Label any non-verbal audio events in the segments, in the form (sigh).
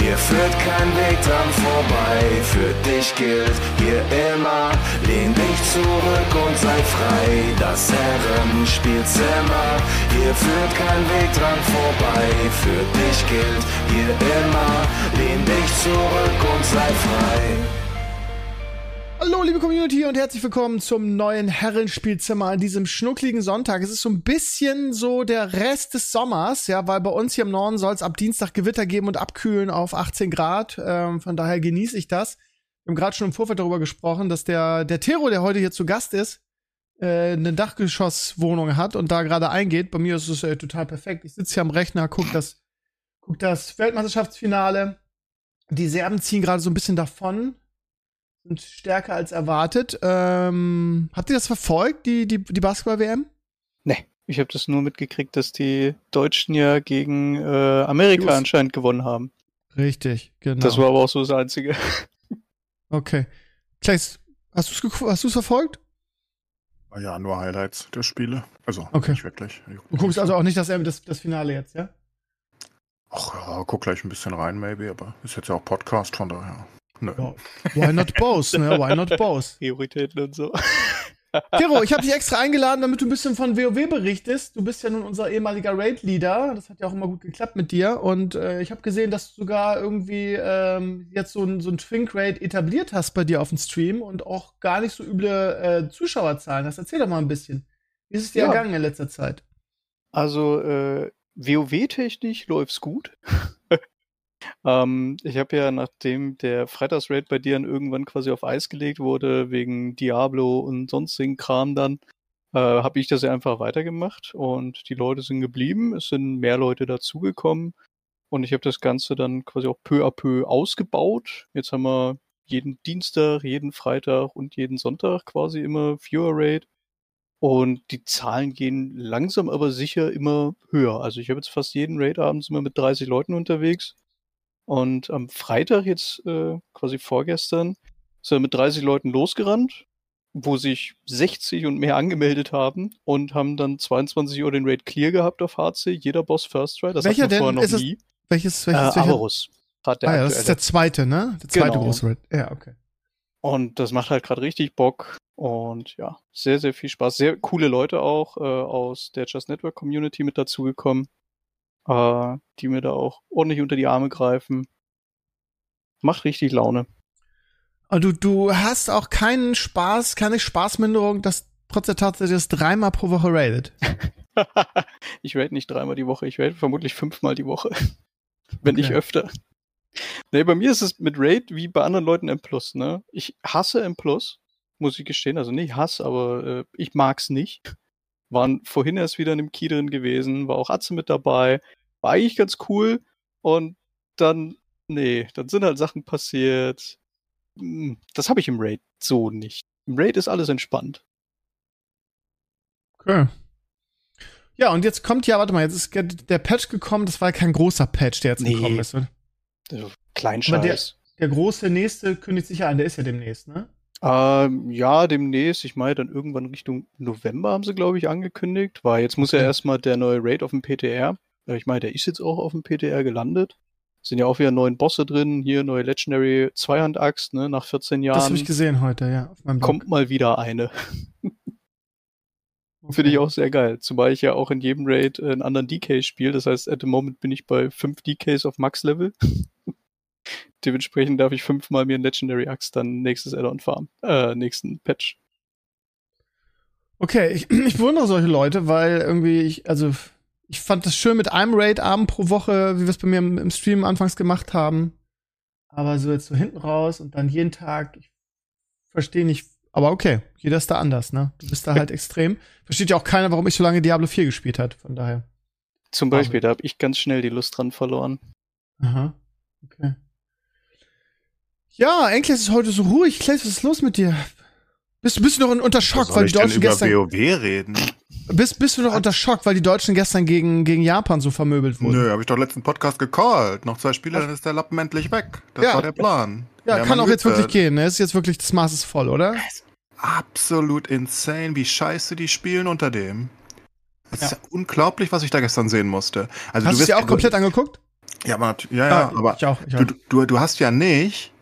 hier führt kein Weg dran vorbei. Für dich gilt hier immer, lehn dich zurück und sei frei. Das Herrenspielzimmer, hier führt kein Weg dran vorbei. Für dich gilt hier immer, lehn dich zurück und sei frei. Hallo, liebe Community und herzlich willkommen zum neuen Herrenspielzimmer an diesem schnuckligen Sonntag. Es ist so ein bisschen so der Rest des Sommers, ja, weil bei uns hier im Norden soll es ab Dienstag Gewitter geben und abkühlen auf 18 Grad. Ähm, von daher genieße ich das. Wir haben gerade schon im Vorfeld darüber gesprochen, dass der, der Tero, der heute hier zu Gast ist, äh, eine Dachgeschosswohnung hat und da gerade eingeht. Bei mir ist es äh, total perfekt. Ich sitze hier am Rechner, guck das, guck das Weltmeisterschaftsfinale. Die Serben ziehen gerade so ein bisschen davon sind stärker als erwartet. Ähm, habt ihr das verfolgt, die, die, die Basketball-WM? Nee, ich habe das nur mitgekriegt, dass die Deutschen ja gegen äh, Amerika Just. anscheinend gewonnen haben. Richtig, genau. Das war aber auch so das Einzige. (laughs) Okay. Kleis, hast du es hast du's verfolgt? Ja, nur Highlights der Spiele. Also, okay. nicht wirklich. Du guckst also auch nicht das, das, das Finale jetzt, ja? Ach ja, guck gleich ein bisschen rein, maybe, aber ist jetzt ja auch Podcast, von daher. Nö. Why not both, ne? Why not both? (laughs) Prioritäten und so. (laughs) Kiro, ich habe dich extra eingeladen, damit du ein bisschen von WoW berichtest. Du bist ja nun unser ehemaliger Raid-Leader. Das hat ja auch immer gut geklappt mit dir. Und äh, ich habe gesehen, dass du sogar irgendwie ähm, jetzt so ein, so ein Twink-Raid etabliert hast bei dir auf dem Stream und auch gar nicht so üble äh, Zuschauerzahlen hast. Erzähl doch mal ein bisschen. Wie ist es dir ja. ergangen in letzter Zeit? Also, äh, WoW-technisch läuft's gut. (laughs) Ähm, ich habe ja, nachdem der Freitagsraid bei dir dann irgendwann quasi auf Eis gelegt wurde, wegen Diablo und sonstigen Kram dann, äh, habe ich das ja einfach weitergemacht und die Leute sind geblieben, es sind mehr Leute dazugekommen und ich habe das Ganze dann quasi auch peu à peu ausgebaut. Jetzt haben wir jeden Dienstag, jeden Freitag und jeden Sonntag quasi immer Viewer Raid. Und die Zahlen gehen langsam aber sicher immer höher. Also ich habe jetzt fast jeden Raid abends immer mit 30 Leuten unterwegs. Und am Freitag jetzt, äh, quasi vorgestern, ist er mit 30 Leuten losgerannt, wo sich 60 und mehr angemeldet haben und haben dann 22 Uhr den Raid clear gehabt auf HC, jeder Boss First Try. Das Welcher denn? vorher noch ist nie. Es, welches, welches, äh, Avarus. Ah ja, das ist der zweite, ne? Der zweite genau. große Raid. Ja, okay. Und das macht halt gerade richtig Bock. Und ja, sehr, sehr viel Spaß. Sehr coole Leute auch äh, aus der Just Network Community mit dazugekommen äh, die mir da auch ordentlich unter die Arme greifen. Macht richtig Laune. Du, du hast auch keinen Spaß, keine Spaßminderung, dass trotz der Tatsache, dass dreimal pro Woche raidet. (laughs) ich raid nicht dreimal die Woche, ich raid vermutlich fünfmal die Woche. (laughs) Wenn okay. nicht öfter. Nee, bei mir ist es mit Raid wie bei anderen Leuten M+, ne? Ich hasse M+, muss ich gestehen. Also nicht Hass, aber äh, ich mag's nicht. Waren vorhin erst wieder in dem Key drin gewesen, war auch Atze mit dabei. War eigentlich ganz cool. Und dann, nee, dann sind halt Sachen passiert. Hm, das habe ich im Raid so nicht. Im Raid ist alles entspannt. Okay. Ja, und jetzt kommt ja, warte mal, jetzt ist der Patch gekommen, das war kein großer Patch, der jetzt nee. gekommen ist. Oder? Kleinscheiß. Der, der große nächste kündigt sich ja an, der ist ja demnächst, ne? Ähm, ja, demnächst. Ich meine, dann irgendwann Richtung November haben sie, glaube ich, angekündigt. Weil jetzt muss ja erstmal der neue Raid auf dem PTR. Ich meine, der ist jetzt auch auf dem PTR gelandet. Sind ja auch wieder neuen Bosse drin. Hier neue Legendary Zweihand-Axt, ne, nach 14 Jahren. Das habe ich gesehen heute, ja. Kommt mal wieder eine. (laughs) Okay. Finde ich auch sehr geil. Zumal ich ja auch in jedem Raid einen anderen DK spiele. Das heißt, at the moment bin ich bei 5 DKs auf Max-Level. (laughs) Dementsprechend darf ich fünfmal mir ein Legendary Axe dann nächstes Add-on farmen. Äh, nächsten Patch. Okay, ich, (clears throat) ich bewundere solche Leute, weil irgendwie ich, also ich fand das schön mit einem Raid-Abend pro Woche, wie wir es bei mir im, im, Stream anfangs gemacht haben. Aber so jetzt so hinten raus und dann jeden Tag, ich verstehe nicht, aber okay, jeder ist da anders, ne? Du bist da halt extrem. Versteht ja auch keiner, warum ich so lange Diablo 4 gespielt hat, von daher. Zum Beispiel, also. da habe ich ganz schnell die Lust dran verloren. Aha, okay. Ja, eigentlich ist es heute so ruhig. Clay, was ist los mit dir? Bist, bist du noch unter Schock, weil ich die Deutschen über gestern. WoW reden? Bist, bist du noch unter Schock, weil die Deutschen gestern gegen, gegen Japan so vermöbelt wurden? Nö, habe ich doch letzten Podcast gecallt. Noch zwei Spiele, dann ist der Lappen endlich weg. Das Ja. war der Plan. Ja, Ja, kann auch jetzt wirklich gehen, ne? Ist jetzt wirklich, das Maß ist voll, oder? Absolut insane, wie scheiße die spielen unter dem. Es ist Ja. ja unglaublich, was ich da gestern sehen musste. Also Hast du es dir auch komplett angeguckt? Ja, aber, ja, ja, Ah, aber ich auch, ich auch. du, du, du hast ja nicht,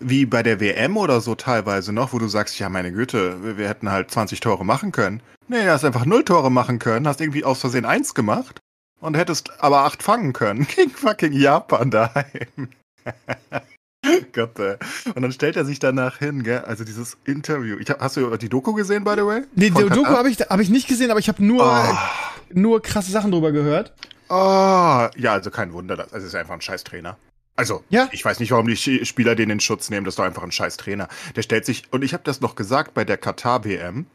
wie bei der WM oder so teilweise noch, wo du sagst, ja, meine Güte, wir, wir hätten halt 20 Tore machen können. Nee, du hast einfach null Tore machen können, hast irgendwie aus Versehen eins gemacht und hättest aber acht fangen können (laughs) gegen fucking Japan daheim. (laughs) Gott, ey. Und dann stellt er sich danach hin, gell? Also dieses Interview. Ich hab, hast du die Doku gesehen, by the way? Nee, die Doku habe ich, hab ich nicht gesehen, aber ich habe nur, Oh. nur krasse Sachen drüber gehört. Ah, ja, also kein Wunder. Das, also ist einfach ein scheiß Trainer. Also, Ja. ich weiß nicht, warum die Spieler den in Schutz nehmen. Das ist doch einfach ein scheiß Trainer. Der stellt sich, und ich habe das noch gesagt bei der Katar-WM.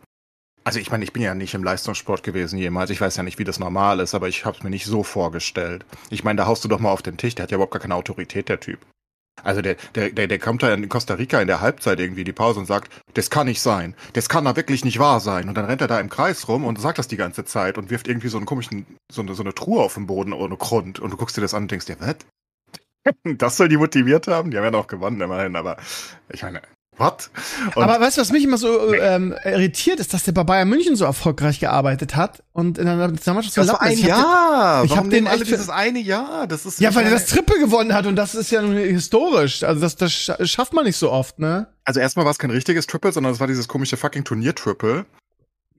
Also ich meine, ich bin ja nicht im Leistungssport gewesen jemals. Ich weiß ja nicht, wie das normal ist, aber ich habe es mir nicht so vorgestellt. Ich meine, da haust du doch mal auf den Tisch. Der hat ja überhaupt gar keine Autorität, der Typ. Also der, der, der, der kommt da in Costa Rica in der Halbzeit irgendwie die Pause und sagt, das kann nicht sein. Das kann da wirklich nicht wahr sein. Und dann rennt er da im Kreis rum und sagt das die ganze Zeit und wirft irgendwie so einen komischen, so eine, so eine Truhe auf den Boden ohne Grund. Und du guckst dir das an und denkst dir, was? (laughs) Das soll die motiviert haben? Die haben ja noch gewonnen immerhin, aber ich meine, what? Und aber weißt du, was mich immer so ähm, irritiert, ist, dass der bei Bayern München so erfolgreich gearbeitet hat und in der Nationalmannschaft so das war ein. Ich hab den- Jahr. ich Warum hab den alle dieses eine Jahr? Das ist Ja, weil er das Triple gewonnen hat und das ist ja nun historisch. Also das, das scha- schafft man nicht so oft, ne? Also erstmal war es kein richtiges Triple, sondern es war dieses komische fucking Turnier-Triple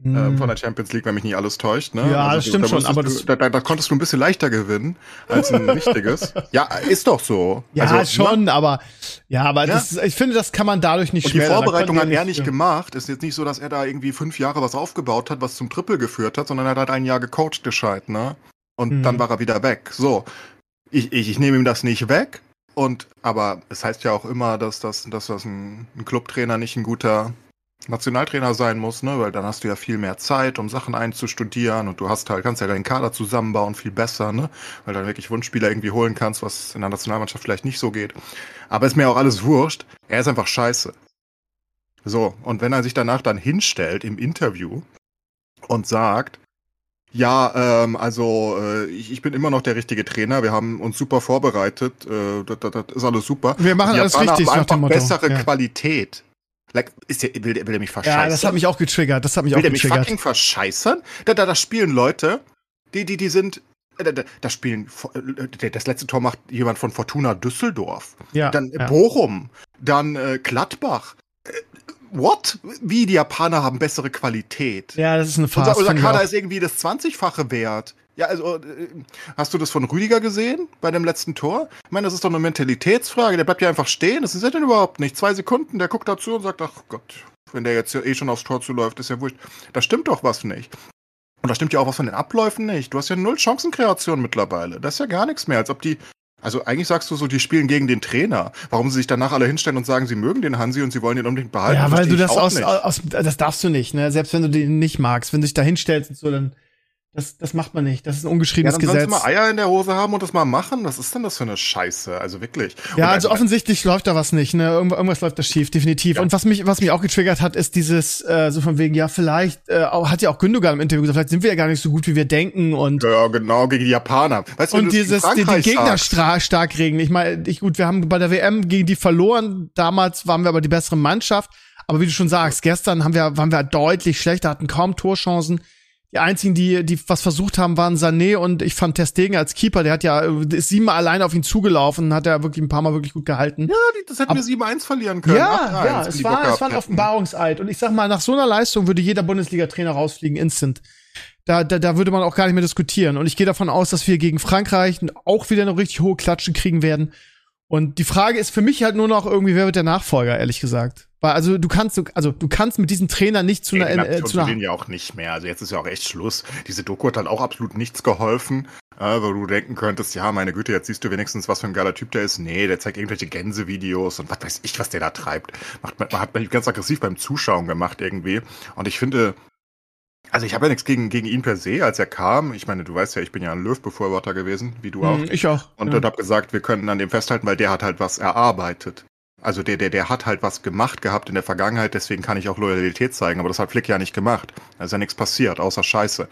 ähm, von der Champions League, wenn mich nicht alles täuscht. Ne? Hm. Ja, also, das stimmt da schon, aber du, das- da, da, da konntest du ein bisschen leichter gewinnen als ein (laughs) richtiges. Ja, ist doch so. ja, also, ne? schon, aber ja, aber Ja. Das, ich finde, das kann man dadurch nicht Und die Vorbereitung hat er nicht ja. gemacht. Ist jetzt nicht so, dass er da irgendwie fünf Jahre was aufgebaut hat, was zum Triple geführt hat, sondern er hat halt ein Jahr gecoacht gescheit, ne? Und Mhm. dann war er wieder weg. So. Ich, ich, ich nehme ihm das nicht weg. Und, aber es heißt ja auch immer, dass das, dass das ein, ein Clubtrainer nicht ein guter Nationaltrainer sein muss, ne? Weil dann hast du ja viel mehr Zeit, um Sachen einzustudieren und du hast halt, kannst ja deinen Kader zusammenbauen, viel besser, ne? Weil du dann wirklich Wunschspieler irgendwie holen kannst, was in der Nationalmannschaft vielleicht nicht so geht. Aber ist mir auch alles wurscht. Er ist einfach scheiße. So, und wenn er sich danach dann hinstellt im Interview und sagt, ja, ähm, also äh, ich, ich bin immer noch der richtige Trainer, wir haben uns super vorbereitet, äh, das, das, das ist alles super. Wir machen alles richtig, haben nach dem einfach bessere Ja. Qualität. Like, ist der, will, will der mich verscheißen? Ja, das hat mich auch getriggert. Das hat mich will auch der mich getriggert. fucking verscheißern? Da, da, da spielen Leute, die, die, die sind, da, da, da spielen, äh, das letzte Tor macht jemand von Fortuna Düsseldorf. Ja, Dann äh, ja. Bochum, dann äh, Gladbach. Äh, what? Wie, die Japaner haben bessere Qualität. ja, das ist eine Unser, Farce. unser ich Kader ist irgendwie das 20-fache wert. Ja, also, äh, hast du das von Rüdiger gesehen bei dem letzten Tor? Ich meine, das ist doch eine Mentalitätsfrage. Der bleibt ja einfach stehen. Das ist ja denn überhaupt nicht. Zwei Sekunden, der guckt dazu und sagt, ach Gott, wenn der jetzt eh schon aufs Tor zuläuft, ist ja wurscht. Da stimmt doch was nicht. Und da stimmt ja auch was von den Abläufen nicht. Du hast ja null Chancenkreation mittlerweile. Das ist ja gar nichts mehr, als ob die. Also eigentlich sagst du so, die spielen gegen den Trainer. Warum sie sich danach alle hinstellen und sagen, sie mögen den Hansi und sie wollen ihn unbedingt behalten. Ja, weil du das aus, aus, das darfst du nicht, ne? Selbst wenn du den nicht magst, wenn du dich da hinstellst und so, dann, das, das macht man nicht. Das ist ein Ja, ungeschriebenes dann sollen sie Gesetz. mal Eier in der Hose haben und das mal machen. Was ist denn das für eine Scheiße? Also wirklich. Ja, also dann- offensichtlich läuft da was nicht, ne? Irgendw- Irgendwas läuft da schief, definitiv. Ja. Und was mich, was mich auch getriggert hat, ist dieses, äh, so von wegen, ja, vielleicht, äh, hat ja auch Gündogan im Interview gesagt, vielleicht sind wir ja gar nicht so gut, wie wir denken und Ja, genau, gegen die Japaner. Weißt und dieses, die, die Gegner sagst, stark regen. Ich meine, ich, gut, wir haben bei der WM gegen die verloren. Damals waren wir aber die bessere Mannschaft. Aber wie du schon sagst, gestern haben wir, waren wir deutlich schlechter, hatten kaum Torchancen. Die einzigen, die, die was versucht haben, waren Sané und ich fand Ter Stegen als Keeper, der hat ja, äh, ist siebenmal alleine auf ihn zugelaufen, hat er wirklich ein paar Mal wirklich gut gehalten. Ja, das hätten wir 7-1 verlieren können. Ja, 8-1, ja, es war, es war ein. Offenbarungseid. Und ich sag mal, nach so einer Leistung würde jeder Bundesliga-Trainer rausfliegen, instant. Da, da, da würde man auch gar nicht mehr diskutieren. Und ich gehe davon aus, dass wir gegen Frankreich auch wieder eine richtig hohe Klatsche kriegen werden. Und die Frage ist für mich halt nur noch irgendwie, wer wird der Nachfolger, ehrlich gesagt. Weil, also du kannst, also du kannst mit diesem Trainer nicht zu einer, äh, Nation zu einer gewinnen ja auch nicht mehr. Also jetzt ist ja auch echt Schluss. Diese Doku hat dann auch absolut nichts geholfen, äh, weil du denken könntest, ja, meine Güte, jetzt siehst du wenigstens, was für ein geiler Typ der ist. Nee, der zeigt irgendwelche Gänsevideos und was weiß ich, was der da treibt. Macht, man hat mich ganz aggressiv beim Zuschauen gemacht irgendwie. Und ich finde, also ich habe ja nichts gegen, gegen ihn per se, als er kam. Ich meine, du weißt ja, ich bin ja ein Löw-Befürworter gewesen, wie du auch. Hm, ich auch. Und ja. habe gesagt, wir können an dem festhalten, weil der hat halt was erarbeitet. Also der, der, der hat halt was gemacht gehabt in der Vergangenheit, deswegen kann ich auch Loyalität zeigen, aber das hat Flick ja nicht gemacht. Da ist ja nichts passiert, außer Scheiße.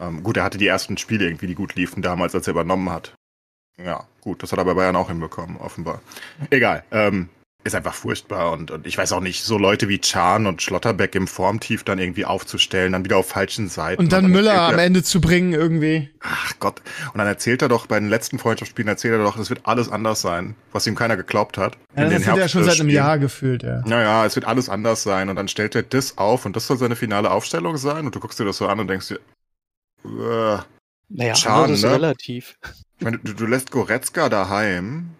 Ähm, gut, er hatte die ersten Spiele irgendwie, die gut liefen damals, als er übernommen hat. Ja, gut, das hat er bei Bayern auch hinbekommen, offenbar. Egal. Ähm, ist einfach furchtbar und, und ich weiß auch nicht, so Leute wie Chan und Schlotterbeck im Formtief dann irgendwie aufzustellen, dann wieder auf falschen Seiten. Und dann, und dann Müller am Ende zu bringen irgendwie. Ach Gott. Und dann erzählt er doch bei den letzten Freundschaftsspielen, erzählt er doch, es wird alles anders sein, was ihm keiner geglaubt hat. Ja, das hat er ja schon seit einem Jahr gefühlt, ja. Naja, es wird alles anders sein und dann stellt er das auf und das soll seine finale Aufstellung sein und du guckst dir das so an und denkst dir, äh, naja, Chan, das ist ne? relativ. Ich meine, du, du lässt Goretzka daheim,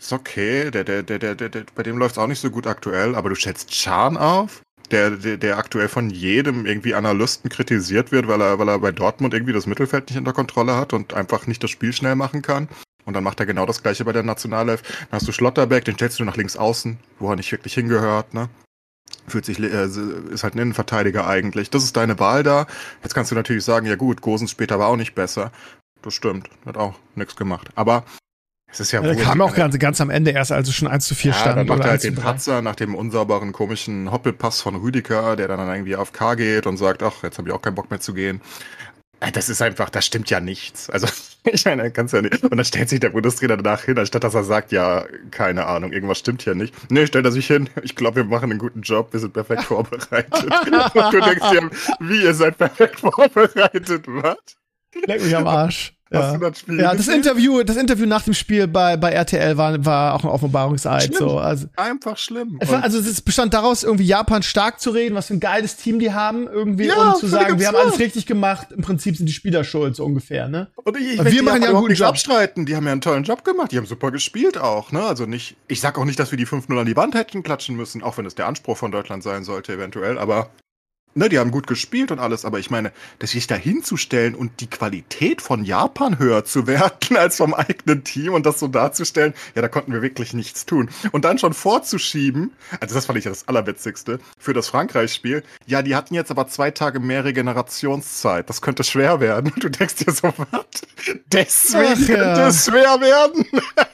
ist okay, der, der, der, der, der, bei dem läuft es auch nicht so gut aktuell, aber du schätzt Chan auf, der, der, der aktuell von jedem irgendwie Analysten kritisiert wird, weil er, weil er bei Dortmund irgendwie das Mittelfeld nicht unter Kontrolle hat und einfach nicht das Spiel schnell machen kann. Und dann macht er genau das gleiche bei der Nationalelf. Dann hast du Schlotterbeck, den stellst du nach links außen, wo er nicht wirklich hingehört, ne? Fühlt sich, äh, ist halt ein Innenverteidiger eigentlich. Das ist deine Wahl da. Jetzt kannst du natürlich sagen, ja gut, Gosens später war auch nicht besser. Das stimmt, hat auch nichts gemacht. Aber es ist ja, ja der kam auch ganz, ganz am Ende erst, also schon 1 zu 4 ja, stand. Dann macht er halt den Patzer nach dem unsauberen, komischen Hoppelpass von Rüdiger, der dann irgendwie auf K geht und sagt, ach, jetzt habe ich auch keinen Bock mehr zu gehen. Äh, das ist einfach, das stimmt ja nichts. Also, (laughs) ich meine, kannst ja nicht. Und dann stellt sich der Bundestrainer danach hin, anstatt dass er sagt, ja, keine Ahnung, irgendwas stimmt hier nicht. Nee, stellt er sich hin, ich glaube, wir machen einen guten Job, wir sind perfekt (laughs) vorbereitet. und du denkst dir, wie, ihr seid perfekt (laughs) vorbereitet, was? Leck mich am Arsch. Ja. das ja, das Interview, das Interview nach dem Spiel bei, bei RTL war, war auch ein Offenbarungseid. So. Also, Einfach schlimm. Es war, also es bestand daraus, irgendwie Japan stark zu reden, was für ein geiles Team die haben, irgendwie, ja, um zu sagen, wir haben alles richtig gemacht. Im Prinzip sind die Spieler schuld, so ungefähr, ne? Und ich, ich wir machen ja einen guten Job. abstreiten. Die haben ja einen tollen Job gemacht. Die haben super gespielt auch, ne? Also nicht, ich sag auch nicht, dass wir die 5-0 an die Wand hätten klatschen müssen, auch wenn es der Anspruch von Deutschland sein sollte, eventuell, aber Ne, die haben gut gespielt und alles, aber ich meine, dass sich da hinzustellen und die Qualität von Japan höher zu werten (laughs) als vom eigenen Team und das so darzustellen, ja, da konnten wir wirklich nichts tun. Und dann schon vorzuschieben, also das fand ich ja das Allerwitzigste, für das Frankreich-Spiel, ja, die hatten jetzt aber zwei Tage mehr Regenerationszeit, das könnte schwer werden. Du denkst dir so, was? Deswegen Ach, ja. könnte es schwer werden,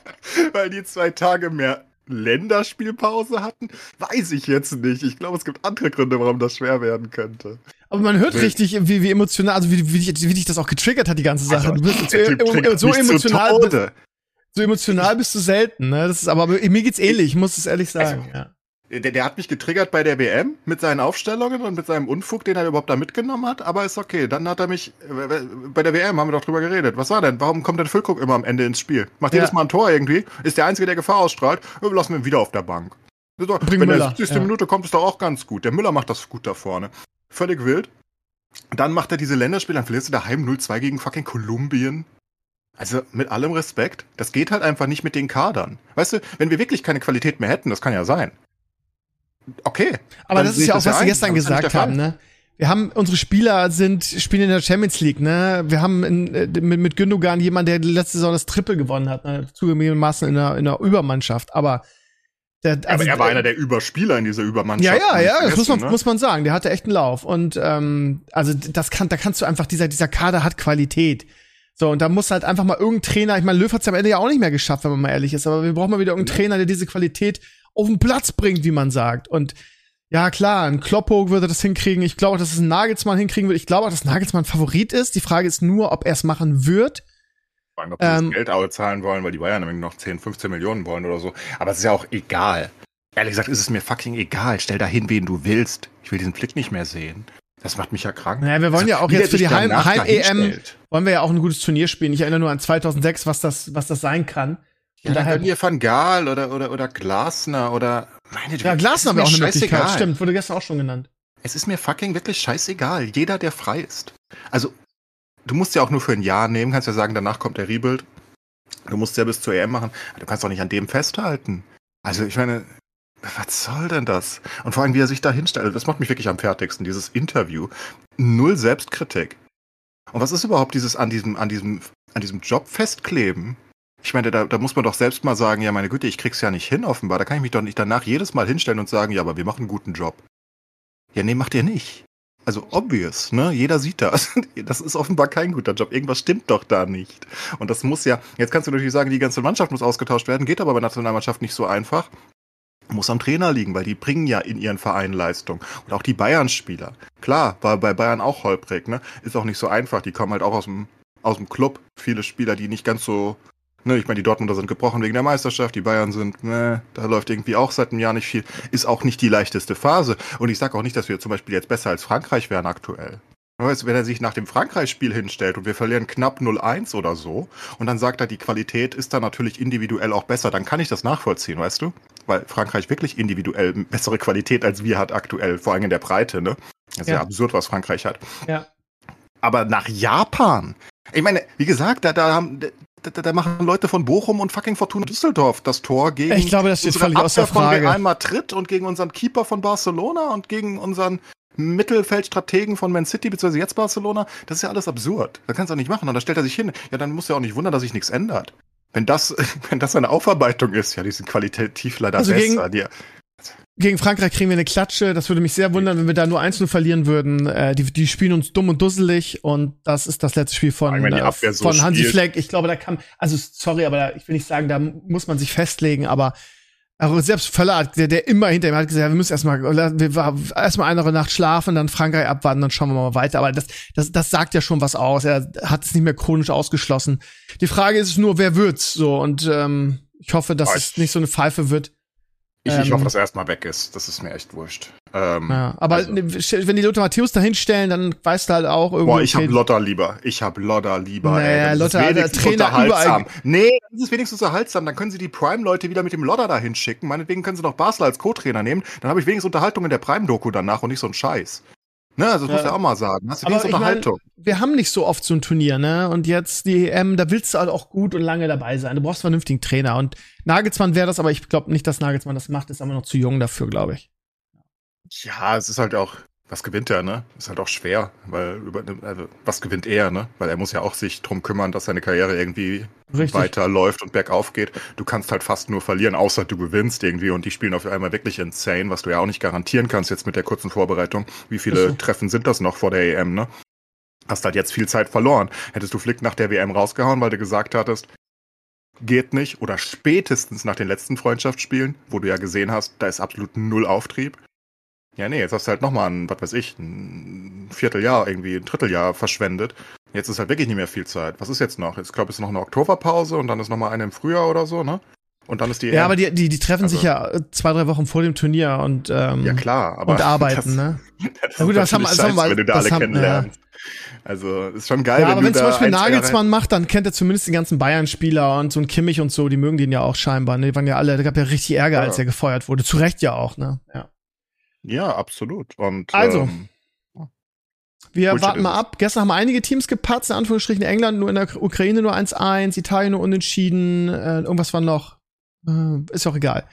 (laughs) weil die zwei Tage mehr Länderspielpause hatten? Weiß ich jetzt nicht. Ich glaube, es gibt andere Gründe, warum das schwer werden könnte. Aber man hört richtig, wie, wie emotional, also wie, wie, dich, wie dich das auch getriggert hat, die ganze Sache. Also, du bist so, so emotional. So emotional bist du selten, ne? Das ist, aber, aber mir geht's ähnlich, ich muss es ehrlich sagen. Also, ja. Der, der hat mich getriggert bei der WM mit seinen Aufstellungen und mit seinem Unfug, den er überhaupt da mitgenommen hat, aber ist okay. Dann hat er mich, äh, bei der WM haben wir doch drüber geredet. Was war denn? Warum kommt denn Füllkrug immer am Ende ins Spiel? Macht ja. jedes Mal ein Tor irgendwie, ist der Einzige, der Gefahr ausstrahlt, wir lassen ihn wieder auf der Bank. Doch, wenn Müller. der 70. Ja. Minute kommt, ist doch auch ganz gut. Der Müller macht das gut da vorne. Völlig wild. Dann macht er diese Länderspiele, dann verlierst du daheim 0-2 gegen fucking Kolumbien. Also mit allem Respekt, das geht halt einfach nicht mit den Kadern. Weißt du, wenn wir wirklich keine Qualität mehr hätten, das kann ja sein, okay. Aber das ist ja auch, was Sie gestern gesagt haben, ne? Wir haben, unsere Spieler sind, spielen in der Champions League, ne? Wir haben in, äh, mit, mit Gündogan jemanden, der letzte Saison das Triple gewonnen hat, ne? Zugegebenermaßen in der, in der Übermannschaft. Aber, der, also, aber er war einer der Überspieler in dieser Übermannschaft. Ja, ja, ja, das muss man, ne? muss man sagen. Der hatte echt einen Lauf. Und, ähm, also, das kann, da kannst du einfach, dieser, dieser Kader hat Qualität. So, und da muss halt einfach mal irgendein Trainer, ich meine, Löw hat es am Ende ja auch nicht mehr geschafft, wenn man mal ehrlich ist, aber wir brauchen mal wieder irgendeinen Trainer, der diese Qualität auf den Platz bringt, wie man sagt. Und ja, klar, ein Kloppo würde das hinkriegen. Ich glaube, dass es ein Nagelsmann hinkriegen wird. Ich glaube auch, dass Nagelsmann Favorit ist. Die Frage ist nur, ob er es machen wird. Vor allem, ob sie ähm, das Geld auch zahlen wollen, weil die Bayern nämlich noch 10, 15 Millionen wollen oder so. Aber es ist ja auch egal. Ehrlich gesagt ist es mir fucking egal. Stell da hin, wen du willst. Ich will diesen Blick nicht mehr sehen. Das macht mich ja krank. Naja, wir wollen also, ja auch jetzt für die Heim-EM wollen wir ja auch ein gutes Turnier spielen. Ich erinnere nur an 2006, was das, was das sein kann. Ja, dann können wir Van Gaal oder, oder, oder Glasner oder meine Ja, Glasner wäre auch eine Möglichkeit, stimmt, wurde gestern auch schon genannt. Es ist mir fucking wirklich scheißegal. Jeder, der frei ist. Also, du musst ja auch nur für ein Jahr nehmen, kannst ja sagen, danach kommt der Rebuild. Du musst ja bis zur EM machen. Du kannst doch nicht an dem festhalten. Also, ich meine, was soll denn das? Und vor allem, wie er sich da hinstellt, das macht mich wirklich am fertigsten, dieses Interview. Null Selbstkritik. Und was ist überhaupt dieses an diesem, an diesem, an diesem Job festkleben? Ich meine, da, da muss man doch selbst mal sagen, ja, meine Güte, ich krieg's ja nicht hin, offenbar. Da kann ich mich doch nicht danach jedes Mal hinstellen und sagen, ja, aber wir machen einen guten Job. Ja, nee, macht ihr nicht. Also obvious, ne? Jeder sieht das. (laughs) Das ist offenbar kein guter Job. Irgendwas stimmt doch da nicht. Und das muss ja, jetzt kannst du natürlich sagen, die ganze Mannschaft muss ausgetauscht werden, geht aber bei Nationalmannschaft nicht so einfach. muss am Trainer liegen, weil die bringen ja in ihren Verein Leistung. Und auch die Bayern-Spieler. Klar, war bei Bayern auch holprig, ne? Ist auch nicht so einfach. Die kommen halt auch aus dem, aus dem Club. Viele Spieler, die nicht ganz so, ne, ich meine, die Dortmunder sind gebrochen wegen der Meisterschaft, die Bayern sind, ne, da läuft irgendwie auch seit einem Jahr nicht viel. Ist auch nicht die leichteste Phase. Und ich sage auch nicht, dass wir zum Beispiel jetzt besser als Frankreich wären aktuell. Weißt, wenn er sich nach dem Frankreich-Spiel hinstellt und wir verlieren knapp 0-1 oder so und dann sagt er, die Qualität ist da natürlich individuell auch besser, dann kann ich das nachvollziehen, weißt du? Weil Frankreich wirklich individuell bessere Qualität als wir hat aktuell, vor allem in der Breite, ne? Das ist ja, ja absurd, was Frankreich hat. Ja. Aber nach Japan, ich meine, wie gesagt, da, da haben, da, da, machen Leute von Bochum und fucking Fortuna Düsseldorf das Tor gegen ich glaube, das steht völlig außer Frage. von Real Madrid und gegen unseren Keeper von Barcelona und gegen unseren Mittelfeldstrategen von Man City, beziehungsweise jetzt Barcelona, das ist ja alles absurd. Da kannst du auch nicht machen. Und da stellt er sich hin. Ja, dann muss er auch nicht wundern, dass sich nichts ändert. Wenn das, (laughs) wenn das eine Aufarbeitung ist, ja, die sind qualitativ leider also besser. Gegen, gegen Frankreich kriegen wir eine Klatsche. Das würde mich sehr wundern, wenn wir da nur einzeln verlieren würden. Äh, die, die spielen uns dumm und dusselig und das ist das letzte Spiel von, äh, so von Hansi Fleck. Ich glaube, da kann, also sorry, aber da, ich will nicht sagen, da muss man sich festlegen, aber also selbst Völler, der, der immer hinter ihm hat gesagt, wir müssen erstmal erstmal eine Nacht schlafen, dann Frankreich abwarten, dann schauen wir mal weiter. Aber das, das, das sagt ja schon was aus. Er hat es nicht mehr chronisch ausgeschlossen. Die Frage ist nur, wer wird's so? Und ähm, ich hoffe, dass es nicht so eine Pfeife wird. Ich, ich hoffe, ähm, dass er erstmal weg ist. Das ist mir echt wurscht. Ähm, ja, aber also. wenn die Lothar Matthäus da hinstellen, dann weißt du halt auch irgendwie. Boah, ich okay, hab Lotta lieber. Ich hab Lotta lieber. Naja, ey. Lotta, der Trainer überall. Nee, das ist wenigstens unterhaltsam. Dann können sie die Prime-Leute wieder mit dem Lotta da hinschicken. Meinetwegen können sie noch Basel als Co-Trainer nehmen. Dann habe ich wenigstens Unterhaltung in der Prime-Doku danach und nicht so ein Scheiß. Ne, also das ja. muss ja auch mal sagen. Hast du Aber Unterhaltung? Mein, wir haben nicht so oft so ein Turnier, ne? Und jetzt die EM, da willst du halt auch gut und lange dabei sein. Du brauchst einen vernünftigen Trainer. Und Nagelsmann wäre das, aber ich glaube nicht, dass Nagelsmann das macht. Ist aber noch zu jung dafür, glaube ich. Ja, es ist halt auch, was gewinnt er, ne? Ist halt auch schwer, weil über, also, was gewinnt er, ne? Weil er muss ja auch sich drum kümmern, dass seine Karriere irgendwie Richtig. weiterläuft und bergauf geht. Du kannst halt fast nur verlieren, außer du gewinnst irgendwie und die spielen auf einmal wirklich insane, was du ja auch nicht garantieren kannst jetzt mit der kurzen Vorbereitung. Wie viele so. Treffen sind das noch vor der EM, ne? Hast halt jetzt viel Zeit verloren. Hättest du Flick nach der WM rausgehauen, weil du gesagt hattest, geht nicht oder spätestens nach den letzten Freundschaftsspielen, wo du ja gesehen hast, da ist absolut null Auftrieb ja, nee, jetzt hast du halt nochmal ein, was weiß ich, ein Vierteljahr, irgendwie ein Dritteljahr verschwendet. Jetzt ist halt wirklich nicht mehr viel Zeit. Was ist jetzt noch? Jetzt glaube ich, ist noch eine Oktoberpause und dann ist nochmal eine im Frühjahr oder so, ne? Und dann ist die. Ja, EM. aber die, die, die treffen also, sich ja zwei, drei Wochen vor dem Turnier und, ähm, ja, klar, aber und arbeiten, das, ne? (laughs) Das Na gut, das haben, das haben wir, wenn du da alle haben, kennenlernst. Ja. Also, ist schon geil, ja, wenn aber wenn zum Beispiel Nagelsmann macht, dann kennt er zumindest die ganzen Bayern-Spieler und so ein Kimmich und so, die mögen den ja auch scheinbar, ne? Die waren ja alle, da gab ja richtig Ärger, ja. als er gefeuert wurde. Zu Recht ja auch, ne? Ja. Ja, absolut. Und, also, ähm, wir Bullshit warten mal ab. Gestern haben einige Teams gepatzt, in Anführungsstrichen England nur in der Ukraine nur 1-1, Italien nur unentschieden, äh, irgendwas war noch. Äh, ist auch egal.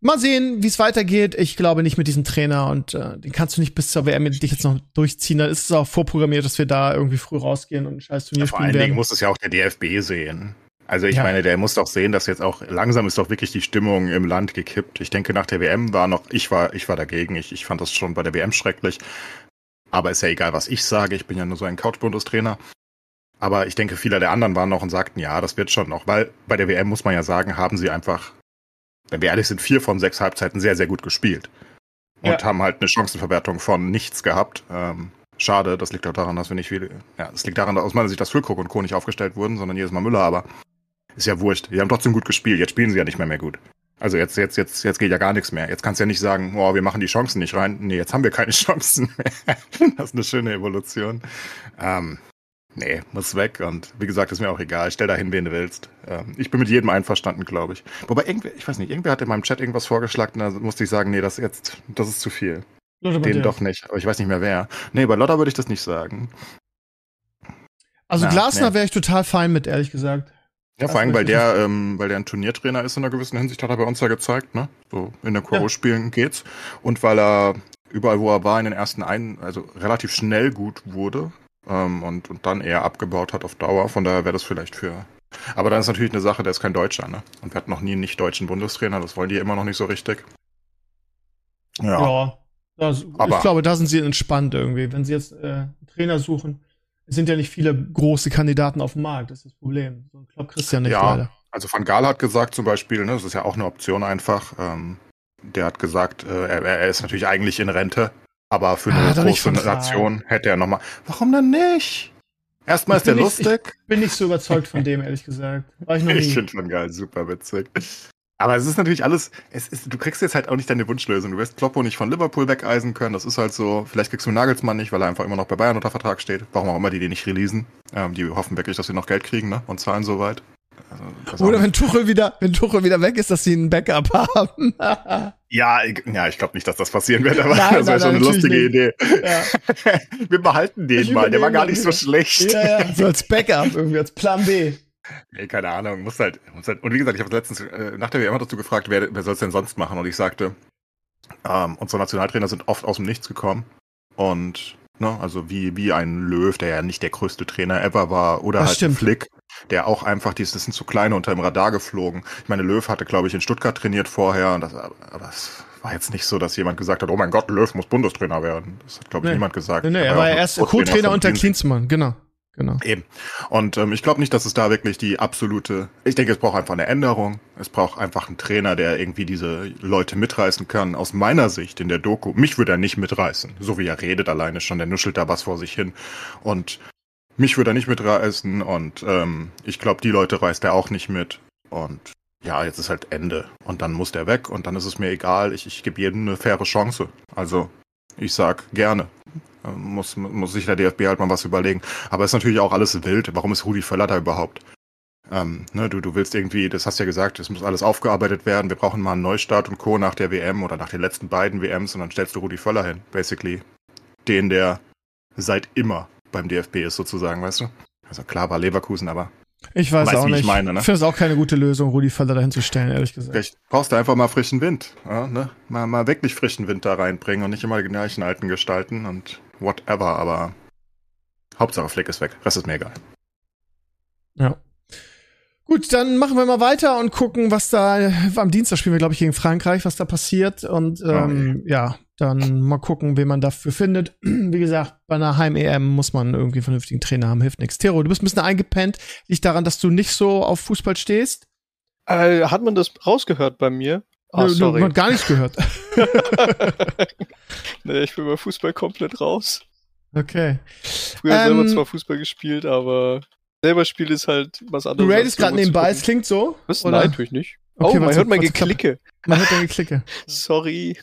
Mal sehen, wie es weitergeht. Ich glaube nicht mit diesem Trainer und äh, den kannst du nicht bis zur WM mit dich jetzt noch durchziehen. Da ist es auch vorprogrammiert, dass wir da irgendwie früh rausgehen und ein scheiß Turnier ja, spielen werden. Vor allen Dingen muss es ja auch der DFB sehen. Also ich ja. meine, der muss doch sehen, dass jetzt auch langsam ist doch wirklich die Stimmung im Land gekippt. Ich denke, nach der WM war noch, ich war, ich war dagegen. Ich, ich fand das schon bei der WM schrecklich. Aber ist ja egal, was ich sage. Ich bin ja nur so ein Couch-Bundestrainer. Aber ich denke, viele der anderen waren noch und sagten, ja, das wird schon noch. Weil bei der WM muss man ja sagen, haben sie einfach, wenn wir ehrlich sind, vier von sechs Halbzeiten sehr, sehr gut gespielt. Und ja. haben halt eine Chancenverwertung von nichts gehabt. Ähm, schade, das liegt auch daran, dass wir nicht viele, ja, das liegt daran, dass aus meiner Sicht, dass Füllkrug und Co. nicht aufgestellt wurden, sondern jedes Mal Müller, aber ist ja wurscht. Die haben trotzdem gut gespielt. Jetzt spielen sie ja nicht mehr mehr gut. Also jetzt, jetzt, jetzt, jetzt geht ja gar nichts mehr. Jetzt kannst du ja nicht sagen, oh, wir machen die Chancen nicht rein. Nee, jetzt haben wir keine (laughs) Chancen mehr. das ist eine schöne Evolution. Ähm, nee, muss weg. Und wie gesagt, ist mir auch egal. Stell da hin, wen du willst. Ähm, ich bin mit jedem einverstanden, glaube ich. Wobei irgendwer, ich weiß nicht, irgendwer hat in meinem Chat irgendwas vorgeschlagen, da musste ich sagen, nee, das jetzt, das ist zu viel. Den doch nicht. Aber ich weiß nicht mehr wer. Nee, bei Lotta würde ich das nicht sagen. Also Na, Glasner nee. wäre ich total fein mit, ehrlich gesagt. Ja, vor allem, weil der, ähm, weil der ein Turniertrainer ist in einer gewissen Hinsicht, hat er bei uns ja gezeigt, ne? So in den Quoro-Spielen ja. geht's. Und weil er überall, wo er war, in den ersten einen, also relativ schnell gut wurde ähm, und, und dann eher abgebaut hat auf Dauer. Von daher wäre das vielleicht für. Aber dann ist natürlich eine Sache, der ist kein Deutscher, ne? Und wir hatten noch nie einen nicht-deutschen Bundestrainer, das wollen die immer noch nicht so richtig. Ja. ja das, aber, ich glaube, da sind sie entspannt irgendwie. Wenn sie jetzt äh, einen Trainer suchen, es sind ja nicht viele große Kandidaten auf dem Markt, das ist das Problem. So ein Klopp Christian nicht ja, leider. Also Van Gaal hat gesagt zum Beispiel, ne, das ist ja auch eine Option einfach, ähm, der hat gesagt, äh, er, er ist natürlich eigentlich in Rente, aber für Ah, eine nicht große. Nation hätte er nochmal. Warum denn nicht? Erstmal Ich ist der nicht- lustig. Bin nicht so überzeugt von dem, ehrlich gesagt. War ich noch (laughs) Ich finde schon geil, super witzig. Aber es ist natürlich alles, es ist, du kriegst jetzt halt auch nicht deine Wunschlösung. Du wirst Kloppo nicht von Liverpool wegeisen können. Das ist halt so, vielleicht kriegst du Nagelsmann nicht, weil er einfach immer noch bei Bayern unter Vertrag steht. Warum auch immer die den nicht releasen. Ähm, die hoffen wirklich, dass sie noch Geld kriegen, ne? Und zahlen soweit. Also, Oder wenn nicht. Tuchel wieder, wenn Tuchel wieder weg ist, dass sie einen Backup haben. (laughs) ja, ich, ja, ich glaube nicht, dass das passieren wird, aber Nein, das wäre schon eine lustige Idee. ja. (laughs) Wir behalten den Ich mal, der war gar nicht so schlecht. ja, ja, so als Backup irgendwie, als Plan B. Nee, keine Ahnung, muss halt, muss halt. Und wie gesagt, ich habe letztens äh, nach der WM dazu gefragt, wer, wer soll es denn sonst machen? Und ich sagte, ähm, unsere Nationaltrainer sind oft aus dem Nichts gekommen. Und, ne, also wie, wie ein Löw, der ja nicht der größte Trainer ever war, oder Das halt stimmt. Flick, der auch einfach, die das sind zu kleine unter dem Radar geflogen. Ich meine, Löw hatte, glaube ich, in Stuttgart trainiert vorher, und das, aber es war jetzt nicht so, dass jemand gesagt hat, oh mein Gott, Löw muss Bundestrainer werden. Das hat, glaube ich, Nee. niemand gesagt. Nee, nee, Er war ja erst Co-Trainer unter. Klinsmann, genau. Genau. Eben. Und ähm, ich glaube nicht, dass es da wirklich die absolute. Ich denke, es braucht einfach eine Änderung. Es braucht einfach einen Trainer, der irgendwie diese Leute mitreißen kann. Aus meiner Sicht in der Doku, mich würde er nicht mitreißen. So wie er redet alleine schon, der nuschelt da was vor sich hin. Und mich würde er nicht mitreißen. Und ähm, ich glaube, die Leute reißt er auch nicht mit. Und ja, jetzt ist halt Ende. Und dann muss der weg. Und dann ist es mir egal. Ich, ich gebe jedem eine faire Chance. Also ich sag gerne. Muss, muss sich der DFB halt mal was überlegen. Aber es ist natürlich auch alles wild. Warum ist Rudi Völler da überhaupt? Ähm, ne, du, du willst irgendwie, das hast du ja gesagt, es muss alles aufgearbeitet werden. Wir brauchen mal einen Neustart und Co. nach der WM oder nach den letzten beiden WMs und dann stellst du Rudi Völler hin. Basically. Den, der seit immer beim DFB ist, sozusagen, weißt du? Also klar war Leverkusen, aber Ich weiß Weißt, auch wie ich nicht. meine, ne? Ich finde es auch keine gute Lösung, Rudi Völler dahin zu stellen, ehrlich gesagt. vielleicht brauchst du einfach mal frischen Wind. Ja, ne? mal, mal wirklich frischen Wind da reinbringen und nicht immer die gleichen alten Gestalten und whatever, aber Hauptsache Flick ist weg. Rest ist mir egal. Ja. Gut, dann machen wir mal weiter und gucken, was da am Dienstag spielen wir, glaube ich, gegen Frankreich, was da passiert. Und ähm, ja, dann mal gucken, wen man dafür findet. (clears throat) Wie gesagt, bei einer Heim-EM muss man irgendwie einen vernünftigen Trainer haben, hilft nichts. Tero, du bist ein bisschen eingepennt. Liegt daran, dass du nicht so auf Fußball stehst? Äh, hat man das rausgehört bei mir? Ah, Nö, nö, sorry. Man hat gar nichts gehört. (laughs) nee, ich bin bei Fußball komplett raus. Okay. Früher Ähm, selber zwar Fußball gespielt, aber selber spielen ist halt was Du anderes. ratest als gerade nebenbei, es klingt so. Was? oder? Nein, tue ich nicht. Okay, oh, man hört mein. Geklicke. Man hört deine Geklicke. (laughs) Sorry.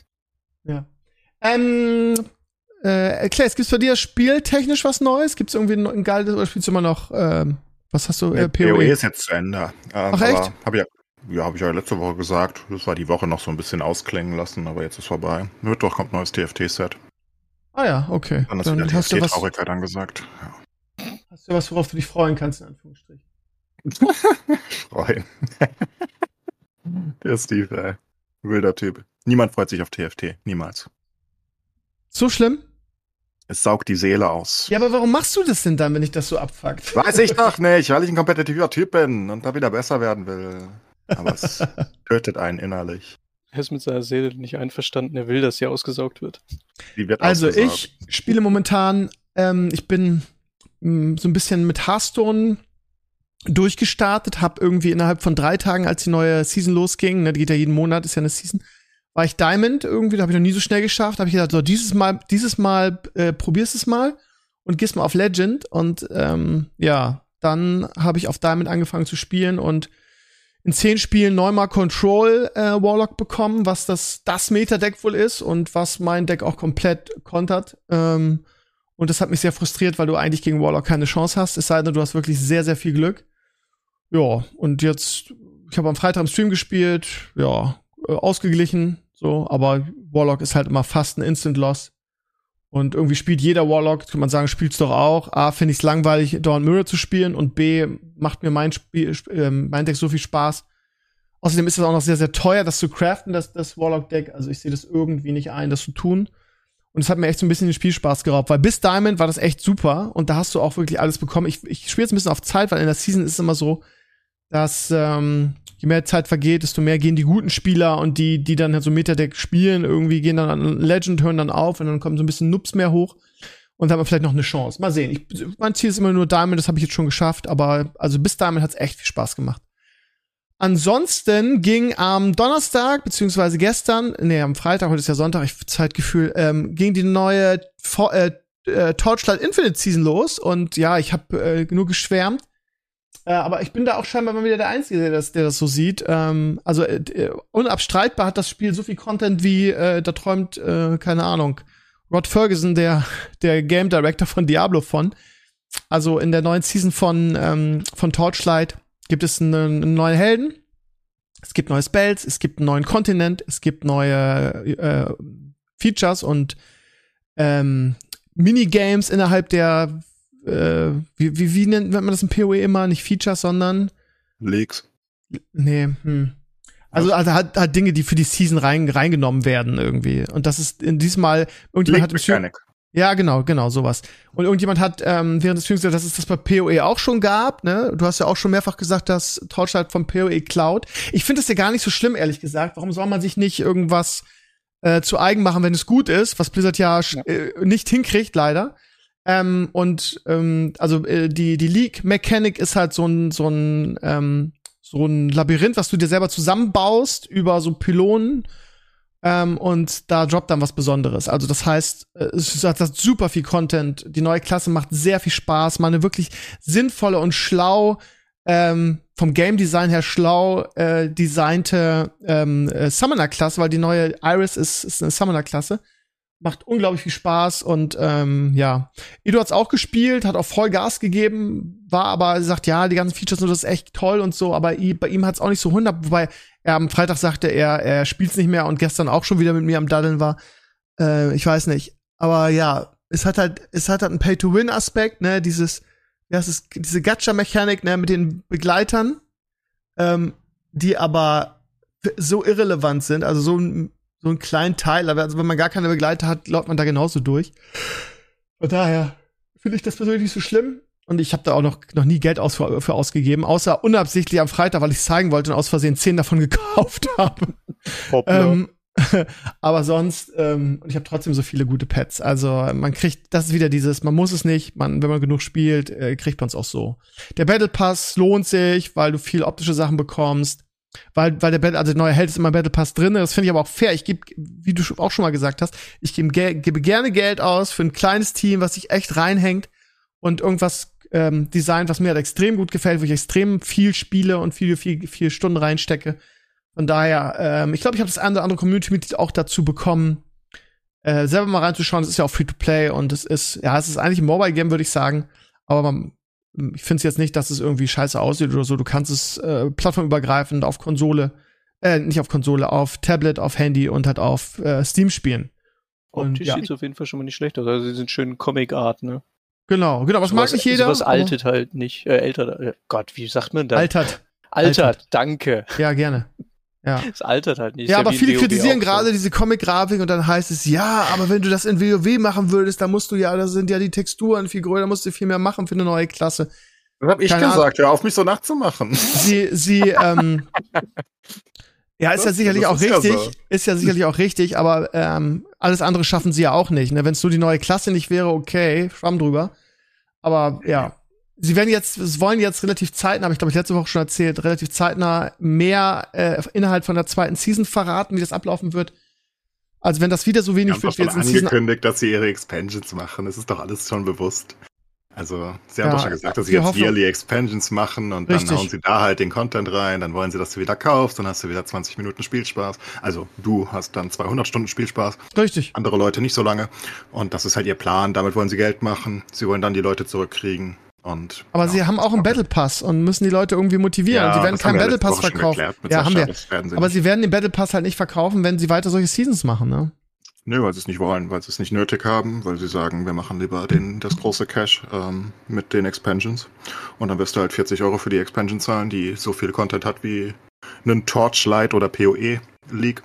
Ja. Ähm, äh, Claes, gibt's bei dir spieltechnisch was Neues? Gibt's irgendwie ein, ein geiles oder spielst du immer noch, ähm, was hast du, äh, PoE PoE? ist jetzt zu Ende. Ähm, Ach, echt? Hab ich ja, ja, habe ich ja letzte Woche gesagt. Das war die Woche noch so ein bisschen ausklingen lassen, aber jetzt ist vorbei. Mittwoch kommt neues TFT-Set. Ah ja, okay. Dann Dann hast du was, TFT-Traurigkeit angesagt. Ja. hast du was, worauf du dich freuen kannst, in Anführungsstrichen. (laughs) Freuen. Der Steve, ey. Wilder Typ. Niemand freut sich auf TFT. Niemals. So schlimm? Es saugt die Seele aus. Ja, aber warum machst du das denn dann, wenn ich das so abfuckt? Weiß ich (laughs) doch nicht, weil ich ein kompetitiver Typ bin und da wieder besser werden will. Aber es (laughs) tötet einen innerlich. Er ist mit seiner Seele nicht einverstanden. Er will, dass sie ausgesaugt wird. Die wird Also ausgesaugt. ich spiele momentan, ähm, ich bin mh, so ein bisschen mit Hearthstone durchgestartet, habe irgendwie innerhalb von drei Tagen, als die neue Season losging, ne, die geht ja jeden Monat, ist ja eine Season, war ich Diamond irgendwie, da habe ich noch nie so schnell geschafft, habe ich gedacht, so dieses Mal, dieses Mal äh, probierst es mal und gehst mal auf Legend und ähm, ja, dann habe ich auf Diamond angefangen zu spielen und in zehn Spielen neunmal Control äh, Warlock bekommen, was das, das Meta-Deck wohl ist und was mein Deck auch komplett kontert. Ähm, und das hat mich sehr frustriert, weil du eigentlich gegen Warlock keine Chance hast, es sei denn, du hast wirklich sehr, sehr viel Glück. Ja, und jetzt, ich habe am Freitag im Stream gespielt, ja, äh, ausgeglichen, so, aber Warlock ist halt immer fast ein Instant-Loss. Und irgendwie spielt jeder Warlock, kann man sagen, spielt's doch auch. A, finde ich es langweilig, Dawn Mirror zu spielen und B, macht mir mein Spiel, sp- ähm, mein Deck so viel Spaß. Außerdem ist es auch noch sehr, sehr teuer, das zu craften, das, das Warlock-Deck. Also ich sehe das irgendwie nicht ein, das zu tun. Und es hat mir echt so ein bisschen den Spielspaß geraubt, weil bis Diamond war das echt super und da hast du auch wirklich alles bekommen. Ich, ich spiele jetzt ein bisschen auf Zeit, weil in der Season ist es immer so, dass ähm, je mehr Zeit vergeht, desto mehr gehen die guten Spieler und die, die dann halt so Metadeck spielen, irgendwie gehen dann an Legend, hören dann auf und dann kommen so ein bisschen Nubs mehr hoch und dann haben wir vielleicht noch eine Chance. Mal sehen. Ich, mein Ziel ist immer nur Diamond, das habe ich jetzt schon geschafft, aber also bis Diamond hat's echt viel Spaß gemacht. ansonsten ging am Donnerstag, beziehungsweise gestern, nee, am Freitag, heute ist ja Sonntag, ich Zeitgefühl, ähm, ging die neue For äh, äh, Torchlight Infinite Season los und ja, ich habe äh, nur geschwärmt. Äh, aber ich bin da auch scheinbar mal wieder der Einzige, der das, der das so sieht. Ähm, also äh, äh, unabstreitbar hat das Spiel so viel Content wie, äh, da träumt, äh, keine Ahnung, Rod Ferguson, der, der Game Director von Diablo von. Also in der neuen Season von, ähm, von Torchlight gibt es einen, einen neuen Helden. Es gibt neue Spells, es gibt einen neuen Kontinent, es gibt neue äh, Features und ähm, Minigames innerhalb der äh, wie, wie, wie nennt man das im PoE immer? Nicht Features, sondern Leaks. Nee, hm. Also, also hat, hat Dinge, die für die Season rein, reingenommen werden irgendwie. Und das ist in diesmal irgendjemand Link hat ja, genau, genau, sowas. Und irgendjemand hat ähm, während des Films gesagt, dass es das bei PoE auch schon gab, ne? Du hast ja auch schon mehrfach gesagt, dass Torchlight vom PoE klaut. Ich finde es ja gar nicht so schlimm, ehrlich gesagt. Warum soll man sich nicht irgendwas äh, zu eigen machen, wenn es gut ist, was Blizzard ja, Ja. Äh, nicht hinkriegt, leider. Ähm, und ähm, also äh, die die League Mechanic ist halt so ein so ein ähm, so ein Labyrinth, was du dir selber zusammenbaust über so Pylonen ähm, und da droppt dann was Besonderes. Also das heißt, äh, es hat super viel Content. Die neue Klasse macht sehr viel Spaß, mal eine wirklich sinnvolle und schlau ähm, vom Game Design her schlau äh, designte ähm, äh, Summoner-Klasse, weil die neue Iris ist, ist eine Summoner-Klasse. Macht unglaublich viel Spaß und ähm, ja, Edu hat's auch gespielt, hat auch voll Gas gegeben, war aber sagt, ja, die ganzen Features und das ist echt toll und so, aber bei ihm hat's auch nicht so 100, wobei er am Freitag sagte, er, er spielt's nicht mehr und gestern auch schon wieder mit mir am Daddeln war. Äh, ich weiß nicht, aber ja, es hat halt, es hat halt einen Pay-to-Win-Aspekt, ne, dieses, ja, es ist diese Gacha-Mechanik, ne, mit den Begleitern, ähm, die aber so irrelevant sind, also so so ein kleinen Teil, aber also wenn man gar keine Begleiter hat, läuft man da genauso durch. Von daher finde ich das persönlich nicht so schlimm. Und ich habe da auch noch, noch nie Geld aus, für, für ausgegeben, außer unabsichtlich am Freitag, weil ich zeigen wollte und aus Versehen zehn davon (laughs) gekauft habe. Ähm, (laughs) aber sonst, ähm, und ich habe trotzdem so viele gute Pets. Also man kriegt, das ist wieder dieses, man muss es nicht, man, wenn man genug spielt, äh, kriegt man es auch so. Der Battle Pass lohnt sich, weil du viel optische Sachen bekommst. Weil, weil der Battle, also der neue Held ist immer im Battle Pass drin. Das finde ich aber auch fair. Ich gebe, wie du auch schon mal gesagt hast, ich gebe, ge- gebe gerne Geld aus für ein kleines Team, was sich echt reinhängt und irgendwas ähm, designt, was mir halt extrem gut gefällt, wo ich extrem viel spiele und viele, viel, viel Stunden reinstecke. Von daher, ähm, ich glaube, ich habe das eine oder andere Community-Mitglied auch dazu bekommen, äh, selber mal reinzuschauen. Es ist ja auch Free-to-Play und es ist, ja, es ist eigentlich ein Mobile-Game, würde ich sagen. Aber man, ich finde es jetzt nicht, dass es irgendwie scheiße aussieht oder so. Du kannst es äh, plattformübergreifend auf Konsole, äh, nicht auf Konsole, auf Tablet, auf Handy und halt auf äh, Steam spielen. Und Optisch ja, sieht's auf jeden Fall schon mal nicht schlecht aus. Also sie sind schön Comic-Art, ne? genau, genau. Was mag nicht jeder? Sowas altert halt nicht. Äh, älter, äh, Gott, wie sagt man das? altert. altert. altert. danke. Ja, gerne. Ja. Es altert halt nicht. Ja, aber viele WoW kritisieren gerade diese Comic-Grafik und dann heißt es, ja, aber wenn du das in WoW machen würdest, dann musst du ja, da sind ja die Texturen viel größer, da musst du viel mehr machen für eine neue Klasse. Das hab ich Keine gesagt, hör auf mich so nachzumachen. Sie, sie, (laughs) ähm, ja, ist ja Das- sicherlich das auch ist ja richtig, so. ist ja sicherlich auch richtig, aber ähm, alles andere schaffen sie ja auch nicht. Ne? Wenn es nur die neue Klasse nicht wäre, okay, schwamm drüber. Aber ja, sie werden jetzt, es wollen jetzt relativ zeitnah, habe ich glaube ich letzte Woche schon erzählt, relativ zeitnah mehr äh, innerhalb von der zweiten Season verraten, wie das ablaufen wird. Also wenn das wieder so wenig wird wie jetzt in Season angekündigt, dass sie ihre Expansions machen. Das ist doch alles schon bewusst. Also, sie haben Ja, doch schon gesagt, dass sie jetzt hoffen- yearly Expansions machen und Richtig. dann hauen sie da halt den Content rein, dann wollen sie, dass du wieder kaufst, dann hast du wieder 20 Minuten Spielspaß. Also, du hast dann 200 Stunden Spielspaß, richtig. andere Leute nicht so lange. Und das ist halt ihr Plan, damit wollen sie Geld machen. Sie wollen dann die Leute zurückkriegen. Und, Aber ja. sie haben auch einen Battle Pass und müssen die Leute irgendwie motivieren. Ja, sie werden keinen Battle Pass verkaufen. Ja, haben wir. Aber sie werden den Battle Pass halt nicht verkaufen, wenn sie weiter solche Seasons machen, ne? Nö, weil sie es nicht wollen, weil sie es nicht nötig haben, weil sie sagen, wir machen lieber den, das große Cash ähm, mit den Expansions. Und dann wirst du halt 40 Euro für die Expansion zahlen, die so viel Content hat wie einen Torchlight oder PoE League,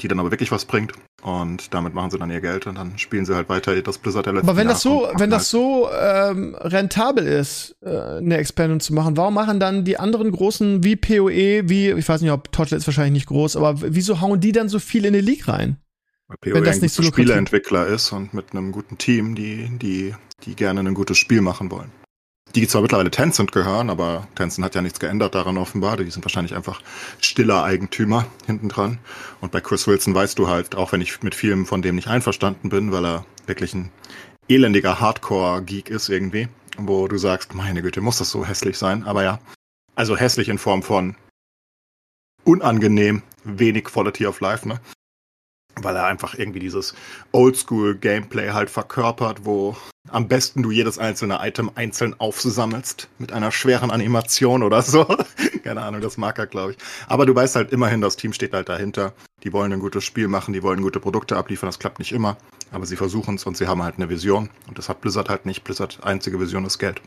die dann aber wirklich was bringt. Und damit machen sie dann ihr Geld und dann spielen sie halt weiter das Blizzard der letzten Aber wenn das Jahre so, und machen wenn das halt, so ähm, rentabel ist, äh, eine Expansion zu machen, warum machen dann die anderen großen wie PoE, wie, ich weiß nicht, ob Torchlight ist wahrscheinlich nicht groß, aber wieso hauen die dann so viel in die League rein? weil PoE wenn das ein nicht so Spieleentwickler ist und mit einem guten Team, die, die, die gerne ein gutes Spiel machen wollen. Die zwar mittlerweile Tencent gehören, aber Tencent hat ja nichts geändert daran offenbar. Die sind wahrscheinlich einfach stiller Eigentümer hinten dran. Und bei Chris Wilson weißt du halt, auch wenn ich mit vielem von dem nicht einverstanden bin, weil er wirklich ein elendiger Hardcore-Geek ist irgendwie, wo du sagst, meine Güte, muss das so hässlich sein? Aber ja, also hässlich in Form von unangenehm, wenig Quality of Life, ne? Weil er einfach irgendwie dieses Oldschool-Gameplay halt verkörpert, wo am besten du jedes einzelne Item einzeln aufsammelst mit einer schweren Animation oder so. (laughs) Keine Ahnung, das mag er, glaube ich. Aber du weißt halt immerhin, das Team steht halt dahinter. Die wollen ein gutes Spiel machen, die wollen gute Produkte abliefern. Das klappt nicht immer, aber sie versuchen es und sie haben halt eine Vision. Und das hat Blizzard halt nicht. Blizzard einzige Vision ist Geld.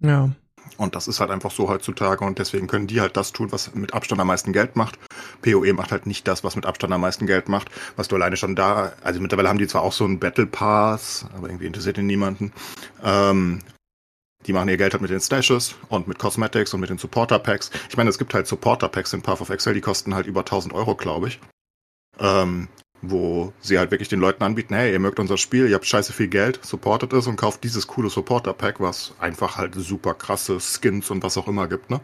Ja. Und das ist halt einfach so heutzutage und deswegen können die halt das tun, was mit Abstand am meisten Geld macht. PoE macht halt nicht das, was mit Abstand am meisten Geld macht, was du alleine schon da, also mittlerweile haben die zwar auch so einen Battle Pass, aber irgendwie interessiert ihn niemanden. Ähm, die machen ihr Geld halt mit den Stashes und mit Cosmetics und mit den Supporter Packs. Ich meine, es gibt halt Supporter Packs in Path of Excel, die kosten halt über 1000 Euro, glaube ich. Ähm, wo sie halt wirklich den Leuten anbieten, hey, ihr mögt unser Spiel, ihr habt scheiße viel Geld, supportet es und kauft dieses coole Supporter-Pack, was einfach halt super krasse Skins und was auch immer gibt, ne?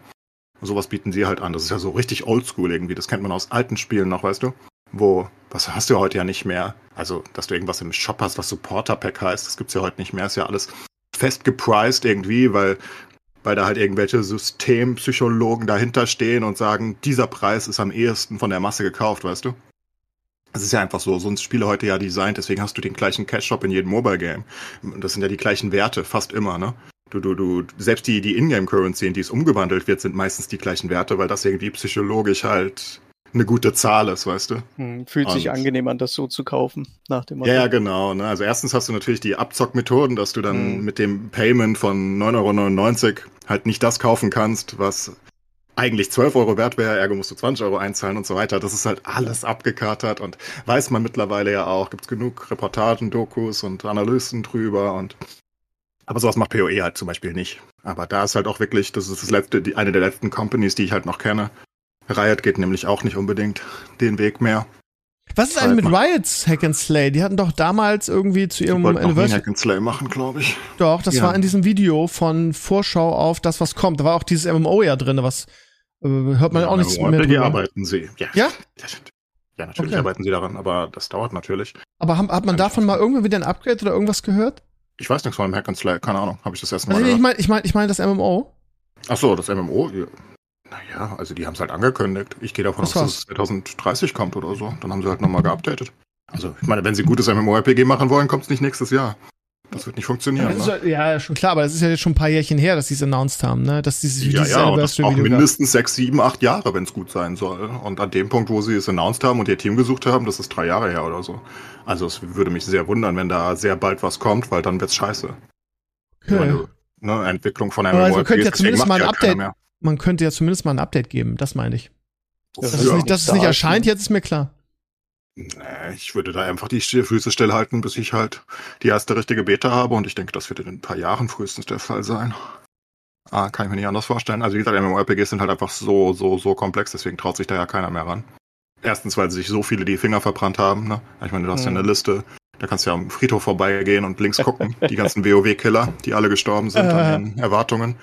sowas bieten sie halt an. Das ist ja so richtig oldschool irgendwie. Das kennt man aus alten Spielen noch, weißt du? Wo, was hast du heute ja nicht mehr? Also, dass du irgendwas im Shop hast, was Supporter-Pack heißt, das gibt's ja heute nicht mehr. Ist ja alles fest gepriced irgendwie, weil, weil da halt irgendwelche Systempsychologen dahinter stehen und sagen, dieser Preis ist am ehesten von der Masse gekauft, weißt du? Es ist ja einfach so, sonst Spiele heute ja designt, deswegen hast du den gleichen Cash-Shop in jedem Mobile-Game. Das sind ja die gleichen Werte, fast immer, ne? Du, du, du, selbst die, die Ingame-Currency, in die es umgewandelt wird, sind meistens die gleichen Werte, weil das irgendwie psychologisch halt eine gute Zahl ist, weißt du? Hm, fühlt Und, sich angenehm an, das so zu kaufen, nach dem Motto. Ja, genau. Ne? Also erstens hast du natürlich die Abzockmethoden, dass du dann hm. mit dem Payment von 9,99 Euro halt nicht das kaufen kannst, was eigentlich 12 Euro wert wäre, ergo musst du 20 Euro einzahlen und so weiter. Das ist halt alles abgekatert und weiß man mittlerweile ja auch. Gibt es genug Reportagen, Dokus und Analysten drüber und aber sowas macht PoE halt zum Beispiel nicht. Aber da ist halt auch wirklich, das ist das letzte, die, eine der letzten Companies, die ich halt noch kenne. Riot geht nämlich auch nicht unbedingt den Weg mehr. Was ist eigentlich mit Riots Hack and Slay? Die hatten doch damals irgendwie zu ihrem Anniversary Hack and Slay machen, glaube ich. Doch, das ja. war in diesem Video von Vorschau auf das, was kommt. Da war auch dieses MMO ja drin, was hört man ja, auch nichts mehr drüber. Die arbeiten sie. Ja. Ja, ja natürlich okay. arbeiten sie daran, aber das dauert natürlich. Aber haben, hat man davon mal irgendwann wieder ein Upgrade oder irgendwas gehört? Ich weiß nichts von dem Hack and Slay, keine Ahnung. Habe ich das erste Mal also, Ich meine ich mein, ich mein das MMO. Ach so, das MMO. Naja, also die haben es halt angekündigt. Ich gehe davon aus, dass es 2030 kommt oder so. Dann haben sie halt nochmal geupdatet. Also, ich meine, wenn sie gutes MMORPG machen wollen, kommt es nicht nächstes Jahr. Das wird nicht funktionieren. Ja, ne? ja, schon klar, aber es ist ja jetzt schon ein paar Jährchen her, dass sie es announced haben, ne? Dass dieses, ja, dieses ja, und das auch mindestens sechs, sieben, acht Jahre, wenn es gut sein soll. Und an dem Punkt, wo sie es announced haben und ihr Team gesucht haben, das ist drei Jahre her oder so. Also es würde mich sehr wundern, wenn da sehr bald was kommt, weil dann wird's scheiße. Okay. Meine, ne, Entwicklung von einem also könnte ja zumindest mal ein Update. Man könnte ja zumindest mal ein Update geben, das meine ich. Das dass, ja. es nicht, dass es nicht erscheint, jetzt ist mir klar. Ich würde da einfach die Füße stillhalten, bis ich halt die erste richtige Beta habe und ich denke, das wird in ein paar Jahren frühestens der Fall sein. Ah, kann ich mir nicht anders vorstellen. Also wie gesagt, MMORPGs sind halt einfach so, so, so komplex, deswegen traut sich da ja keiner mehr ran. Erstens, weil sich so viele die Finger verbrannt haben. Ne? Ich meine, du hast hm. ja eine Liste, da kannst du ja am Friedhof vorbeigehen und links gucken. (laughs) die ganzen WoW-Killer, die alle gestorben sind an den Erwartungen.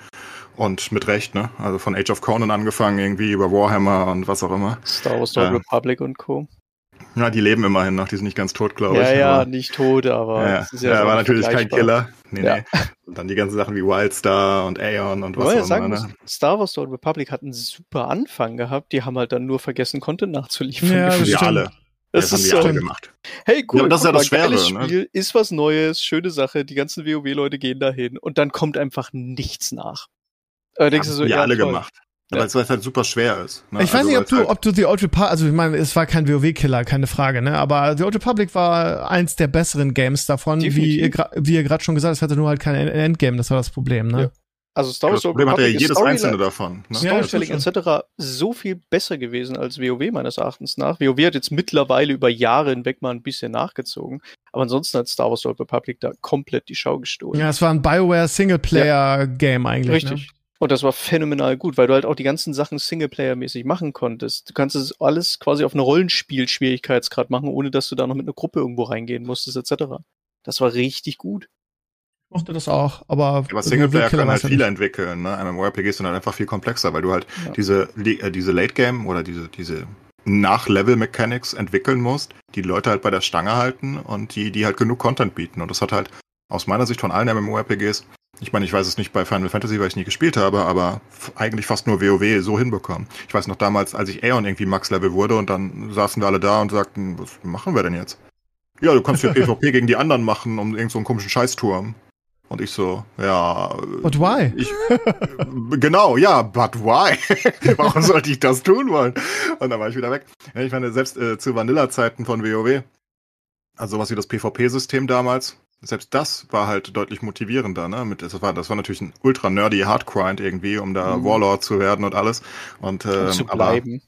Und mit Recht, ne? Also von Age of Conan angefangen, irgendwie über Warhammer und was auch immer. Star Wars, Star äh, Republic und Co. Ja, die leben immerhin noch, die sind nicht ganz tot, glaube ja, ich. Ja, ja, nicht tot, aber. Ja, ja, ja war natürlich kein Killer. Nee, ja. nee. Und dann die ganzen Sachen wie Wildstar und Aeon und was auch immer. Sagen, ne? Star Wars Old Republic hat einen super Anfang gehabt, die haben halt dann nur vergessen, Content nachzuliefern. Ja, das ja alle. Das, das ist haben die alle gemacht. Hey, cool, ja, das ist ja das Schwere. Ne? Spiel, ne? ist was Neues, schöne Sache, die ganzen WoW-Leute gehen dahin und dann kommt einfach nichts nach. Aber denkst du so, ja, alle toll. gemacht. Ja. Weil es halt super schwer ist. Ne? Ich weiß also, nicht, ob du, halt ob du The Old Republic, also ich meine, es war kein WoW-Killer, keine Frage, ne? Aber The Old Republic war eins der besseren Games davon, wie ihr, wie ihr gerade schon gesagt habt, es hatte nur halt kein Endgame, das war das Problem, ne? Ja. Also Star Wars ja, das Problem hat ja jedes einzelne davon. Ne? Storytelling etc. so viel besser gewesen als WoW meines Erachtens nach. WoW hat jetzt mittlerweile über Jahre hinweg mal ein bisschen nachgezogen. Aber ansonsten hat Star Wars Old Republic da komplett die Schau gestohlen. Ja, es war ein Bioware Singleplayer-Game eigentlich. Ne? Richtig. Ne? Und das war phänomenal gut, weil du halt auch die ganzen Sachen Singleplayer-mäßig machen konntest. Du kannst es alles quasi auf eine Rollenspiel-Schwierigkeitsgrad machen, ohne dass du da noch mit einer Gruppe irgendwo reingehen musstest, etc. Das war richtig gut. mochte das auch, aber. Aber Singleplayer können halt viele entwickeln, ne? MMORPGs sind halt einfach viel komplexer, weil du halt Ja. diese, äh, diese Late Game oder diese, diese Nach-Level-Mechanics entwickeln musst, die die Leute halt bei der Stange halten und die, die halt genug Content bieten. Und das hat halt aus meiner Sicht von allen MMORPGs, ich meine, ich weiß es nicht bei Final Fantasy, weil ich nie gespielt habe, aber eigentlich fast nur WoW so hinbekommen. Ich weiß noch damals, als ich Aeon irgendwie Max-Level wurde und dann saßen wir alle da und sagten, was machen wir denn jetzt? Ja, du kannst ja (laughs) PvP gegen die anderen machen, um irgend so einen komischen Scheißturm. Und ich so, ja. But why? (laughs) Ich, genau, ja, but why? (laughs) Warum sollte ich das tun wollen? Und dann war ich wieder weg. Ich meine, selbst äh, zu Vanilla-Zeiten von WoW, also sowas wie das PvP-System damals, selbst das war halt deutlich motivierender, ne? Mit, das, war, das war natürlich ein ultra nerdy Hardgrind irgendwie, um da Mhm. Warlord zu werden und alles. Und, ähm, Um zu aber bleiben.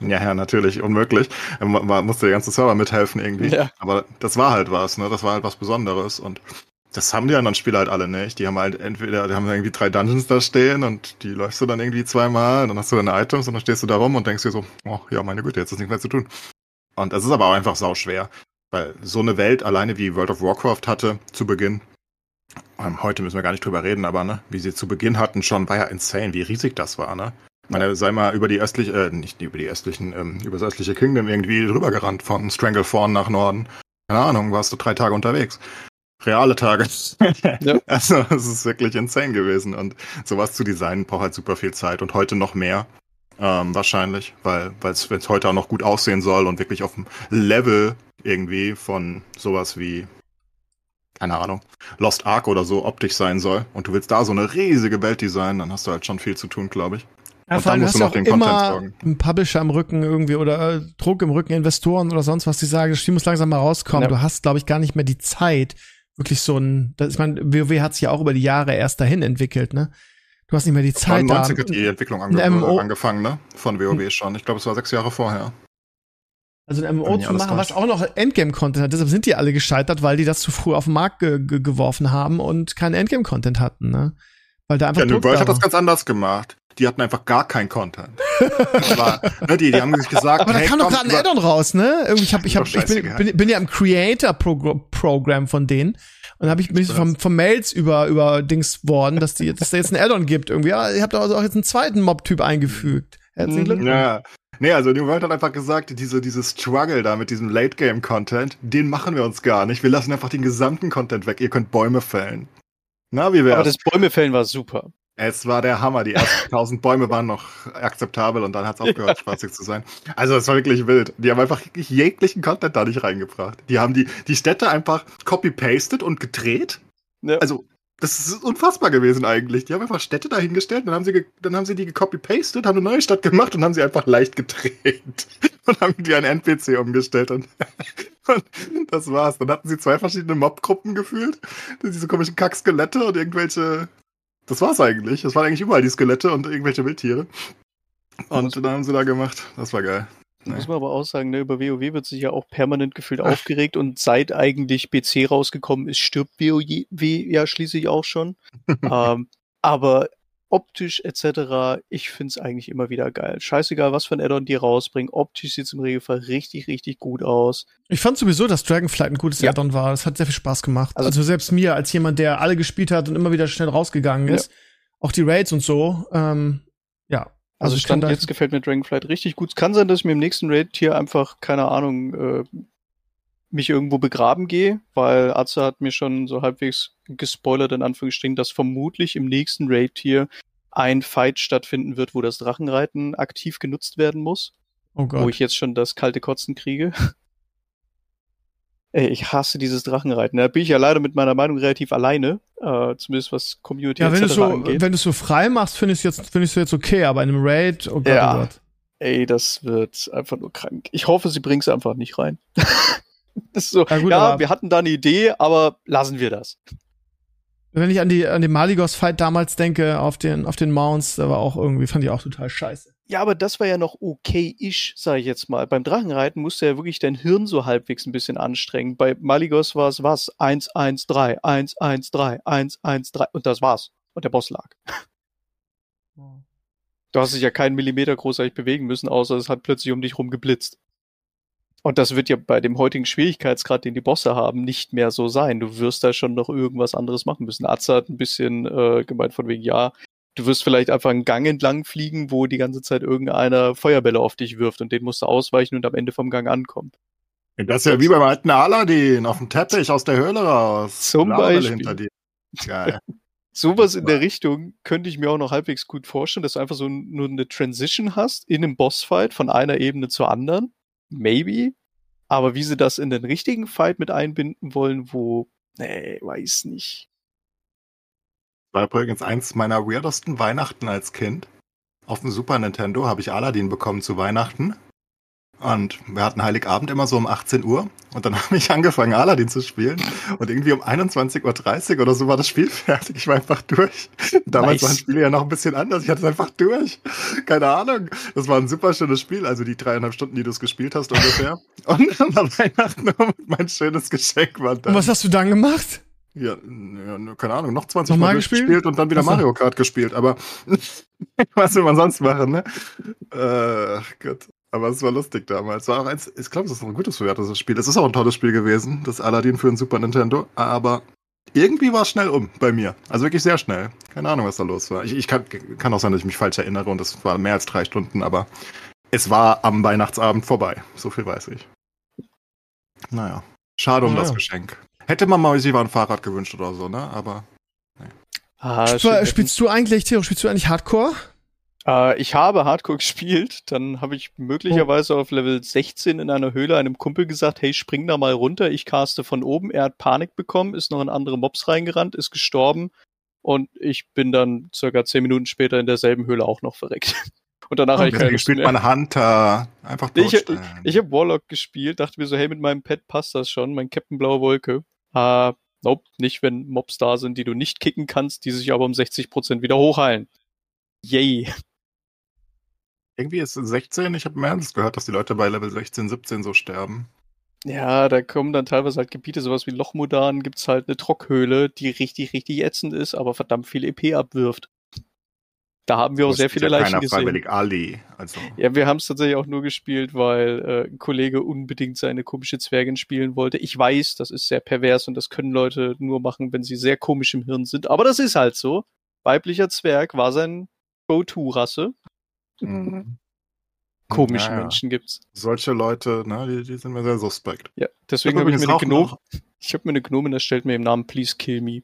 ja, ja, natürlich, unmöglich. Man, man musste der ganze Server mithelfen irgendwie. Ja. Aber das war halt was, ne? Das war halt was Besonderes und das haben die anderen Spieler halt alle nicht. Die haben halt entweder, die haben irgendwie drei Dungeons da stehen und die läufst du dann irgendwie zweimal, und dann hast du deine Items und dann stehst du da rum und denkst dir so, oh ja, meine Güte, jetzt ist nichts mehr zu tun. Und das ist aber auch einfach sau schwer, weil so eine Welt alleine wie World of Warcraft hatte zu Beginn, ähm, heute müssen wir gar nicht drüber reden, aber ne, wie sie zu Beginn hatten schon, war ja insane, wie riesig das war, ne? Ich meine, sei mal über die östliche, äh, nicht über die östlichen, ähm, über das östliche Kingdom irgendwie drüber gerannt von Stranglethorn nach Norden. Keine Ahnung, warst du drei Tage unterwegs. Reale Tage. (laughs) Ja. (laughs) Also, es ist wirklich insane gewesen. Und sowas zu designen braucht halt super viel Zeit und heute noch mehr. Ähm, wahrscheinlich, weil es heute auch noch gut aussehen soll und wirklich auf dem Level irgendwie von sowas wie, keine Ahnung, Lost Ark oder so optisch sein soll. Und du willst da so eine riesige Welt designen, dann hast du halt schon viel zu tun, glaube ich. Ja, Und dann musst hast du du noch auch den Content immer sorgen. einen Publisher im Rücken irgendwie oder äh, Druck im Rücken, Investoren oder sonst was, die sagen, das Spiel muss langsam mal rauskommen. Ja. Du hast, glaube ich, gar nicht mehr die Zeit, wirklich so ein, das, ich meine, WoW hat sich ja auch über die Jahre erst dahin entwickelt, ne? Du hast nicht mehr die Zeit da. 99 hat die Entwicklung ange angefangen, ne? Von WoW schon. Ich glaube, es war sechs Jahre vorher. Also ein MMO zu machen, was auch noch Endgame-Content hat. Deshalb sind die alle gescheitert, weil die das zu früh auf den Markt ge ge geworfen haben und keinen Endgame-Content hatten, ne? Weil da einfach Ja, New World hat das ganz anders gemacht. Die hatten einfach gar keinen Content. War, ne, die, die haben sich gesagt, Aber da hey, kam doch gerade ein Add-on raus, ne? Irgendwie, ich, hab, ich, hab, ich bin, bin, bin ja im Creator-Programm von denen. Und habe ich bin ich so vom, vom Mails über, über Dings worden, dass, die, dass da jetzt ein Add-on gibt. Irgendwie, ja, ihr habt also auch jetzt einen zweiten Mob-Typ eingefügt. Herzlichen Mhm. Glückwunsch. Ja. Nee, also New World hat einfach gesagt, diese, dieses Struggle da mit diesem Late-Game-Content, den machen wir uns gar nicht. Wir lassen einfach den gesamten Content weg. Ihr könnt Bäume fällen. Na, wie Aber wär's? das Bäumefällen war super. Es war der Hammer. Die ersten (laughs) tausend Bäume waren noch akzeptabel und dann hat's aufgehört, spaßig zu sein. Also es war wirklich wild. Die haben einfach jeglichen Content da nicht reingebracht. Die haben die, die Städte einfach copy-pasted und gedreht. Ja. Also das ist unfassbar gewesen eigentlich. Die haben einfach Städte dahingestellt, dann haben sie, dann haben sie die gecopy-pasted, haben eine neue Stadt gemacht und haben sie einfach leicht gedreht. (laughs) Und haben die an NPC umgestellt und, (laughs) und das war's. Dann hatten sie zwei verschiedene Mob-Gruppen gefühlt. Diese komischen Kack-Skelette und irgendwelche das war's eigentlich. Das waren eigentlich überall die Skelette und irgendwelche Wildtiere. Und dann haben sie da gemacht. Das war geil. Da Muss man aber auch sagen, ne, über WoW wird sich ja auch permanent gefühlt aufgeregt und seit eigentlich PC rausgekommen ist, stirbt WoW ja schließlich auch schon. (laughs) ähm, aber optisch etc., ich find's eigentlich immer wieder geil. Scheißegal, was für ein Addon die rausbringen. Optisch sieht's im Regelfall richtig, richtig gut aus. Ich fand sowieso, dass Dragonflight ein gutes Ja. Add-on war. Es hat sehr viel Spaß gemacht. Also- Also, selbst mir, als jemand, der alle gespielt hat und immer wieder schnell rausgegangen ist, auch die Raids und so, ähm, ja. Also, ich kann Stand jetzt gefällt mir Dragonflight richtig gut. Es kann sein, dass ich mir im nächsten Raid hier einfach, keine Ahnung, äh, mich irgendwo begraben gehe, weil Atze hat mir schon so halbwegs gespoilert, in Anführungsstrichen, dass vermutlich im nächsten Raid hier ein Fight stattfinden wird, wo das Drachenreiten aktiv genutzt werden muss, Oh wo Gott. ich jetzt schon das kalte Kotzen kriege. (laughs) Ey, ich hasse dieses Drachenreiten. Da bin ich ja leider mit meiner Meinung relativ alleine, äh, zumindest was Community Ja, wenn du etc. so, angeht. wenn du so frei machst, finde ich jetzt, finde ich jetzt okay, aber in einem Raid, oh Gott, Ja. oh Gott. Ey, das wird einfach nur krank. Ich hoffe, sie bringt es einfach nicht rein. (laughs) (laughs) so, Ja, gut, ja, wir hatten da eine Idee, aber lassen wir das. Wenn ich an die, an den Maligos-Fight damals denke, auf den, auf den Mounts, da war auch irgendwie, fand ich auch total scheiße. Ja, aber das war ja noch okay-ish, sag ich jetzt mal. Beim Drachenreiten musst du ja wirklich dein Hirn so halbwegs ein bisschen anstrengen. Bei Maligos war es was? 1-1-3, 1-1-3, 1-1-3 und das war's. Und der Boss lag. Du hast dich ja keinen Millimeter großartig bewegen müssen, außer es hat plötzlich um dich rum geblitzt. Und das wird ja bei dem heutigen Schwierigkeitsgrad, den die Bosse haben, nicht mehr so sein. Du wirst da schon noch irgendwas anderes machen müssen. Atze hat ein bisschen äh, gemeint von wegen, ja, du wirst vielleicht einfach einen Gang entlang fliegen, wo die ganze Zeit irgendeiner Feuerbälle auf dich wirft und den musst du ausweichen und am Ende vom Gang ankommen. Das ist ja wie beim alten Aladdin, auf dem Teppich aus der Höhle raus. Zum Beispiel. Hinter dir. Geil. (laughs) Sowas in der Richtung könnte ich mir auch noch halbwegs gut vorstellen, dass du einfach so nur eine Transition hast in einem Bossfight von einer Ebene zur anderen. Maybe. Aber wie sie das in den richtigen Fight mit einbinden wollen, wo, nee, weiß nicht. war übrigens eins meiner weirdesten Weihnachten als Kind. Auf dem Super Nintendo habe ich Aladdin bekommen zu Weihnachten. Und wir hatten Heiligabend immer so um 18 Uhr. Und dann (laughs) habe ich angefangen, Aladdin zu spielen. Und irgendwie um 21.30 Uhr oder so war das Spiel fertig. Ich war einfach durch. (laughs) Damals Nice. waren Spiele ja noch ein bisschen anders. Ich hatte es einfach durch. Keine Ahnung. Das war ein super schönes Spiel. Also die dreieinhalb Stunden, die du es gespielt hast ungefähr. (laughs) Und dann war Weihnachten mein schönes Geschenk war dann. Und was hast du dann gemacht? Ja, ja, keine Ahnung, noch 20 Nochmal Mal gespielt? gespielt und dann wieder. Mario Kart gespielt, aber was will man sonst machen, ne? Äh, Ach Gott. Aber es war lustig damals. War auch eins, ich glaube, es ist ein gutes bewertetes Spiel. Es ist auch ein tolles Spiel gewesen, das Aladdin für den Super Nintendo, aber irgendwie war es schnell um bei mir. Also wirklich sehr schnell. Keine Ahnung, was da los war. Ich, ich kann, kann auch sein, dass ich mich falsch erinnere und es war mehr als drei Stunden, aber es war am Weihnachtsabend vorbei. So viel weiß ich. Naja. Schade um Ja. das Geschenk. Hätte man mal sich mal ein Fahrrad gewünscht oder so, ne? Aber Ah, Spielst, du, spielst du eigentlich, Theo, spielst du eigentlich Hardcore? Äh, ich habe Hardcore gespielt, dann habe ich möglicherweise auf Level 16 in einer Höhle einem Kumpel gesagt, hey, spring da mal runter, ich caste von oben, er hat Panik bekommen, ist noch in andere Mobs reingerannt, ist gestorben und ich bin dann circa 10 Minuten später in derselben Höhle auch noch verreckt. (laughs) Und danach habe ich keine Deswegen Lust spielt mehr. man Hunter. Einfach Ich, ich, ich habe Warlock gespielt, dachte mir so, hey, mit meinem Pet passt das schon, mein Captain Blaue Wolke. Ah, nope, nicht, wenn Mobs da sind, die du nicht kicken kannst, die sich aber um 60% wieder hochheilen. Yay. Irgendwie ist es 16, ich habe mehr als gehört, dass die Leute bei Level 16, 17 so sterben. Ja, da kommen dann teilweise halt Gebiete, sowas wie Lochmodan, gibt's halt eine Trockhöhle, die richtig, richtig ätzend ist, aber verdammt viel EP abwirft. Da haben wir auch Das sehr viele ja Leichen keiner gesehen. freiwillig Ali. Also, Ja, wir haben es tatsächlich auch nur gespielt, weil äh, ein Kollege unbedingt seine komische Zwergin spielen wollte. Ich weiß, das ist sehr pervers und das können Leute nur machen, wenn sie sehr komisch im Hirn sind. Aber das ist halt so. Weiblicher Zwerg war sein Go-To-Rasse. Mhm. Komische Naja. Menschen gibt's. Solche Leute, ne, die, die sind mir sehr suspekt. Ja, deswegen hab habe ich mir eine Gnome, ich habe mir eine Gnomin erstellt mit dem Namen Please Kill Me.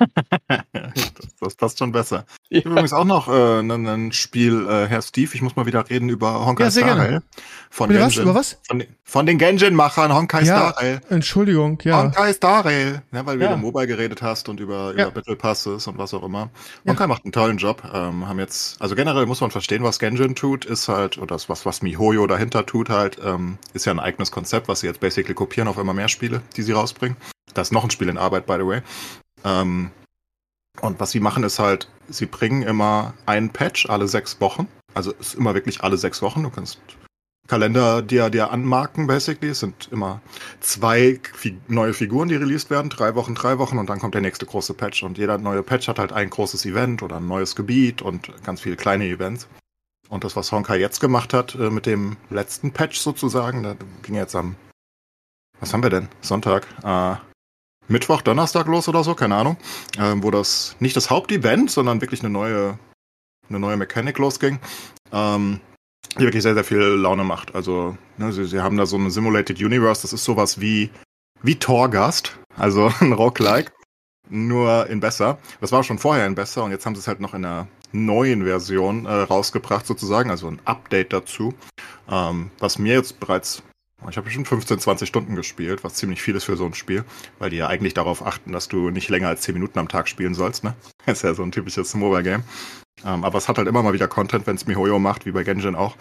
(laughs) das, passt schon besser. (laughs) Ja. Ich habe übrigens auch noch äh, ein, ein Spiel, äh, Herr Steve, ich muss mal wieder reden über Honkai Ja, sehr Star gerne. Rail. Von Bitte was? Über was? Von, den- von den Genjin-Machern Honkai Ja. Star Rail. Entschuldigung, ja. Honkai Star Rail. Ja, weil Ja. über Mobile geredet hast und über, Ja. über Battle Passes und was auch immer. Honkai macht einen tollen Job. Ähm, haben jetzt, also generell muss man verstehen, was Genjin tut, ist halt, oder das, was, was MiHoYo dahinter tut halt, ähm, ist ja ein eigenes Konzept, was sie jetzt basically kopieren auf immer mehr Spiele, die sie rausbringen. Da ist noch ein Spiel in Arbeit, by the way. Ähm, und was sie machen ist halt, sie bringen immer einen Patch alle sechs Wochen. Also ist immer wirklich alle sechs Wochen. Du kannst Kalender dir, dir anmarken, basically. Es sind immer zwei neue Figuren, die released werden, drei Wochen, drei Wochen und dann kommt der nächste große Patch. Und jeder neue Patch hat halt ein großes Event oder ein neues Gebiet und ganz viele kleine Events. Und das, was Honkai jetzt gemacht hat äh, mit dem letzten Patch sozusagen, da ging jetzt am, was haben wir denn? Sonntag, äh, Mittwoch, Donnerstag los oder so, keine Ahnung, ähm, wo das nicht das Hauptevent, sondern wirklich eine neue, eine neue Mechanik losging, ähm, die wirklich sehr, sehr viel Laune macht. Also, ne, sie, sie haben da so eine Simulated Universe, das ist sowas wie, wie Torgast, also (laughs) ein Roguelike, nur in besser. Das war schon vorher in besser und jetzt haben sie es halt noch in einer neuen Version äh, rausgebracht sozusagen, also ein Update dazu, ähm, was mir jetzt bereits ich habe bestimmt 15, 20 Stunden gespielt, was ziemlich viel ist für so ein Spiel, weil die ja eigentlich darauf achten, dass du nicht länger als 10 Minuten am Tag spielen sollst, ne? (laughs) Ist ja so ein typisches Mobile-Game. Ähm, aber es hat halt immer mal wieder Content, wenn es MiHoYo macht, wie bei Genjin auch,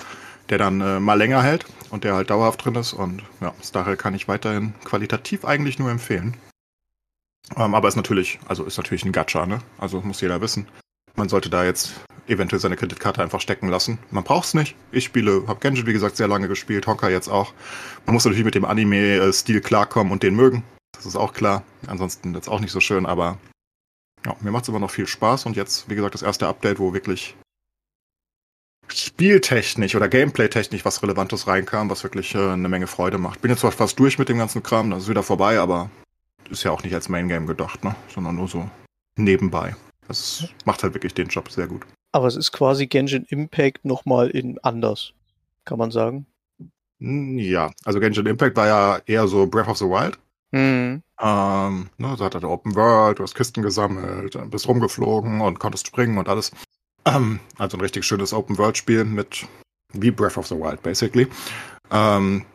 der dann äh, mal länger hält und der halt dauerhaft drin ist. Und ja, Starrel kann ich weiterhin qualitativ eigentlich nur empfehlen. Ähm, aber ist natürlich, also ist natürlich ein Gacha, ne? Also muss jeder wissen. Man sollte da jetzt eventuell seine Kreditkarte einfach stecken lassen. Man braucht's nicht. Ich spiele, habe Genjin wie gesagt sehr lange gespielt, Honkai jetzt auch. Man muss natürlich mit dem Anime-Stil klarkommen und den mögen. Das ist auch klar. Ansonsten jetzt auch nicht so schön, aber ja, mir macht's immer noch viel Spaß und jetzt, wie gesagt, das erste Update, wo wirklich spieltechnisch oder gameplay-technisch was Relevantes reinkam, was wirklich äh, eine Menge Freude macht. Bin jetzt zwar fast durch mit dem ganzen Kram, das ist wieder vorbei, aber ist ja auch nicht als Main Game gedacht, ne? sondern nur so nebenbei. Das macht halt wirklich den Job sehr gut. Aber es ist quasi Genshin Impact nochmal in anders, kann man sagen. Ja, also Genshin Impact war ja eher so Breath of the Wild. Mhm. Ähm, ne, so hat er Open World, du hast Kisten gesammelt, bist rumgeflogen und konntest springen und alles. Ähm, also ein richtig schönes Open World Spiel mit wie Breath of the Wild basically. Ähm,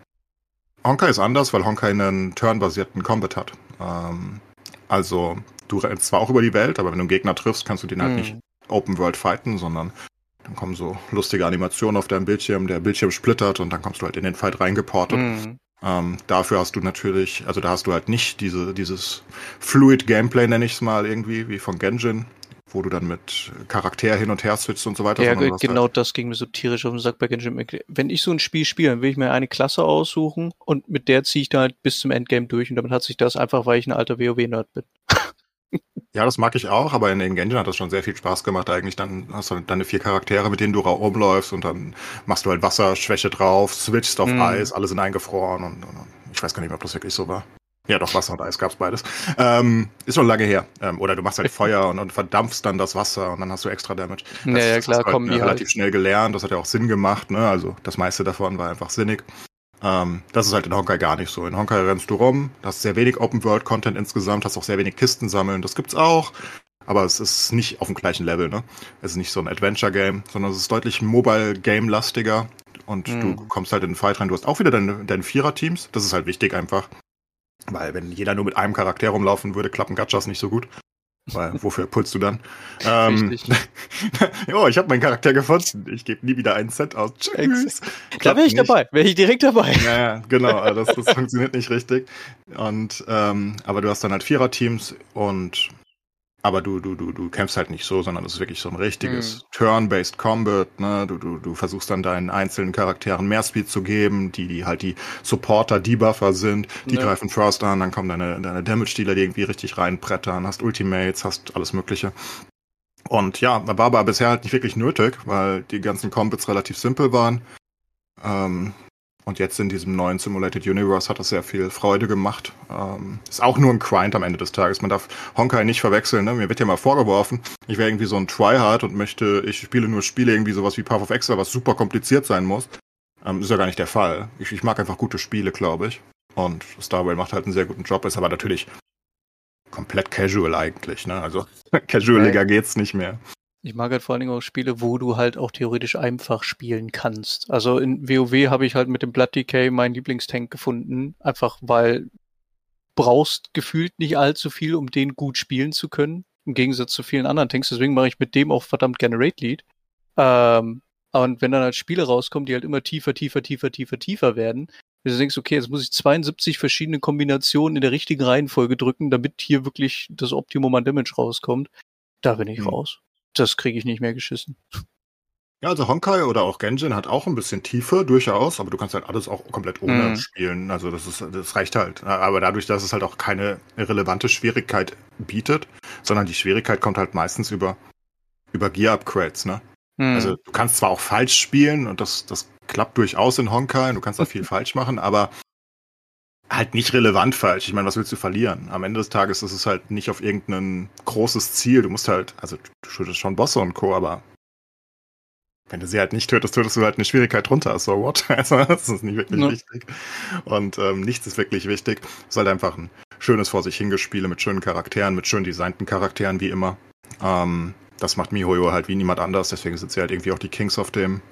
Honkai ist anders, weil Honkai einen turnbasierten Combat hat. Ähm, also du rennst zwar auch über die Welt, aber wenn du einen Gegner triffst, kannst du den halt Mhm. nicht Open World fighten, sondern dann kommen so lustige Animationen auf deinem Bildschirm, der Bildschirm splittert und dann kommst du halt in den Fight reingeportet. Mhm. Ähm, dafür hast du natürlich, also da hast du halt nicht diese, dieses Fluid Gameplay, nenne ich es mal irgendwie, wie von Genshin, wo du dann mit Charakter hin und her switchst und so weiter. Ja, hast genau Halt, das ging mir so tierisch auf den Sack bei Genshin. Wenn ich so ein Spiel spiele, dann will ich mir eine Klasse aussuchen und mit der ziehe ich da halt bis zum Endgame durch und damit hat sich das einfach, weil ich ein alter WoW-Nerd bin. (laughs) ja, das mag ich auch, aber in, in Genshin hat das schon sehr viel Spaß gemacht eigentlich. Dann hast du deine vier Charaktere, mit denen du rumläufst und dann machst du halt Wasserschwäche drauf, switchst auf Mhm. Eis, alle sind eingefroren und, und ich weiß gar nicht mehr, ob das wirklich so war. Ja, doch, Wasser und Eis gab's beides. Ähm, ist schon lange her. Ähm, oder du machst halt (laughs) Feuer und, und verdampfst dann das Wasser und dann hast du extra Damage. Ja, ja, das klar, hast du kommen halt, die äh, relativ halt. schnell gelernt. Das hat ja auch Sinn gemacht. Ne? Also das meiste davon war einfach sinnig. Ähm, das ist halt in Honkai gar nicht so. In Honkai rennst du rum, hast sehr wenig Open-World-Content insgesamt, hast auch sehr wenig Kisten sammeln. Das gibt's auch. Aber es ist nicht auf dem gleichen Level. Ne? Es ist nicht so ein Adventure-Game, sondern es ist deutlich Mobile-Game-lastiger. Und Mhm. du kommst halt in den Fight rein. Du hast auch wieder deine, deine Vierer-Teams. Das ist halt wichtig einfach. Weil wenn jeder nur mit einem Charakter rumlaufen würde, klappen Gachas nicht so gut. Weil wofür pulst du dann? Ähm, jo, (laughs) ich habe meinen Charakter gefunden. Ich gebe nie wieder einen Cent aus. Tschüss. Da wäre ich nicht. dabei, wäre ich direkt dabei. Ja, ja, genau. also Das, das funktioniert nicht richtig. Und ähm, aber du hast dann halt Vierer-Teams und aber du, du, du, du kämpfst halt nicht so, sondern es ist wirklich so ein richtiges Turn-based Combat, ne? Du, du, du versuchst dann deinen einzelnen Charakteren mehr Speed zu geben, die, die halt die Supporter, Debuffer sind, die Ja. greifen First an, dann kommen deine, deine Damage-Dealer, die irgendwie richtig reinbrettern, hast Ultimates, hast alles Mögliche. Und ja, war aber bisher halt nicht wirklich nötig, weil die ganzen Combats relativ simpel waren. Ähm, und jetzt in diesem neuen Simulated Universe hat das sehr viel Freude gemacht. Ähm, ist auch nur ein Grind am Ende des Tages. Man darf Honkai nicht verwechseln. Ne? Mir wird ja mal vorgeworfen, ich wäre irgendwie so ein Tryhard und möchte, ich spiele nur Spiele irgendwie sowas wie Path of Exile, was super kompliziert sein muss. Ähm, ist ja gar nicht der Fall. Ich, ich mag einfach gute Spiele, glaube ich. Und Starwell macht halt einen sehr guten Job, ist aber natürlich komplett casual eigentlich. Ne? Also (laughs) casualiger geht's nicht mehr. Ich mag halt vor allen Dingen auch Spiele, wo du halt auch theoretisch einfach spielen kannst. Also in WoW habe ich halt mit dem Blood Decay meinen Lieblingstank gefunden, einfach weil brauchst gefühlt nicht allzu viel, um den gut spielen zu können, im Gegensatz zu vielen anderen Tanks. Deswegen mache ich mit dem auch verdammt gerne Raid Lead. Ähm, und wenn dann halt Spiele rauskommen, die halt immer tiefer, tiefer, tiefer, tiefer, tiefer werden, du denkst, okay, jetzt muss ich 72 verschiedene Kombinationen in der richtigen Reihenfolge drücken, damit hier wirklich das Optimum an Damage rauskommt. Da bin ich Hm. raus. Das kriege ich nicht mehr geschissen. Ja, also Honkai oder auch Genshin hat auch ein bisschen Tiefe, durchaus, aber du kannst halt alles auch komplett ohne Mhm. spielen. Also das ist, das reicht halt. Aber dadurch, dass es halt auch keine relevante Schwierigkeit bietet, sondern die Schwierigkeit kommt halt meistens über, über Gear-Upgrades, ne? Hm. Also du kannst zwar auch falsch spielen und das, das klappt durchaus in Honkai und du kannst da viel (laughs) falsch machen, aber halt nicht relevant falsch. Ich meine, was willst du verlieren? Am Ende des Tages ist es halt nicht auf irgendein großes Ziel. Du musst halt, also du tötest schon Bosse und Co., aber wenn du sie halt nicht tötest, tötest du halt eine Schwierigkeit drunter. So what? (laughs) Also, das ist nicht wirklich Ja. wichtig. Und ähm, nichts ist wirklich wichtig. Es ist halt einfach ein schönes vor sich hingespiele mit schönen Charakteren, mit schön designten Charakteren wie immer. Ähm, das macht MiHoYo halt wie niemand anders, deswegen sind sie halt irgendwie auch die Kings auf dem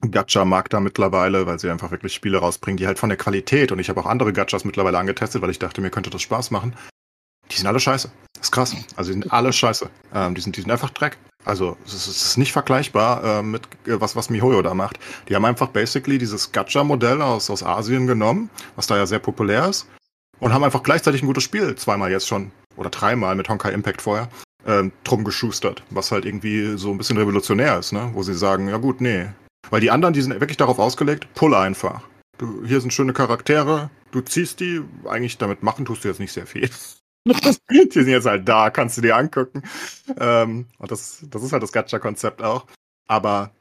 Gacha-Markt da mittlerweile, weil sie einfach wirklich Spiele rausbringen, die halt von der Qualität und ich habe auch andere Gachas mittlerweile angetestet, weil ich dachte, mir könnte das Spaß machen. Die sind alle scheiße. Das ist krass. Also die sind alle scheiße. Ähm, die, sind, die sind einfach Dreck. Also es ist, nicht vergleichbar äh, mit äh, was, was MiHoYo da macht. Die haben einfach basically dieses Gacha-Modell aus, aus Asien genommen, was da ja sehr populär ist, und haben einfach gleichzeitig ein gutes Spiel, zweimal jetzt schon, oder dreimal mit Honkai Impact vorher, ähm, drum geschustert, was halt irgendwie so ein bisschen revolutionär ist, ne? Wo sie sagen, ja gut, nee. Weil die anderen, die sind wirklich darauf ausgelegt, pull einfach. Du, hier sind schöne Charaktere, du ziehst die, eigentlich damit machen tust du jetzt nicht sehr viel. (laughs) die sind jetzt halt da, kannst du dir angucken. Ähm, und das, das ist halt das Gacha-Konzept auch. aber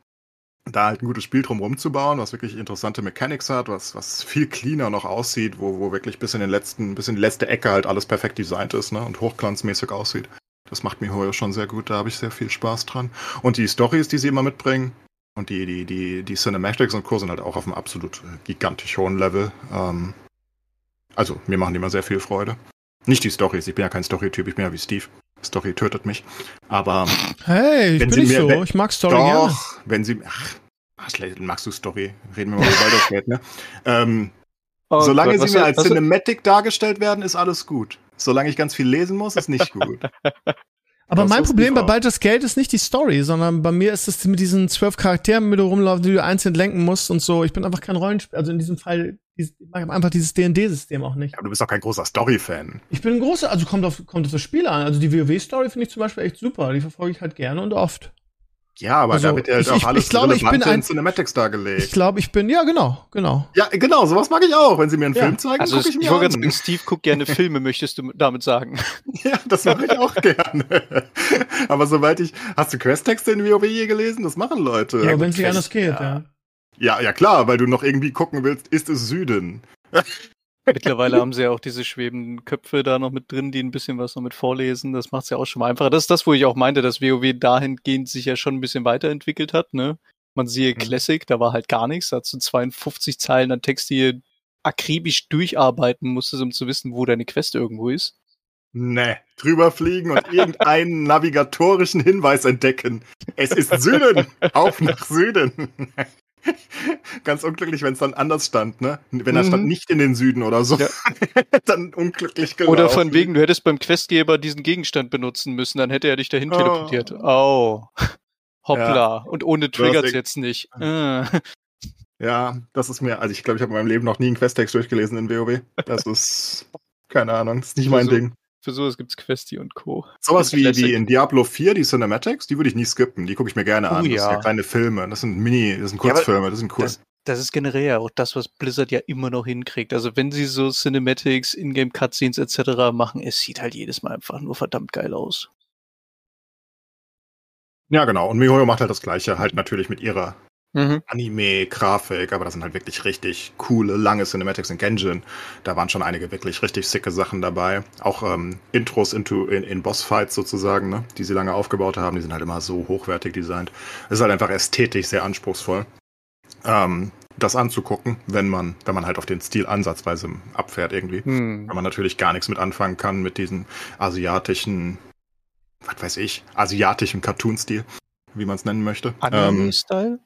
da halt ein gutes Spiel drum rumzubauen, was wirklich interessante Mechanics hat, was, was viel cleaner noch aussieht, wo, wo wirklich bis in den letzten, bis in die letzte Ecke halt alles perfekt designt ist, ne, und hochglanzmäßig aussieht. Das macht mir Hoyo schon sehr gut, da habe ich sehr viel Spaß dran. Und die Stories, die sie immer mitbringen, und die, die, die, die Cinematics und Co. sind halt auch auf einem absolut gigantisch hohen Level. Ähm, also, mir machen die immer sehr viel Freude. Nicht die Stories, ich bin ja kein Story-Typ, ich bin ja wie Steve. Story tötet mich. Aber. Hey, ich bin nicht mir, so. Wenn, ich mag Story doch, gerne. wenn sie. Ach, magst du Story? Reden wir mal über Baldur's Gate, ne? Ähm, oh solange Gott, sie mir als Cinematic dargestellt werden, ist alles gut. Solange ich ganz viel lesen muss, ist nicht gut. (laughs) Aber das mein Problem bei Baldur's Gate ist nicht die Story, sondern bei mir ist es mit diesen zwölf Charakteren, mit du rumlaufen, die du einzeln lenken musst und so. Ich bin einfach kein Rollenspiel. Also in diesem Fall, ich mag einfach dieses D&D-System auch nicht. Aber du bist auch kein großer Story-Fan. Ich bin ein großer, also kommt auf, kommt auf das Spiel an. Also die WoW-Story finde ich zum Beispiel echt super. Die verfolge ich halt gerne und oft. Ja, aber also, da wird ja halt ich, auch alles ich glaube, ich bin ein, Cinematics dargelegt. Ich glaube, ich bin, ja, genau, genau. Ja, genau, sowas mag ich auch. Wenn sie mir einen ja. Film zeigen, also gucke ich mir ich an. Sagen, Steve guckt gerne (laughs) Filme, möchtest du damit sagen? Ja, das mache ich auch gerne. (laughs) aber sobald ich, hast du Questtexte in WoW je gelesen? Das machen Leute. Ja, wenn es nicht anders geht, ja. ja. Ja, klar, weil du noch irgendwie gucken willst, ist es Süden? Mittlerweile haben sie ja auch diese schwebenden Köpfe da noch mit drin, die ein bisschen was noch mit vorlesen. Das macht es ja auch schon mal einfacher. Das ist das, wo ich auch meinte, dass WoW dahingehend sich ja schon ein bisschen weiterentwickelt hat. Ne? Man siehe mhm. Classic, da war halt gar nichts. Da hast du 52 Zeilen an Text, die akribisch durcharbeiten musstest, um zu wissen, wo deine Quest irgendwo ist. Ne, drüber fliegen und irgendeinen (laughs) navigatorischen Hinweis entdecken. Es ist Süden, auf nach Süden. Ganz unglücklich, wenn es dann anders stand, ne? Wenn er mhm. stand nicht in den Süden oder so. Ja. (laughs) dann unglücklich gelaufen. Oder von wegen, du hättest beim Questgeber diesen Gegenstand benutzen müssen, dann hätte er dich dahin oh. teleportiert. Oh. (laughs) Hoppla. Ja. Und ohne triggert's jetzt nicht. Ah. Ja, das ist mir, also ich glaube, ich habe in meinem Leben noch nie einen Questtext durchgelesen in WoW. Das ist, keine Ahnung, das ist nicht mein so, Ding. Für sowas gibt's Questi und Co. Sowas wie, wie in Diablo 4, die Cinematics, die würde ich nie skippen. Die gucke ich mir gerne an. Oh, ja. Das sind ja kleine Filme. Das sind Mini, das sind Kurzfilme, ja, das sind cool. Das, das, ist generell ja auch das, was Blizzard ja immer noch hinkriegt. Also wenn sie so Cinematics, Ingame Cutscenes etc. machen, es sieht halt jedes Mal einfach nur verdammt geil aus. Ja, genau. Und MiHoYo macht halt das Gleiche, halt natürlich mit ihrer mhm. Anime-Grafik, aber das sind halt wirklich richtig coole, lange Cinematics in Genjin. Da waren schon einige wirklich richtig sicke Sachen dabei. Auch ähm, Intros into, in, in Bossfights sozusagen, ne, die sie lange aufgebaut haben, die sind halt immer so hochwertig designt. Es ist halt einfach ästhetisch sehr anspruchsvoll. Ähm, das anzugucken, wenn man, wenn man halt auf den Stil ansatzweise abfährt irgendwie. Hm. Wenn man natürlich gar nichts mit anfangen kann mit diesem asiatischen, was weiß ich, asiatischen Cartoon-Stil, wie man es nennen möchte. Anime-Style? Ähm,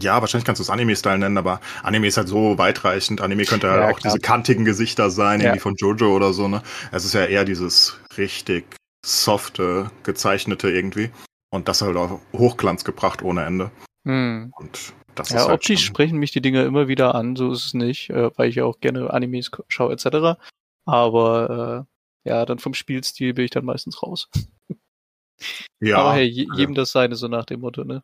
ja, wahrscheinlich kannst du es Anime-Style nennen, aber Anime ist halt so weitreichend. Anime könnte halt ja, auch klar. diese kantigen Gesichter sein, ja. irgendwie von Jojo oder so, ne? Es ist ja eher dieses richtig softe, gezeichnete irgendwie. Und das halt auch Hochglanz gebracht ohne Ende. Hm. Und das ja, ist halt optisch sprechen mich die Dinger immer wieder an, so ist es nicht, äh, weil ich ja auch gerne Animes schaue etc. Aber äh, ja, dann vom Spielstil bin ich dann meistens raus. ja. Aber hey, jedem das seine, so nach dem Motto, ne?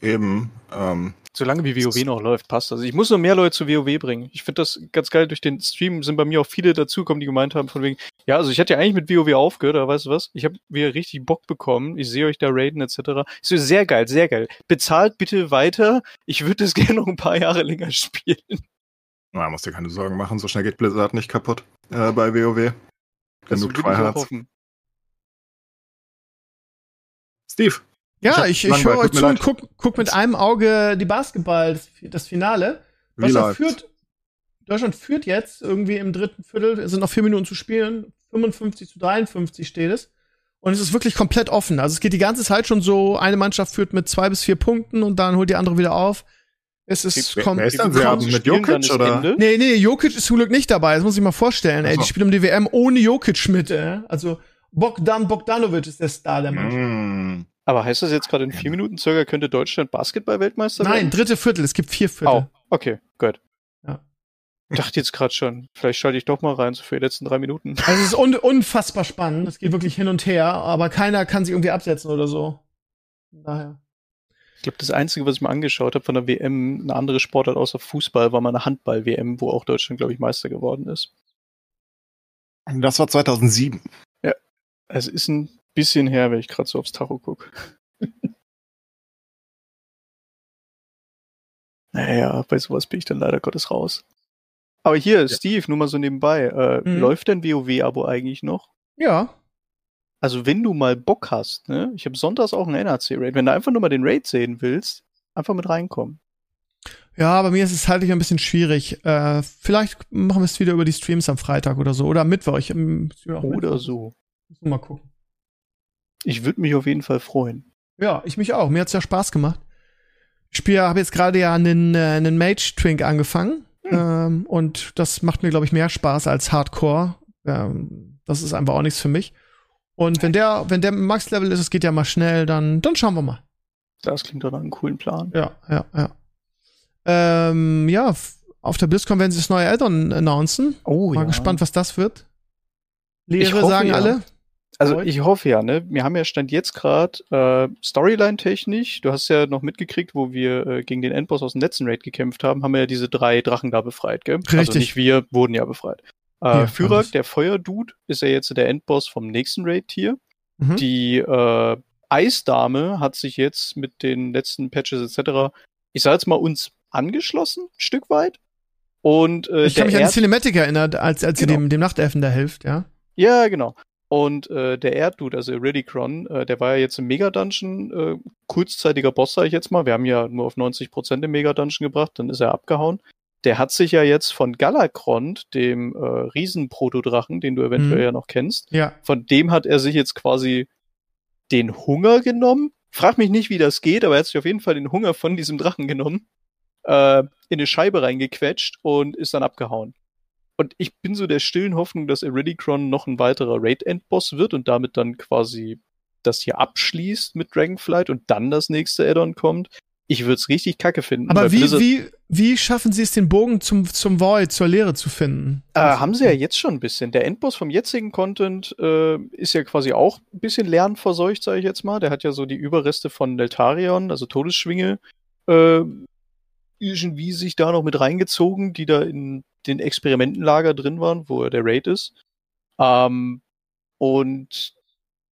Eben. Ähm, Solange wie WoW noch läuft, passt das. Also ich muss nur mehr Leute zu WoW bringen. Ich finde das ganz geil. Durch den Stream sind bei mir auch viele dazugekommen, die gemeint haben, von wegen, ja, also ich hatte ja eigentlich mit WoW aufgehört, aber weißt du was? Ich habe wieder richtig Bock bekommen. Ich sehe euch da raiden etc. Ich so, sehr geil, sehr geil. Bezahlt bitte weiter. Ich würde das (laughs) gerne noch ein paar Jahre länger spielen. Na, musst dir keine Sorgen machen. So schnell geht Blizzard nicht kaputt äh, bei WoW. Genug Tryhards. Steve, ja, ich, ich, ich höre euch zu und guck, guck mit einem Auge die Basketball, das, das Finale. Deutschland führt, Deutschland führt jetzt irgendwie im dritten Viertel, es sind noch vier Minuten zu spielen, 55 zu 53 steht es. Und es ist wirklich komplett offen. Also es geht die ganze Zeit schon so, eine Mannschaft führt mit zwei bis vier Punkten und dann holt die andere wieder auf. Es ist kommt. Wer ist dann wer mit Jokic oder? Ende? Nee, nee, Jokic ist zum Glück nicht dabei. Das muss ich mal vorstellen. Ey, die spielen um die WM ohne Jokic mit. Ey. Also Bogdan Bogdanovic ist der Star der Mannschaft. Mm. Aber heißt das jetzt gerade in vier Minuten circa könnte Deutschland Basketball-Weltmeister werden? Nein, dritte Viertel. Es gibt vier Viertel. Oh, okay, gut. Ja. Ich dachte jetzt gerade schon, vielleicht schalte ich doch mal rein, so für die letzten drei Minuten. Also es ist un unfassbar spannend. Es geht wirklich hin und her, aber keiner kann sich irgendwie absetzen oder so. Daher. Ich glaube, das Einzige, was ich mir angeschaut habe von der WM, eine andere Sportart außer Fußball, war mal eine Handball-WM, wo auch Deutschland, glaube ich, Meister geworden ist. Das war 2007. Ja, es ist ein bisschen her, wenn ich gerade so aufs Tacho gucke. (laughs) Naja, bei sowas bin ich dann leider Gottes raus. Aber hier, ja. Steve, nur mal so nebenbei. Äh, mhm. Läuft dein WoW-Abo eigentlich noch? Ja. Also, wenn du mal Bock hast, ne? Ich habe sonntags auch einen NRC-Raid. Wenn du einfach nur mal den Raid sehen willst, einfach mit reinkommen. Ja, bei mir ist es halt ein bisschen schwierig. Äh, vielleicht machen wir es wieder über die Streams am Freitag oder so. Oder am Mittwoch. Ich, ähm, oder Mittwoch. so. Mal gucken. Ich würde mich auf jeden Fall freuen. Ja, ich mich auch. Mir hat's ja Spaß gemacht. Ich spiele, habe jetzt gerade ja einen, äh, einen Mage Twink angefangen. Hm. Ähm, und das macht mir, glaube ich, mehr Spaß als Hardcore. Ähm, das ist einfach auch nichts für mich. Und wenn der, wenn der Max-Level ist, es geht ja mal schnell, dann, dann schauen wir mal. Das klingt doch nach einem coolen Plan. Ja, ja, ja. Ähm, ja, auf der BlizzCon werden sie das neue Addon announcen. Oh, Mal ja. gespannt, was das wird. Lehre hoffe, sagen ja. alle. Also ich hoffe ja, ne? Wir haben ja Stand jetzt gerade äh, Storyline-technisch, du hast ja noch mitgekriegt, wo wir äh, gegen den Endboss aus dem letzten Raid gekämpft haben, haben wir ja diese drei Drachen da befreit, gell? Also Richtig. Also nicht wir, wurden ja befreit. Äh, ja, Führer, der Feuerdude, ist ja jetzt der Endboss vom nächsten Raid hier. Mhm. Die äh, Eisdame hat sich jetzt mit den letzten Patches etc., ich sag jetzt mal, uns angeschlossen, ein Stück weit. Und, äh, ich kann mich an die Cinematic erinnern, als, als genau. sie dem, dem Nachtelfen da hilft, ja? Ja, genau. Und äh, der Erddude, also Iridicron, äh, der war ja jetzt im Mega-Dungeon, äh, kurzzeitiger Boss, sag ich jetzt mal. Wir haben ja nur auf 90% im Mega-Dungeon gebracht, dann ist er abgehauen. Der hat sich ja jetzt von Galakrond, dem äh, Riesenprotodrachen, den du eventuell mhm. ja noch kennst, ja. von dem hat er sich jetzt quasi den Hunger genommen. Frag mich nicht, wie das geht, aber er hat sich auf jeden Fall den Hunger von diesem Drachen genommen, äh, in eine Scheibe reingequetscht und ist dann abgehauen. Und ich bin so der stillen Hoffnung, dass Iridicron noch ein weiterer Raid-Endboss wird und damit dann quasi das hier abschließt mit Dragonflight und dann das nächste Addon kommt. Ich würde es richtig kacke finden. Aber wie, wie, wie schaffen sie es, den Bogen zum, zum Void, zur Leere zu finden? Äh, haben sie ja jetzt schon ein bisschen. Der Endboss vom jetzigen Content äh, ist ja quasi auch ein bisschen lernverseucht, sage ich jetzt mal. Der hat ja so die Überreste von Deltarion, also Todesschwinge, äh, irgendwie sich da noch mit reingezogen, die da in den Experimentenlager drin waren, wo der Raid ist. Ähm, und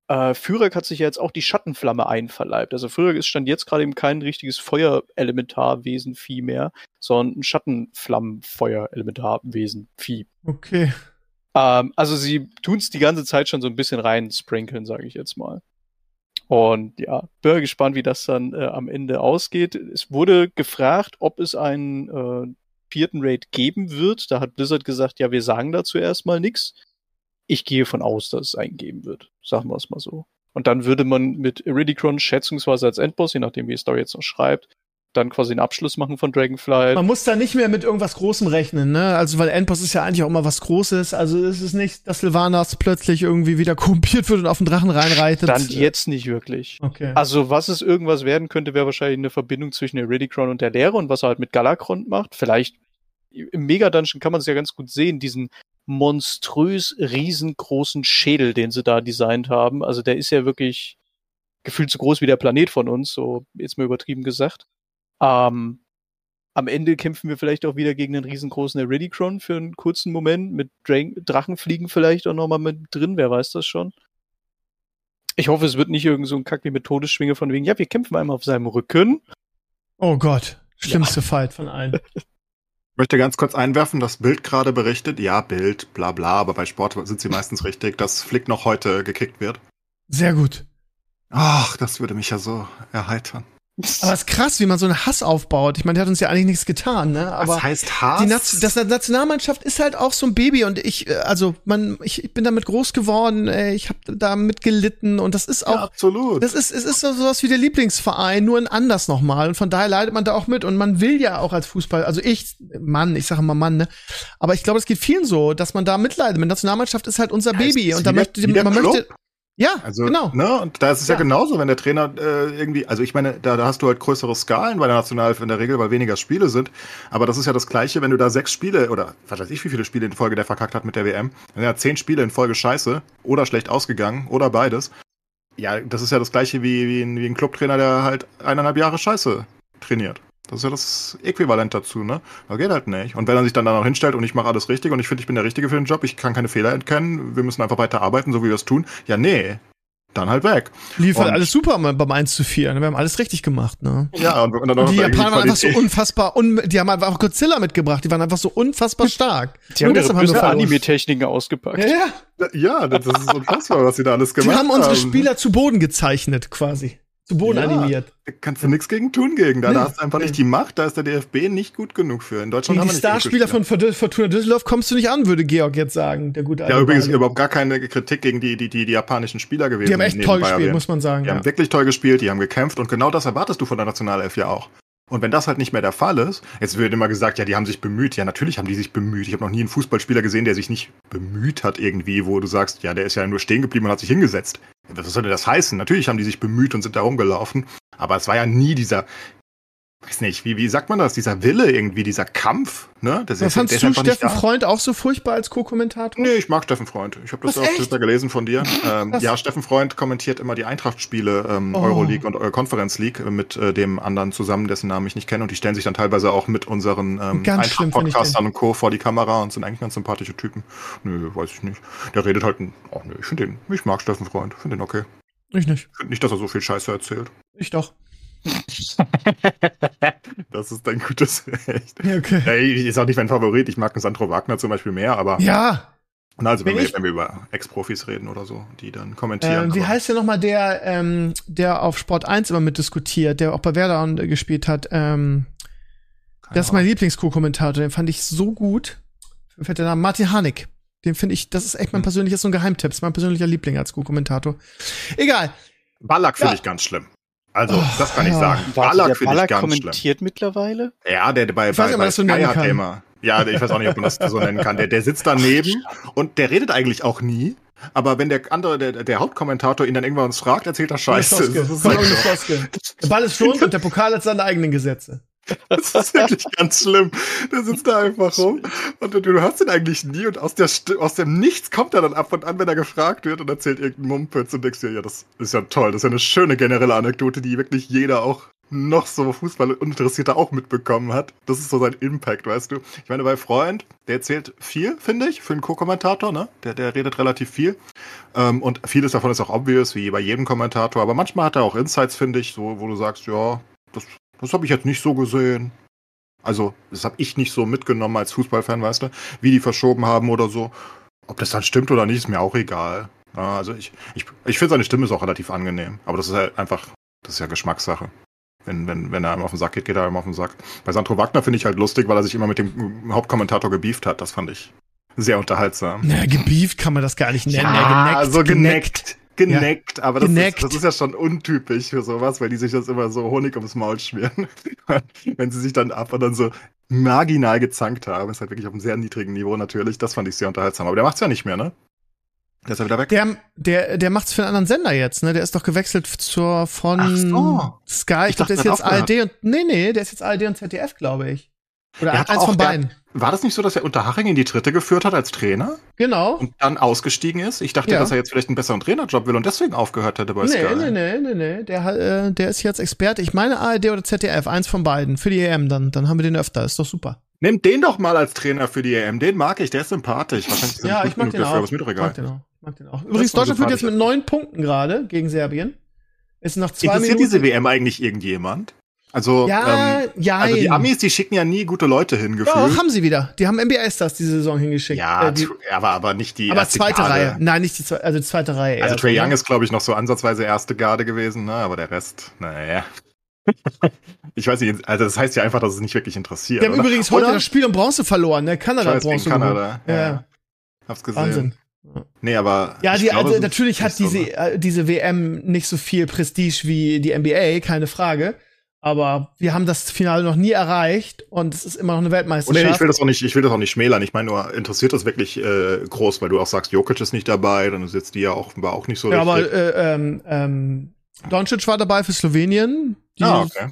äh, Führer hat sich ja jetzt auch die Schattenflamme einverleibt. Also Führer ist stand jetzt gerade eben kein richtiges Feuerelementarwesen Vieh mehr, sondern ein Schattenflammenfeuerelementarwesen Vieh. Okay. Ähm, also sie tun es die ganze Zeit schon so ein bisschen rein sprinkeln, sage ich jetzt mal. Und ja, bin gespannt, wie das dann äh, am Ende ausgeht. Es wurde gefragt, ob es einen äh, vierten Raid geben wird. Da hat Blizzard gesagt, ja, wir sagen dazu erstmal nichts. Ich gehe von aus, dass es einen geben wird. Sagen wir es mal so. Und dann würde man mit Iridicron schätzungsweise als Endboss, je nachdem wie die Story jetzt noch schreibt, dann quasi einen Abschluss machen von Dragonfly. Man muss da nicht mehr mit irgendwas Großem rechnen, ne? Also, weil Endboss ist ja eigentlich auch immer was Großes. Also, es ist nicht, dass Sylvanas plötzlich irgendwie wieder korrumpiert wird und auf den Drachen reinreitet. Dann jetzt nicht wirklich. Okay. Also, was es irgendwas werden könnte, wäre wahrscheinlich eine Verbindung zwischen Iridicron und der Lehre und was er halt mit Galakron macht. Vielleicht im Mega-Dungeon kann man es ja ganz gut sehen, diesen monströs riesengroßen Schädel, den sie da designt haben. Also der ist ja wirklich gefühlt so groß wie der Planet von uns, so jetzt mal übertrieben gesagt. Ähm, am Ende kämpfen wir vielleicht auch wieder gegen einen riesengroßen Eridicron für einen kurzen Moment, mit Dra Drachenfliegen vielleicht auch nochmal mit drin, wer weiß das schon. Ich hoffe, es wird nicht irgend so ein Kack wie mit Todesschwinge von wegen, ja, wir kämpfen einmal auf seinem Rücken. Oh Gott, schlimmste ja. Fight von allen. (laughs) Ich möchte ganz kurz einwerfen, das Bild gerade berichtet, ja, Bild, bla bla, aber bei Sport sind sie meistens richtig, dass Flick noch heute gekickt wird. Sehr gut. Ach, das würde mich ja so erheitern. Aber es ist krass, wie man so einen Hass aufbaut. Ich meine, der hat uns ja eigentlich nichts getan, ne? Aber Was heißt Hass? Die Naz das Nationalmannschaft ist halt auch so ein Baby und ich, äh, also man, ich, ich bin damit groß geworden, ey, ich habe damit gelitten und das ist auch. Ja, absolut. Das ist, es ist so sowas wie der Lieblingsverein, nur ein anders nochmal. Und von daher leidet man da auch mit und man will ja auch als Fußball, also ich, Mann, ich sage immer Mann, ne? Aber ich glaube, es geht vielen so, dass man da mitleidet. Mit Nationalmannschaft ist halt unser Baby und da möchte man möchte. Ja, also, genau. Ne, und da ist es ja, ja genauso, wenn der Trainer äh, irgendwie, also ich meine, da, da hast du halt größere Skalen bei der Nationalelf in der Regel, weil weniger Spiele sind. Aber das ist ja das Gleiche, wenn du da sechs Spiele oder was weiß ich, wie viele Spiele in Folge der verkackt hat mit der WM. Dann ja zehn Spiele in Folge scheiße oder schlecht ausgegangen oder beides. Ja, das ist ja das Gleiche wie, wie, ein, wie ein Clubtrainer, der halt eineinhalb Jahre scheiße trainiert. Das ist ja das Äquivalent dazu, ne? Das geht halt nicht. Und wenn er sich dann da noch hinstellt und ich mache alles richtig und ich finde, ich bin der Richtige für den Job, ich kann keine Fehler erkennen, wir müssen einfach weiter arbeiten, so wie wir es tun. Ja, nee. dann halt weg. Lief halt alles super beim 1 zu 4. ne? Wir haben alles richtig gemacht, ne? Ja, und, und dann Und noch die Japaner waren einfach so unfassbar, un die haben einfach auch Godzilla mitgebracht, die waren einfach so unfassbar (laughs) stark. Die haben Nur ihre deshalb wir böse verloren. Anime-Techniken ausgepackt. Ja, ja. Ja, das ist unfassbar, was sie da alles Die gemacht haben unsere haben. Spieler zu Boden gezeichnet, quasi. Zu Boden Ja. animiert. Da kannst du nichts gegen tun gegen. Da, Nee, da hast du einfach nee. nicht die Macht, da ist der DFB nicht gut genug für. In Deutschland Gegen haben die wir genug Starspieler Spieler. von Fort- Fortuna Düsseldorf kommst du nicht an, würde Georg jetzt sagen, der gute Ja, übrigens überhaupt gar keine Kritik gegen die, die, die, die japanischen Spieler gewesen. Die haben echt toll gespielt, muss man sagen. Die Ja. haben wirklich toll gespielt, die haben gekämpft und genau das erwartest du von der Nationalelf ja auch. Und wenn das halt nicht mehr der Fall ist, jetzt wird immer gesagt, ja, die haben sich bemüht. Ja, natürlich haben die sich bemüht. Ich habe noch nie einen Fußballspieler gesehen, der sich nicht bemüht hat irgendwie, wo du sagst, ja, der ist ja nur stehen geblieben und hat sich hingesetzt. Was soll das heißen? Natürlich haben die sich bemüht und sind da rumgelaufen. Aber es war ja nie dieser, weiß nicht, wie, wie sagt man das? Dieser Wille irgendwie, dieser Kampf, ne? Das ist, fandst du Steffen. Freund auch so furchtbar als Co-Kommentator? Nee, ich mag Steffen Freund. Ich habe das Was, auf? Twitter gelesen von dir. Ähm, ja, Steffen Freund kommentiert immer die Eintracht-Spiele, ähm, Oh. Euroleague und äh, Conference League äh, mit äh, dem anderen zusammen, dessen Namen ich nicht kenne. Und die stellen sich dann teilweise auch mit unseren ähm, Eintracht-Podcastern und Co. vor die Kamera und sind eigentlich ganz sympathische Typen. Nö, weiß ich nicht. Der redet halt, ein- oh nö, ich finde den, ich mag Steffen Freund, finde den okay. Ich nicht. Ich finde nicht, dass er so viel Scheiße erzählt. Ich doch. (laughs) Das ist ein gutes Recht. Ja, okay. Ey, ist auch nicht mein Favorit. Ich mag einen Sandro Wagner zum Beispiel mehr, aber Ja. Na, also wenn Wenn wir, wenn wir über Ex-Profis reden oder so, die dann kommentieren. Ähm, wie heißt der nochmal der, ähm, der auf Sport 1 immer mitdiskutiert, der auch bei Werder äh, gespielt hat? Ähm, das ist mein. Lieblings-Co-Kommentator, den fand ich so gut. Fällt der Name Martin Hanig. Den finde ich, das ist echt mein Hm. persönliches, so ein Geheimtipp. Das ist mein persönlicher Liebling als Co-Kommentator. Egal. Ballack finde Ja. ich ganz schlimm. Also, Oh, das kann ich sagen. Warte, Ballack finde ich ganz schlimm. kommentiert mittlerweile? Ja, der bei, Ich weiß bei, bei das so Sky hat immer. Ja, ich weiß auch nicht, ob man das so nennen kann. Der, der sitzt daneben (laughs) und der redet eigentlich auch nie. Aber wenn der andere, der, der Hauptkommentator ihn dann irgendwann uns fragt, erzählt er Scheiße. Das ist, Kommt halt irgendeine so. Floskel. Der Ball ist rund (laughs) und der Pokal hat seine eigenen Gesetze. (laughs) das ist wirklich ganz schlimm. Der sitzt da einfach rum und du, du hörst ihn eigentlich nie und aus, der, aus dem Nichts kommt er dann ab und an, wenn er gefragt wird und erzählt irgendeinen Mumpitz und denkst dir, ja, das ist ja toll. Das ist ja eine schöne generelle Anekdote, die wirklich jeder auch noch so Fußballinteressierter auch mitbekommen hat. Das ist so sein Impact, weißt du. Ich meine, bei Freund, der erzählt viel, finde ich, für einen Co-Kommentator, ne? Der, der redet relativ viel. Ähm, und vieles davon ist auch obvious, wie bei jedem Kommentator. Aber manchmal hat er auch Insights, finde ich, so, wo du sagst, ja, das, das habe ich jetzt nicht so gesehen. Also, das habe ich nicht so mitgenommen als Fußballfan, weißt du, wie die verschoben haben oder so. Ob das dann stimmt oder nicht, ist mir auch egal. Ja, also ich, ich, ich finde seine Stimme ist auch relativ angenehm. Aber das ist halt einfach, das ist ja Geschmackssache. Wenn, wenn, wenn er einem auf den Sack geht, geht er einem auf den Sack. Bei Sandro Wagner finde ich halt lustig, weil er sich immer mit dem Hauptkommentator gebieft hat. Das fand ich sehr unterhaltsam. Na, gebieft kann man das gar nicht nennen. Ja, geneckt, so geneckt. Geneckt, aber das Geneckt. ist, das ist ja schon untypisch für sowas, weil die sich das immer so Honig ums Maul schmieren. (laughs) Wenn sie sich dann ab und dann so marginal gezankt haben, ist halt wirklich auf einem sehr niedrigen Niveau natürlich. Das fand ich sehr unterhaltsam. Aber der macht's ja nicht mehr, ne? Der ist ja wieder weg. Der, der, der macht's für einen anderen Sender jetzt, ne? Der ist doch gewechselt zur von so. Sky. Ich, Ich glaube, der ist dachte, jetzt ARD und nee, nee, der ist jetzt ARD und ZDF, glaube ich. Oder Der hat eins von der- beiden. War das nicht so, dass er Unterhaching in die dritte geführt hat als Trainer Genau. und dann ausgestiegen ist? Ich dachte, Ja. dass er jetzt vielleicht einen besseren Trainerjob will und deswegen aufgehört hätte bei Nee, Sky. nee, nee, nee, nee. Der, äh, der ist jetzt Experte. Ich meine ARD oder ZDF, eins von beiden. Für die EM, dann, dann haben wir den öfter. Ist doch super. Nehmt den doch mal als Trainer für die EM. Den mag ich, der ist sympathisch. Wahrscheinlich sind Ja, ich mag genug den dafür, auch. aber ist mir doch egal. mag den auch. Mag den auch. Übrigens, Deutschland führt jetzt mit neun Punkten gerade gegen Serbien. Ist noch zwei Interessiert Minuten. diese WM eigentlich irgendjemand? Also, ja, ähm, ja. also die Amis, die schicken ja nie gute Leute hin, gefühlt. Doch, haben sie wieder. Die haben NBA-Stars diese Saison hingeschickt. ja, Äh, die, aber, aber nicht die aber erste zweite Garde. Reihe. Nein, nicht die zweite, also die zweite Reihe. Also Trey so, Young ne? ist, glaube ich, noch so ansatzweise erste Garde gewesen, ne? aber der Rest, naja. (laughs) ich weiß nicht, also das heißt ja einfach, dass es nicht wirklich interessiert. Die haben oder? übrigens heute Oder? das Spiel um Bronze verloren, ne? Kanada Scheiß Bronze Kanada. Ja. Ja, Hab's gesehen. Wahnsinn. Nee, aber. Ja, die, glaube, also natürlich hat nicht so, diese, äh, diese WM nicht so viel Prestige wie die NBA, keine Frage. Aber wir haben das Finale noch nie erreicht und es ist immer noch eine Und nee, Weltmeisterschaft. ich will das auch nicht, ich will das auch nicht schmälern. Ich meine nur, interessiert das wirklich äh, groß, weil du auch sagst, Jokic ist nicht dabei, dann ist jetzt die ja war auch nicht so ja, aber richtig. äh, ähm, ähm, Doncic war dabei für Slowenien. Die, ah, okay.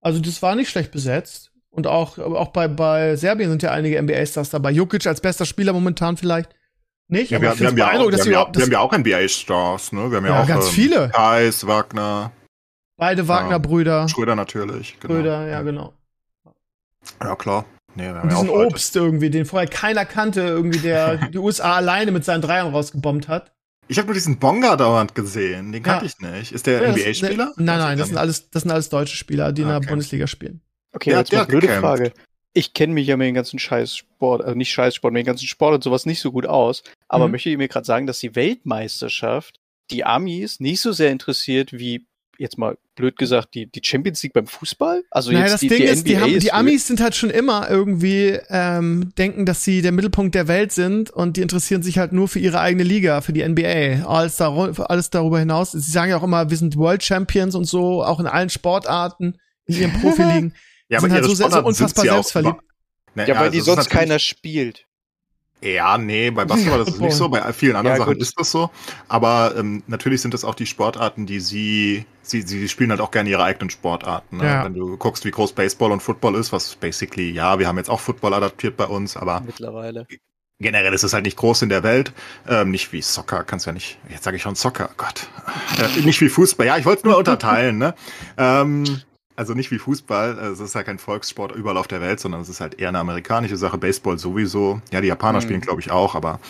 Also das war nicht schlecht besetzt. Und auch, aber auch bei, bei Serbien sind ja einige NBA-Stars dabei. Jokic als bester Spieler momentan vielleicht nicht. Ja, aber wir, wir, haben ja auch, wir, haben ja, wir haben ja auch NBA-Stars, ne? Wir haben ja, Ja, auch ganz ähm, viele. Kais, Wagner, beide Wagner-Brüder. Schröder natürlich. Genau. Brüder, ja, genau. Ja, klar. Nee, wir haben ja diesen Leute. Obst irgendwie, den vorher keiner kannte, irgendwie der (laughs) die USA alleine mit seinen Dreiern rausgebombt hat. Ich habe nur diesen Bonga dauernd gesehen. Den kannte Ja. ich nicht. Ist der Ja, NBA-Spieler? Nein, nein, das sind alles, das sind alles deutsche Spieler, die in der Okay. Bundesliga spielen. Okay, Der- jetzt der mal blöde gekämpft. Frage. Ich kenne mich ja mit dem ganzen Scheißsport, also nicht Scheißsport, mit dem ganzen Sport und sowas nicht so gut aus. Aber Mhm. möchte ich mir gerade sagen, dass die Weltmeisterschaft die Amis nicht so sehr interessiert wie, jetzt mal blöd gesagt, die, die Champions League beim Fußball? Also naja, jetzt das die, Ding die ist, die, NBA haben, ist die Amis sind halt schon immer irgendwie, ähm, denken, dass sie der Mittelpunkt der Welt sind und die interessieren sich halt nur für ihre eigene Liga, für die NBA. Alles, dar alles darüber hinaus. Sie sagen ja auch immer, wir sind World Champions und so, auch in allen Sportarten, in ihren (laughs) Profiligen. Ja, sind halt so, sehr- so unfassbar selbstverliebt. über- Ne, Ja, weil also die sonst keiner spielt. Ja, nee, bei Basketball ist es nicht so, (laughs) bei vielen anderen Ja, Sachen gut. ist das so. Aber ähm, natürlich sind das auch die Sportarten, die sie, sie, sie spielen halt auch gerne ihre eigenen Sportarten. Ne? Ja. Wenn du guckst, wie groß Baseball und Football ist, was basically, ja, wir haben jetzt auch Football adaptiert bei uns, aber Mittlerweile. generell ist es halt nicht groß in der Welt. Ähm, nicht wie Soccer, kannst ja nicht, jetzt sage ich schon Soccer, Gott. Äh, nicht wie Fußball, ja, ich wollte es nur unterteilen, ne? Ähm, also nicht wie Fußball, äh, es ist halt kein Volkssport überall auf der Welt, sondern es ist halt eher eine amerikanische Sache. Baseball sowieso. Ja, die Japaner Mhm. spielen, glaube ich, auch, aber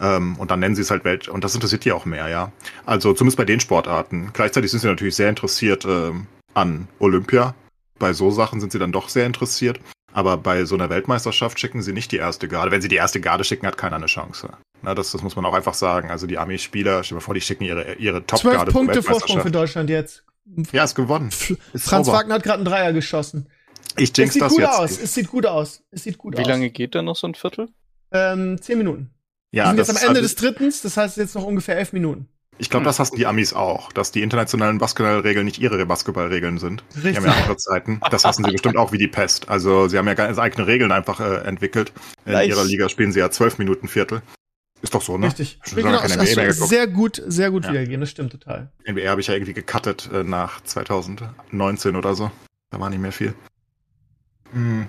ähm, und dann nennen sie es halt Welt und das interessiert die auch mehr, ja. Also zumindest bei den Sportarten. Gleichzeitig sind sie natürlich sehr interessiert ähm, an Olympia. Bei so Sachen sind sie dann doch sehr interessiert. Aber bei so einer Weltmeisterschaft schicken sie nicht die erste Garde. Wenn sie die erste Garde schicken, hat keiner eine Chance. Na, das, das muss man auch einfach sagen. Also die Armeespieler, stell dir mal vor, die schicken ihre, ihre Zwölf Top-Garde zur Punkte Vorsprung für. Deutschland jetzt. Ja, ist gewonnen. Ist Franz sauber. Wagner hat gerade einen Dreier geschossen. Ich Es jinx sieht das gut jetzt. aus. Es sieht gut aus. Es sieht gut Wie aus. lange geht da noch so ein Viertel? Ähm, zehn Minuten. Ja, Wir sind jetzt das am Ende halt- des Drittens, das heißt jetzt noch ungefähr elf Minuten. Ich glaube, das hassen die Amis auch, dass die internationalen Basketballregeln nicht ihre Basketballregeln sind. Die Richtig. haben ja andere Zeiten. Das hassen sie bestimmt auch wie die Pest. Also sie haben ja ganz eigene Regeln einfach äh, entwickelt. In Nice. ihrer Liga spielen sie ja zwölf Minuten Viertel. Ist doch so, ne? Richtig. Schon Genau, keine NBA mehr geguckt. sehr gut, sehr gut Ja. wiedergegeben, das stimmt total. NBA habe ich ja irgendwie gecuttet äh, nach 2019 oder so. Da war nicht mehr viel. Hm.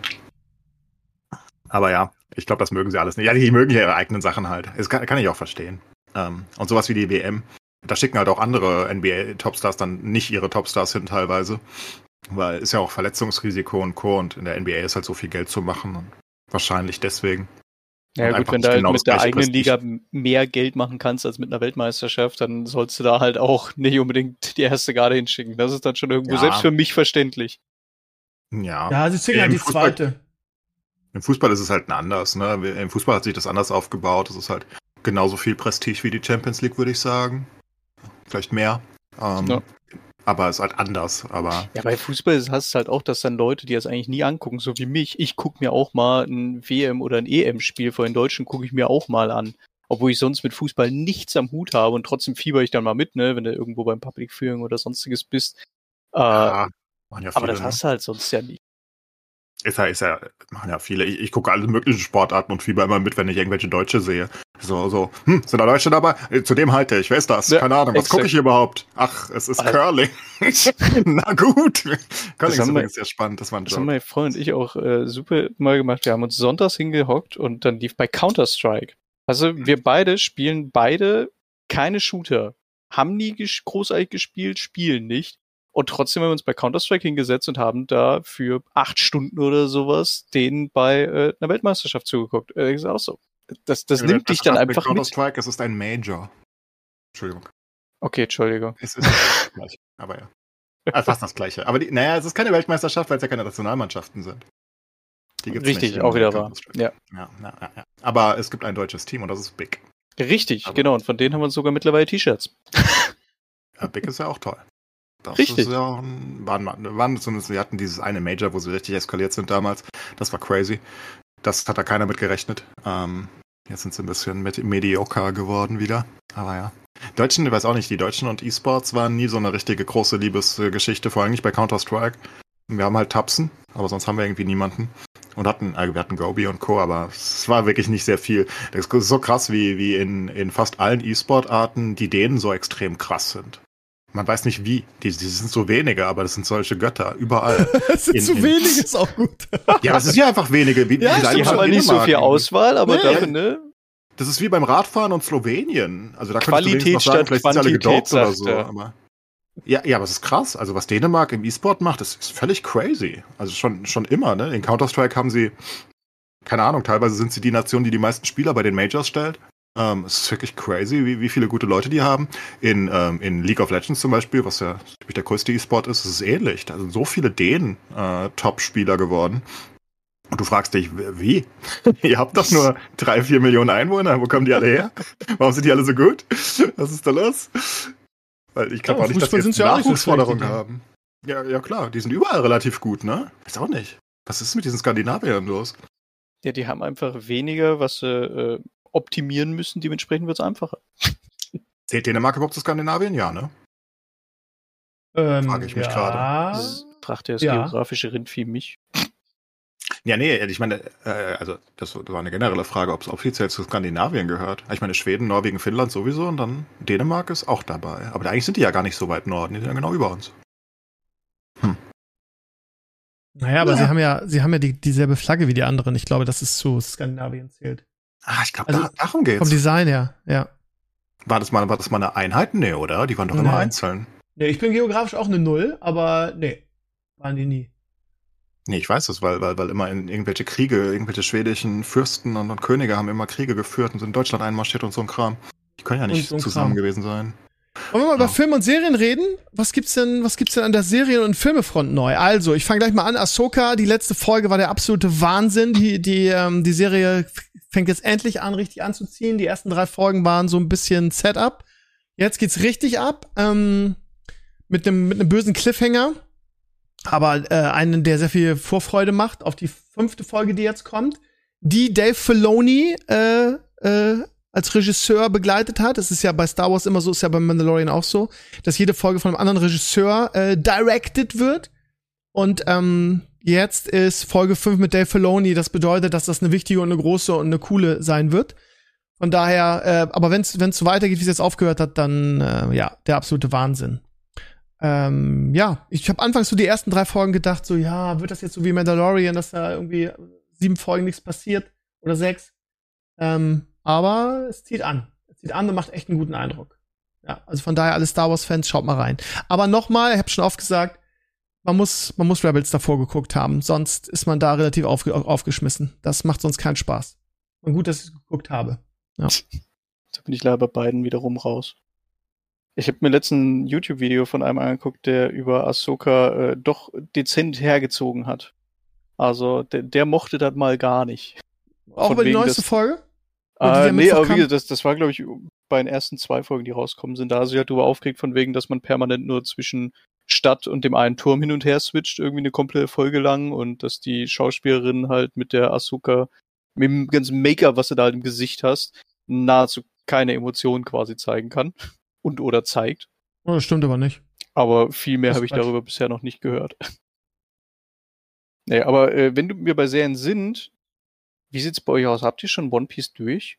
Aber ja, ich glaube, das mögen sie alles nicht. Ja, die mögen ja ihre eigenen Sachen halt. Das kann, kann ich auch verstehen. Ähm, und sowas wie die WM. Da schicken halt auch andere NBA-Topstars dann nicht ihre Topstars hin teilweise. Weil ist ja auch Verletzungsrisiko und Co. Und in der NBA ist halt so viel Geld zu machen. Und wahrscheinlich deswegen. Ja gut, wenn du halt genau mit der eigenen Liga mehr Geld machen kannst als mit einer Weltmeisterschaft, dann sollst du da halt auch (laughs) nicht unbedingt die erste Garde hinschicken. Das ist dann schon irgendwo Ja. selbst für mich verständlich. Ja. Ja, sie schicken halt die Fußball- zweite. Im Fußball ist es halt anders, ne? Im Fußball hat sich das anders aufgebaut. Es ist halt genauso viel Prestige wie die Champions League, würde ich sagen. Vielleicht mehr. Ähm, Ja. Aber es ist halt anders. Aber Ja, bei Fußball hast du halt auch, dass dann Leute, die das eigentlich nie angucken, so wie mich, ich gucke mir auch mal ein WM- oder ein EM-Spiel vor den Deutschen, gucke ich mir auch mal an. Obwohl ich sonst mit Fußball nichts am Hut habe und trotzdem fieber ich dann mal mit, ne, wenn du irgendwo beim Public Viewing oder sonstiges bist. Äh, ja, ja aber viele, das ne? hast du halt sonst ja nicht. Ist ja, ist ja, machen ja viele. Ich, ich gucke alle möglichen Sportarten und fieber immer mit, wenn ich irgendwelche Deutsche sehe. So, so, hm, sind da Deutsche dabei? Äh, Zu dem halte ich. Wer ist das? Ja, Keine Ahnung. Was gucke ich überhaupt? Ach, es ist Also- Curling. (laughs) Na gut. Curling ist haben übrigens sehr spannend. Das war ein Das haben Joke. meine Freund und ich auch äh, super mal gemacht. Wir haben uns sonntags hingehockt und dann lief bei Counter-Strike. Also wir beide spielen beide keine Shooter. Haben nie ges großartig gespielt, spielen nicht. Und trotzdem haben wir uns bei Counter-Strike hingesetzt und haben da für acht Stunden oder sowas denen bei äh, einer Weltmeisterschaft zugeguckt. Äh, ist auch so. Das, das nimmt dich dann einfach mit. Counter-Strike, es ist ein Major. Entschuldigung. Okay, Entschuldigung. Es ist das gleiche, aber ja. Ah, fast das gleiche. Aber die, naja, es ist keine Weltmeisterschaft, weil es ja keine Nationalmannschaften sind. Richtig, auch wieder wahr. Ja. Ja, ja, ja. Aber es gibt ein deutsches Team und das ist Big. Richtig, Aber- genau. Und von denen haben wir uns sogar mittlerweile T-Shirts. Big ist ja auch toll. Das Richtig. Ist ja, auch ein- waren, waren zumindest, wir hatten dieses eine Major, wo sie richtig eskaliert sind damals. Das war crazy. Das hat da keiner mit gerechnet. Ähm, jetzt sind sie ein bisschen mit mediocre geworden wieder. Aber ja. Deutschen, ich weiß auch nicht, die Deutschen und E-Sports waren nie so eine richtige große Liebesgeschichte, vor allem nicht bei Counter-Strike. Wir haben halt Tapsen, aber sonst haben wir irgendwie niemanden. Und hatten, äh, wir hatten Gobi und Co., aber es war wirklich nicht sehr viel. Das ist so krass, wie, wie in, in fast allen E-Sport-Arten die Dänen so extrem krass sind. Man weiß nicht wie. Die, die sind so wenige, aber das sind solche Götter, überall. (laughs) Es sind In- zu in- wenig, ist auch gut. (laughs) ja, es ist ja einfach wenige. Wie, Ja, wie stimmt, nicht so viel. Auswahl, aber Nee. dafür, ne? Das ist wie beim Radfahren und Slowenien. Also da könnte Qualität noch sagen, statt vielleicht sind alle Quantität, oder so. er. Aber ja, ja, aber es ist krass. Also was Dänemark im E-Sport macht, das ist völlig crazy. Also schon, schon immer, ne? In Counter-Strike haben sie, keine Ahnung, teilweise sind sie die Nation, die die meisten Spieler bei den Majors stellt. Ähm, es ist wirklich crazy, wie, wie viele gute Leute die haben. In, ähm, in League of Legends zum Beispiel, was ja der größte E-Sport ist, ist es ähnlich. Da sind so viele Dänen äh, Top-Spieler geworden. Und du fragst dich, wie? (laughs) Ihr habt doch nur drei, vier Millionen Einwohner. Wo kommen die alle her? Warum sind die alle so gut? Was ist da los? Weil ich glaube Ja, auch nicht, dass Fußball wir jetzt so Nachwuchsforderungen die haben. Ja, ja klar, die sind überall relativ gut, ne? Weiß auch nicht. Was ist mit diesen Skandinaviern los? Ja, die haben einfach weniger, was sie äh, optimieren müssen. Dementsprechend wird es einfacher. Zählt Dänemark überhaupt zu Skandinavien? Ja, ne? Ähm, Frage ich mich ja. gerade. Das fragt ja das Ja. geografische Rindvieh mich. Ja, nee, ich meine, äh, also das war eine generelle Frage, ob es offiziell zu Skandinavien gehört. Ich meine, Schweden, Norwegen, Finnland sowieso und dann Dänemark ist auch dabei. Aber eigentlich sind die ja gar nicht so weit Norden, die sind ja genau über uns. Naja, aber Ja. sie haben ja, sie haben ja die, dieselbe Flagge wie die anderen. Ich glaube, dass es zu Skandinavien zählt. Ah, ich glaube, Also, da, darum geht's. Vom Design her, ja. War das, mal, war das mal eine Einheit? Nee, oder? Die waren doch immer Nein. einzeln. Nee, ich bin geografisch auch eine Null, aber nee, waren die nie. Nee, ich weiß das, weil, weil, weil immer in irgendwelche Kriege, irgendwelche schwedischen Fürsten und, und Könige haben immer Kriege geführt und sind in Deutschland einmarschiert und so ein Kram. Die können ja nicht so zusammen Kram. gewesen sein. Wollen wir mal über Ja. Film und Serien reden? Was gibt's denn, was gibt's denn an der Serien- und Filmefront neu? Also, ich fange gleich mal an. Ahsoka, die letzte Folge war der absolute Wahnsinn. Die, die, ähm, die Serie fängt jetzt endlich an, richtig anzuziehen. Die ersten drei Folgen waren so ein bisschen Setup. Jetzt geht's richtig ab. Ähm, mit einem mit bösen Cliffhanger. Aber äh, einen, der sehr viel Vorfreude macht auf die fünfte Folge, die jetzt kommt. Die Dave Filoni äh, äh, als Regisseur begleitet hat. Es ist ja bei Star Wars immer so, ist ja bei Mandalorian auch so, dass jede Folge von einem anderen Regisseur äh, directed wird. Und ähm, jetzt ist Folge 5 mit Dave Filoni. Das bedeutet, dass das eine wichtige und eine große und eine coole sein wird. Von daher, äh, aber wenn es so weitergeht, wie es jetzt aufgehört hat, dann äh, ja, der absolute Wahnsinn. Ähm, ja, ich habe anfangs so die ersten drei Folgen gedacht, so ja, wird das jetzt so wie Mandalorian, dass da irgendwie sieben Folgen nichts passiert oder sechs. Ähm, aber es zieht an. Es zieht an und macht echt einen guten Eindruck. Ja, also von daher alle Star Wars Fans, schaut mal rein. Aber nochmal, ich habe schon oft gesagt, man muss, man muss Rebels davor geguckt haben, sonst ist man da relativ aufge aufgeschmissen. Das macht sonst keinen Spaß. Und gut, dass ich geguckt habe. (laughs) Da bin ich leider bei beiden wiederum raus. Ich habe mir letzten YouTube-Video von einem angeguckt, der über Ahsoka äh, doch dezent hergezogen hat. Also der, der mochte das mal gar nicht. Auch Von über die neueste des- Folge? Äh, nee, aber wie gesagt, das, das war, glaube ich, bei den ersten zwei Folgen, die rauskommen sind. Da ist sich halt darüber aufgeregt, von wegen, dass man permanent nur zwischen Stadt und dem einen Turm hin und her switcht, irgendwie eine komplette Folge lang und dass die Schauspielerin halt mit der Asuka, mit dem ganzen Make-up, was du da halt im Gesicht hast, nahezu keine Emotionen quasi zeigen kann (laughs) und oder zeigt. Oh, das stimmt aber nicht. Aber viel mehr habe ich darüber bisher noch nicht gehört. (laughs) nee, aber äh, wenn du mir bei Serien sind, wie sieht's bei euch aus? Habt ihr schon One Piece durch?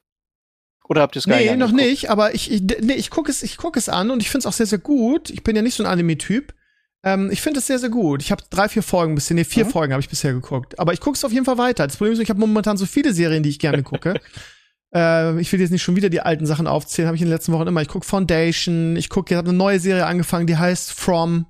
Oder habt ihr es gar Nee, nicht noch angeguckt? nicht, aber ich, ich, nee, ich gucke es, ich guck es an und ich finde es auch sehr, sehr gut. Ich bin ja nicht so ein Anime-Typ. Ähm, ich finde es sehr, sehr gut. Ich habe drei, vier Folgen bisher, nee, vier Mhm. Folgen habe ich bisher geguckt. Aber ich gucke es auf jeden Fall weiter. Das Problem ist, ich habe momentan so viele Serien, die ich gerne gucke. (laughs) äh, ich will jetzt nicht schon wieder die alten Sachen aufzählen, habe ich in den letzten Wochen immer. Ich gucke Foundation, ich gucke, ich habe eine neue Serie angefangen, die heißt From,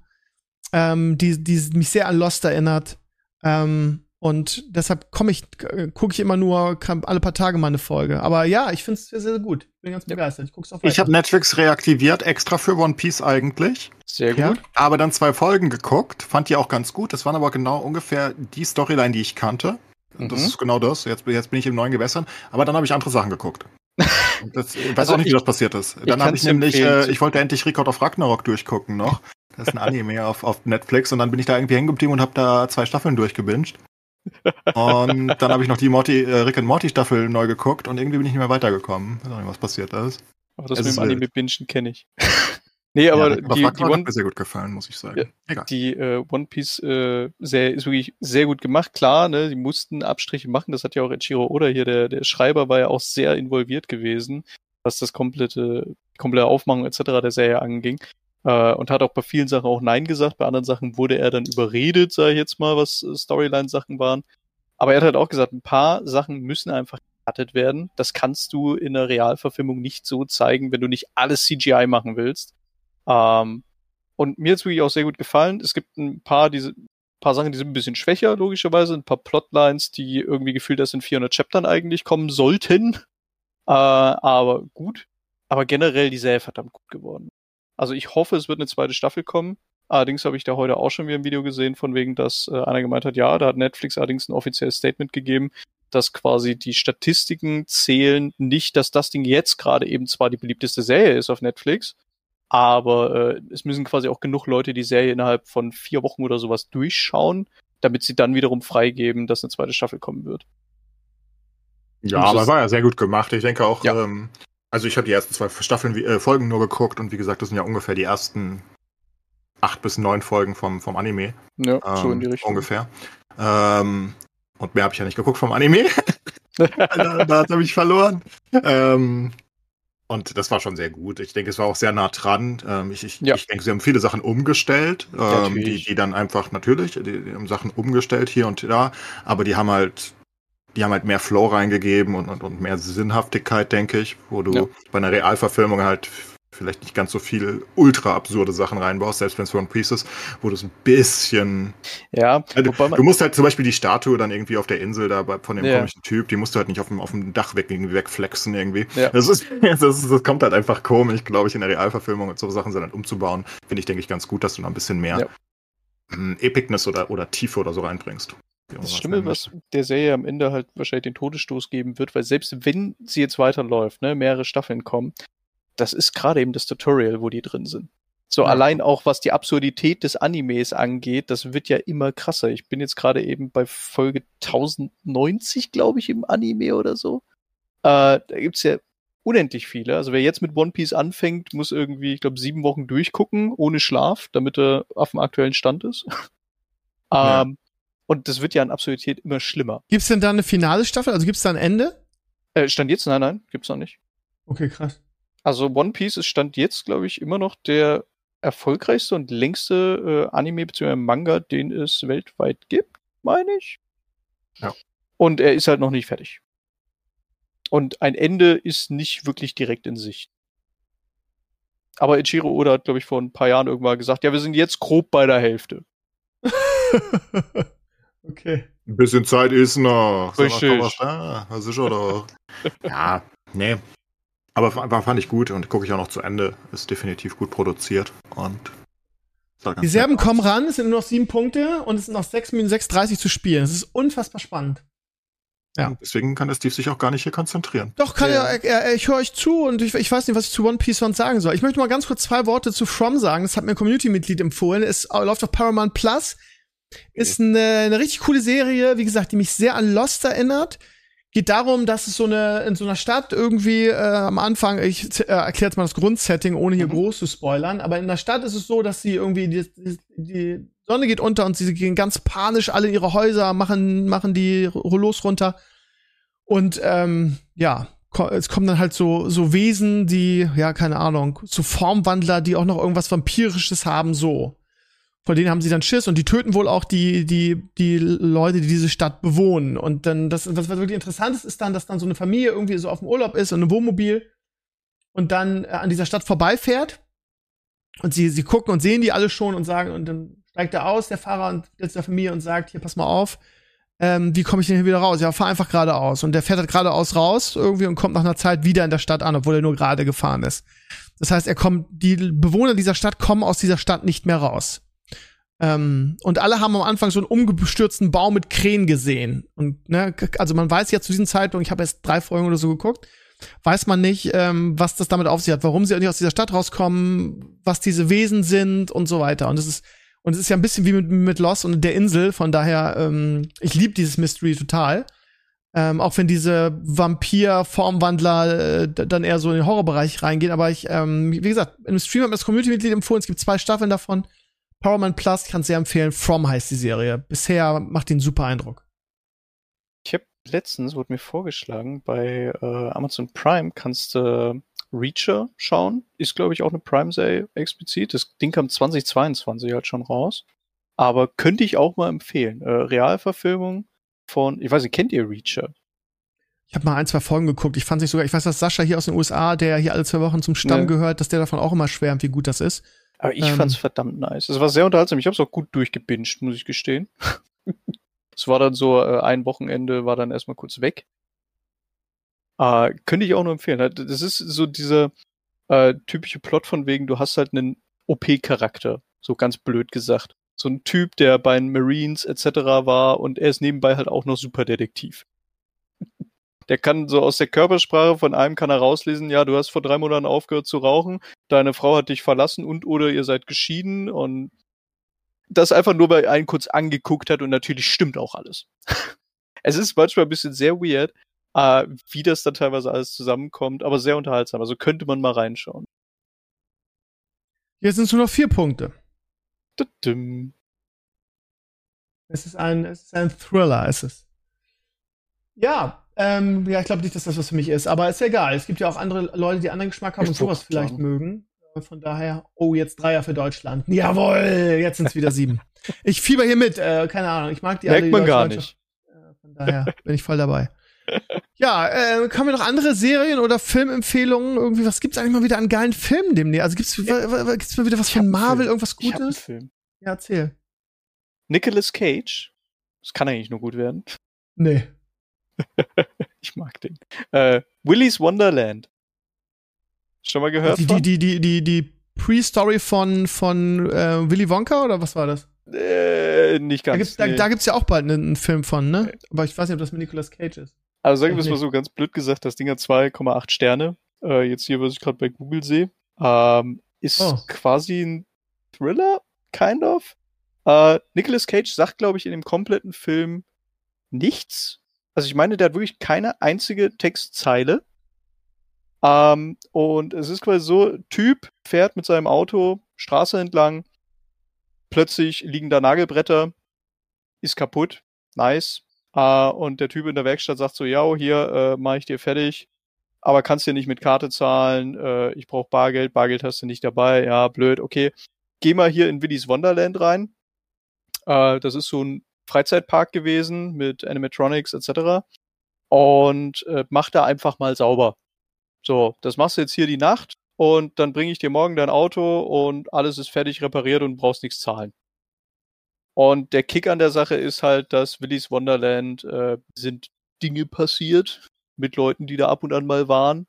ähm, die, die mich sehr an Lost erinnert. Ähm, und deshalb komme ich, äh, gucke ich immer nur alle paar Tage mal eine Folge. Aber ja, ich finde es sehr, sehr gut. Bin ganz Ja. begeistert. Ich gucke es auf Ich habe Netflix reaktiviert, extra für One Piece eigentlich. Sehr Ja. gut. Aber dann zwei Folgen geguckt, fand die auch ganz gut. Das waren aber genau ungefähr die Storyline, die ich kannte. Und Das Mhm. ist genau das. Jetzt, jetzt bin ich im neuen Gewässern. Aber dann habe ich andere Sachen geguckt. Und (laughs) Das, ich weiß Also auch nicht, wie ich- das passiert ist. Dann habe ich nämlich, äh, ich wollte endlich Record of Ragnarok durchgucken noch. Das ist ein (laughs) Anime auf, auf Netflix. Und dann bin ich da irgendwie hängen geblieben und habe da zwei Staffeln durchgebinged. Und dann habe ich noch die Morty, äh, Rick and Morty Staffel neu geguckt und irgendwie bin ich nicht mehr weitergekommen. Ich weiß auch nicht, was paßiert ist. Aber das Es mit dem. Anime-Bingen kenne ich. (laughs) nee, aber ja, die, die, Ragnarok hat One, mir sehr gut gefallen, muss ich sagen. Ja. Egal. die äh, One Piece äh, Serie ist wirklich sehr gut gemacht. Klar, ne, die mussten Abstriche machen. Das hat ja auch Ichiro Oda hier, der, der Schreiber, war ja auch sehr involviert gewesen, was das komplette, komplette Aufmachung etc. der Serie anging. Äh, und hat auch bei vielen Sachen auch Nein gesagt. Bei anderen Sachen wurde er dann überredet, sage ich jetzt mal, was äh, Storyline-Sachen waren. Aber er hat halt auch gesagt, ein paar Sachen müssen einfach gecuttet werden. Das kannst du in der Realverfilmung nicht so zeigen, wenn du nicht alles CGI machen willst. Ähm, und mir hat's wirklich auch sehr gut gefallen. Es gibt ein paar diese paar Sachen, die sind ein bisschen schwächer, logischerweise. Ein paar Plotlines, die irgendwie gefühlt erst in 400 Chaptern eigentlich kommen sollten. Äh, aber gut. Aber generell die Serie verdammt gut geworden. Also ich hoffe, es wird eine zweite Staffel kommen. Allerdings habe ich da heute auch schon wieder ein Video gesehen, von wegen, dass äh, einer gemeint hat, ja, da hat Netflix allerdings ein offizielles Statement gegeben, dass quasi die Statistiken zählen nicht, dass das Ding jetzt gerade eben zwar die beliebteste Serie ist auf Netflix, aber äh, es müssen quasi auch genug Leute die Serie innerhalb von vier Wochen oder sowas durchschauen, damit sie dann wiederum freigeben, dass eine zweite Staffel kommen wird. Ja, aber war ja sehr gut gemacht. Ich denke auch, ja. ähm, also ich habe die ersten zwei Staffeln, äh, Folgen nur geguckt und wie gesagt, das sind ja ungefähr die ersten acht bis neun Folgen vom, vom Anime. Ja, ähm, so in die Richtung. Ungefähr. Ähm, und mehr habe ich ja nicht geguckt vom Anime. (laughs) da, da hat er mich verloren. Ähm, und das war schon sehr gut. Ich denke, es war auch sehr nah dran. Ähm, ich, ich, ja. ich denke, sie haben viele Sachen umgestellt, ähm, die, die dann einfach natürlich, die, die, haben Sachen umgestellt hier und da, aber die haben halt, die haben halt mehr Flow reingegeben und, und, und mehr Sinnhaftigkeit, denke ich, wo du ja. bei einer Realverfilmung halt vielleicht nicht ganz so viel ultra absurde Sachen reinbaust, selbst wenn es One Piece ist, wo du es ein bisschen. Ja, also, du musst halt zum Beispiel die Statue dann irgendwie auf der Insel da von dem ja. komischen Typ, die musst du halt nicht auf dem, auf dem Dach weg, irgendwie wegflexen irgendwie. Ja. Das, ist, (laughs) das, ist, das kommt halt einfach komisch, glaube ich, in der Realverfilmung und so Sachen sind halt umzubauen. Finde ich, denke ich, ganz gut, dass du da ein bisschen mehr ja. Hm, Epicness oder, oder Tiefe oder so reinbringst. Das Schlimme, was der Serie am Ende halt wahrscheinlich den Todesstoß geben wird, weil selbst wenn sie jetzt weiterläuft, ne, mehrere Staffeln kommen, das ist gerade eben das Tutorial, wo die drin sind. So ja. allein auch was die Absurdität des Animes angeht, das wird ja immer krasser. Ich bin jetzt gerade eben bei Folge 1090, glaube ich, im Anime oder so. Äh, da gibt's ja unendlich viele. Also wer jetzt mit One Piece anfängt, muss irgendwie, ich glaube, sieben Wochen durchgucken, ohne Schlaf, damit er auf dem aktuellen Stand ist. (laughs) ja. Und das wird ja an Absurdität immer schlimmer. Gibt's denn da eine finale Staffel? Also gibt's da ein Ende? Äh, Stand jetzt? Nein, nein, gibt's noch nicht. Okay, krass. Also One Piece ist Stand jetzt, glaube ich, immer noch der erfolgreichste und längste äh, Anime bzw. Manga, den es weltweit gibt, meine ich. Ja. Und er ist halt noch nicht fertig. Und ein Ende ist nicht wirklich direkt in Sicht. Aber Ichiro Oda hat, glaube ich, vor ein paar Jahren irgendwann gesagt, ja, wir sind jetzt grob bei der Hälfte. (laughs) okay. Ein bisschen Zeit ist noch. Richtig. Da, das ist schon doch. (laughs) ja, nee. Aber fand ich gut und gucke ich auch noch zu Ende. Ist definitiv gut produziert und die Serben kommen ran, es sind nur noch sieben Punkte und es sind noch sechs Minuten 6,30 zu spielen. Es ist unfassbar spannend. Ja. Deswegen kann der Steve sich auch gar nicht hier konzentrieren. Doch, kann ja. er, er, ich höre euch zu und ich, ich weiß nicht, was ich zu One Piece sonst sagen soll. Ich möchte mal ganz kurz zwei Worte zu From sagen. Das hat mir ein Community-Mitglied empfohlen. Es läuft auf Paramount Plus. Ist eine, eine richtig coole Serie, wie gesagt, die mich sehr an Lost erinnert. Geht darum, dass es so eine in so einer Stadt irgendwie äh, am Anfang, ich äh, erkläre jetzt mal das Grundsetting, ohne hier mhm. groß zu spoilern, aber in der Stadt ist es so, dass sie irgendwie die, die, die Sonne geht unter und sie gehen ganz panisch alle in ihre Häuser, machen machen die Rollos runter. Und ähm, ja, es kommen dann halt so so Wesen, die ja keine Ahnung, so Formwandler, die auch noch irgendwas vampirisches haben, so vor denen haben sie dann Schiss und die töten wohl auch die, die, die Leute, die diese Stadt bewohnen. Und dann, das, was wirklich interessant ist, ist dann, dass dann so eine Familie irgendwie so auf dem Urlaub ist und ein Wohnmobil und dann äh, an dieser Stadt vorbeifährt. Und sie, sie gucken und sehen die alle schon und sagen, und dann steigt er aus, der Fahrer und der Familie und sagt, hier, pass mal auf, ähm, wie komme ich denn hier wieder raus? Ja, fahr einfach geradeaus. Und der fährt halt geradeaus raus irgendwie und kommt nach einer Zeit wieder in der Stadt an, obwohl er nur gerade gefahren ist. Das heißt, er kommt, die Bewohner dieser Stadt kommen aus dieser Stadt nicht mehr raus. Ähm, und alle haben am Anfang so einen umgestürzten Baum mit Krähen gesehen. Und ne, also man weiß ja zu diesem Zeitpunkt, ich habe erst drei Folgen oder so geguckt, weiß man nicht, ähm, was das damit auf sich hat, warum sie nicht aus dieser Stadt rauskommen, was diese Wesen sind und so weiter. Und es ist und es ist ja ein bisschen wie mit, mit Lost und der Insel. Von daher, ähm, ich liebe dieses Mystery total. Ähm, auch wenn diese Vampir-Formwandler äh, dann eher so in den Horrorbereich reingehen. Aber ich, ähm, wie gesagt, im Stream hat mir das Community-Mitglied empfohlen. Es gibt zwei Staffeln davon. Paramount Plus kann sehr empfehlen. From heißt die Serie. Bisher macht den super Eindruck. Ich habe letztens wurde mir vorgeschlagen, bei äh, Amazon Prime kannst du äh, Reacher schauen. Ist, glaube ich, auch eine Prime-Serie explizit. Das Ding kam 2022 halt schon raus. Aber könnte ich auch mal empfehlen. Äh, Realverfilmung von, ich weiß nicht, kennt ihr Reacher? Ich habe mal ein, zwei Folgen geguckt. Ich fand sich sogar, ich weiß, dass Sascha hier aus den USA, der hier alle zwei Wochen zum Stamm ja. gehört, dass der davon auch immer schwärmt, wie gut das ist. Aber ich ähm, fand's verdammt nice. Es war sehr unterhaltsam. Ich habe es auch gut durchgebinged, muss ich gestehen. (laughs) es war dann so, äh, ein Wochenende war dann erstmal kurz weg. Äh, könnte ich auch nur empfehlen. Das ist so dieser äh, typische Plot von wegen, du hast halt einen OP-Charakter, so ganz blöd gesagt. So ein Typ, der bei den Marines etc. war und er ist nebenbei halt auch noch Superdetektiv. Der kann so aus der Körpersprache von einem kann er rauslesen, ja, du hast vor drei Monaten aufgehört zu rauchen, deine Frau hat dich verlassen und oder ihr seid geschieden und das einfach nur, weil er einen kurz angeguckt hat und natürlich stimmt auch alles. (laughs) es ist manchmal ein bisschen sehr weird, äh, wie das dann teilweise alles zusammenkommt, aber sehr unterhaltsam. Also könnte man mal reinschauen. Jetzt sind es nur noch vier Punkte. Es ist ein, es ist ein Thriller, es ist. Ja, ähm, ja, ich glaube nicht, dass das was für mich ist, aber ist ja egal. Es gibt ja auch andere Leute, die anderen Geschmack haben und sowas vielleicht mögen. Äh, von daher, oh, jetzt Dreier für Deutschland. Jawohl, jetzt sind es wieder sieben. (laughs) Ich fieber hier mit, äh, keine Ahnung, ich mag die Merkt alle. Merkt man gar nicht. Äh, von daher bin ich voll dabei. Ja, äh, haben wir noch andere Serien oder Filmempfehlungen? Irgendwie, was gibt's eigentlich mal wieder an geilen Filmen demnächst? Also gibt's, ja. gibt's mal wieder was von Marvel, irgendwas Gutes? Ich Film. Ja, erzähl. Nicolas Cage. Das kann eigentlich nur gut werden. Nee. (laughs) ich mag den. Äh, Willy's Wonderland. Schon mal gehört? Die, von? die, die, die, die Pre-Story von, von äh, Willy Wonka oder was war das? Äh, nicht ganz. Da gibt's, nee. da, da gibt's ja auch bald einen, einen, Film von, ne? Aber ich weiß nicht, ob das mit Nicolas Cage ist. Also sagen wir es mal so ganz blöd gesagt, das Ding hat 2,8 Sterne. Äh, jetzt hier, was ich gerade bei Google sehe. Ähm, ist oh. quasi ein Thriller, kind of. Äh, Nicolas Cage sagt, glaube ich, in dem kompletten Film nichts. Also ich meine, der hat wirklich keine einzige Textzeile. Ähm, und es ist quasi so, Typ fährt mit seinem Auto Straße entlang, plötzlich liegen da Nagelbretter, ist kaputt, nice. Äh, und der Typ in der Werkstatt sagt so, ja, hier äh, mache ich dir fertig, aber kannst dir nicht mit Karte zahlen, äh, ich brauche Bargeld, Bargeld hast du nicht dabei, ja, blöd, okay. Geh mal hier in Willy's Wonderland rein. Äh, das ist so ein Freizeitpark gewesen mit Animatronics etc. Und äh, mach da einfach mal sauber. So, das machst du jetzt hier die Nacht und dann bringe ich dir morgen dein Auto und alles ist fertig repariert und brauchst nichts zahlen. Und der Kick an der Sache ist halt, dass Willy's Wonderland äh, sind Dinge passiert mit Leuten, die da ab und an mal waren.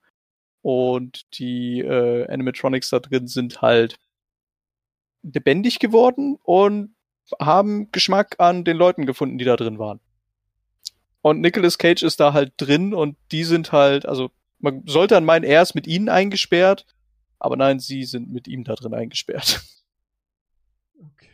Und die äh, Animatronics da drin sind halt lebendig geworden und haben Geschmack an den Leuten gefunden, die da drin waren. Und Nicolas Cage ist da halt drin und die sind halt, also man sollte an meinen, er ist mit ihnen eingesperrt, aber nein, sie sind mit ihm da drin eingesperrt.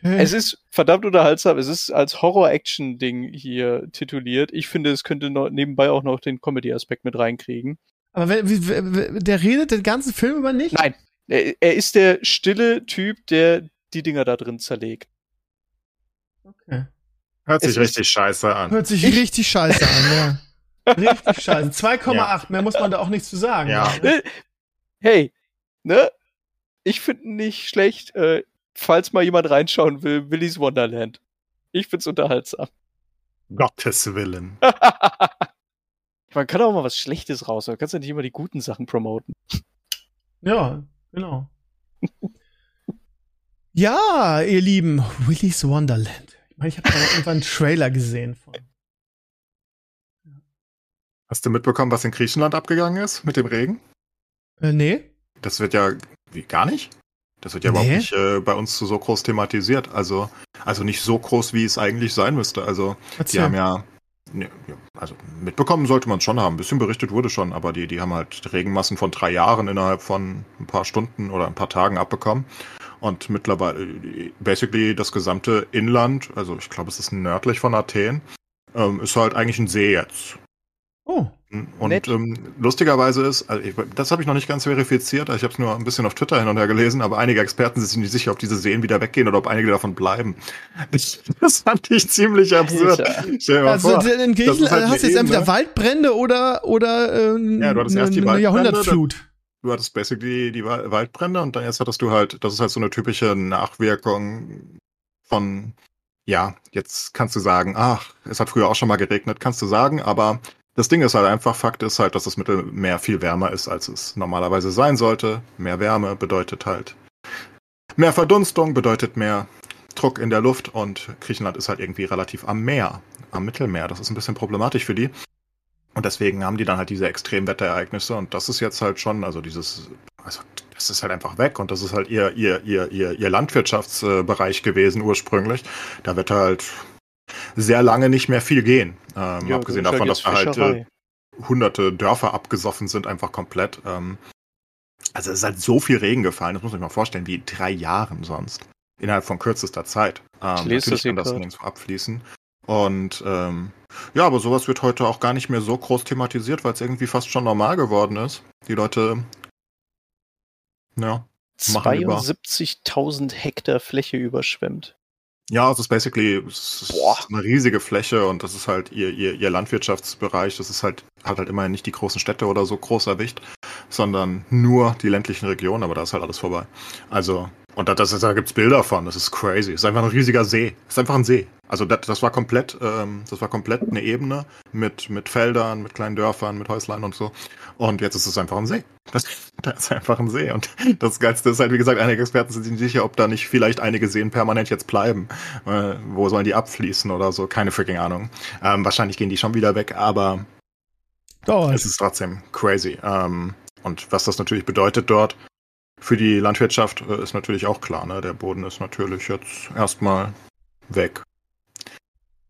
Okay. Es ist verdammt unterhaltsam. Es ist als Horror-Action-Ding hier tituliert. Ich finde, es könnte noch nebenbei auch noch den Comedy-Aspekt mit reinkriegen. Aber wenn, wie, der redet den ganzen Film über nicht? Nein. Er, er ist der stille Typ, der die Dinger da drin zerlegt. Okay. Hört sich es richtig scheiße an. Hört sich richtig scheiße an, ja. (laughs) Richtig scheiße. 2,8, ja. mehr muss man da auch nichts zu sagen. Ja. Ne? Hey, ne? Ich finde nicht schlecht, äh, falls mal jemand reinschauen will, Willy's Wonderland. Ich find's unterhaltsam. Gottes Willen. (laughs) man kann auch mal was Schlechtes raus, man kann ja nicht immer die guten Sachen promoten. Ja, genau. (laughs) ja, ihr Lieben, Willy's Wonderland. Ich meine, ich habe da irgendwann einen Trailer gesehen von. Hast du mitbekommen, was in Griechenland abgegangen ist mit dem Regen? Äh, nee. Das wird ja wie, gar nicht. Das wird ja nee. überhaupt nicht äh, bei uns so groß thematisiert. Also, also nicht so groß, wie es eigentlich sein müsste. Also, Erzähl. die haben ja, ne, also mitbekommen sollte man es schon haben. Ein bisschen berichtet wurde schon, aber die, die haben halt Regenmassen von drei Jahren innerhalb von ein paar Stunden oder ein paar Tagen abbekommen. Und mittlerweile, basically das gesamte Inland, also ich glaube, es ist nördlich von Athen, ähm, ist halt eigentlich ein See jetzt. Oh. Und ähm, lustigerweise ist, also ich, das habe ich noch nicht ganz verifiziert, ich habe es nur ein bisschen auf Twitter hin und her gelesen, aber einige Experten sind sich nicht sicher, ob diese Seen wieder weggehen oder ob einige davon bleiben. Das, (laughs) das fand ich ziemlich absurd. also vor, in Griechenland halt hast du jetzt entweder Waldbrände oder, oder ähm, ja, du hattest erst die eine Jahrhundertflut. Du hattest basically die Waldbrände und dann jetzt hattest du halt, das ist halt so eine typische Nachwirkung von, ja, jetzt kannst du sagen, ach, es hat früher auch schon mal geregnet, kannst du sagen, aber das Ding ist halt einfach, Fakt ist halt, dass das Mittelmeer viel wärmer ist, als es normalerweise sein sollte. Mehr Wärme bedeutet halt mehr Verdunstung, bedeutet mehr Druck in der Luft und Griechenland ist halt irgendwie relativ am Meer, am Mittelmeer. Das ist ein bisschen problematisch für die. Und deswegen haben die dann halt diese Extremwetterereignisse und das ist jetzt halt schon, also dieses, also das ist halt einfach weg und das ist halt ihr, ihr, ihr, ihr, ihr Landwirtschaftsbereich gewesen ursprünglich. Da wird halt sehr lange nicht mehr viel gehen. Ähm, Ja, abgesehen davon, dass da halt äh, hunderte Dörfer abgesoffen sind, einfach komplett. Ähm, also es ist halt so viel Regen gefallen, das muss sich mal vorstellen, wie in drei Jahren sonst. Innerhalb von kürzester Zeit. Ähm, Ich lese das natürlich kann hier das grad. nirgendwo abfließen. Und ähm, ja, aber sowas wird heute auch gar nicht mehr so groß thematisiert, weil es irgendwie fast schon normal geworden ist. Die Leute, ja, machen lieber. 72.000 Hektar Fläche überschwemmt. Ja, es ist basically es ist eine riesige Fläche und das ist halt ihr, ihr, ihr Landwirtschaftsbereich. Das ist halt, hat halt immerhin nicht die großen Städte oder so groß erwischt, sondern nur die ländlichen Regionen, aber da ist halt alles vorbei. Also, und da, das, da gibt's Bilder von, das ist crazy. Es ist einfach ein riesiger See. Es ist einfach ein See. Also das, das war komplett, ähm, das war komplett eine Ebene mit, mit Feldern, mit kleinen Dörfern, mit Häuslein und so. Und jetzt ist es einfach ein See. Das, (laughs) das ist einfach ein See. Und das Geilste ist halt, wie gesagt, einige Experten sind sich nicht sicher, ob da nicht vielleicht einige Seen permanent jetzt bleiben. Äh, wo sollen die abfließen oder so? Keine freaking Ahnung. Ähm, wahrscheinlich gehen die schon wieder weg, aber Dauert. es ist trotzdem crazy. Ähm, und was das natürlich bedeutet dort für die Landwirtschaft, äh, ist natürlich auch klar. Ne? Der Boden ist natürlich jetzt erstmal weg.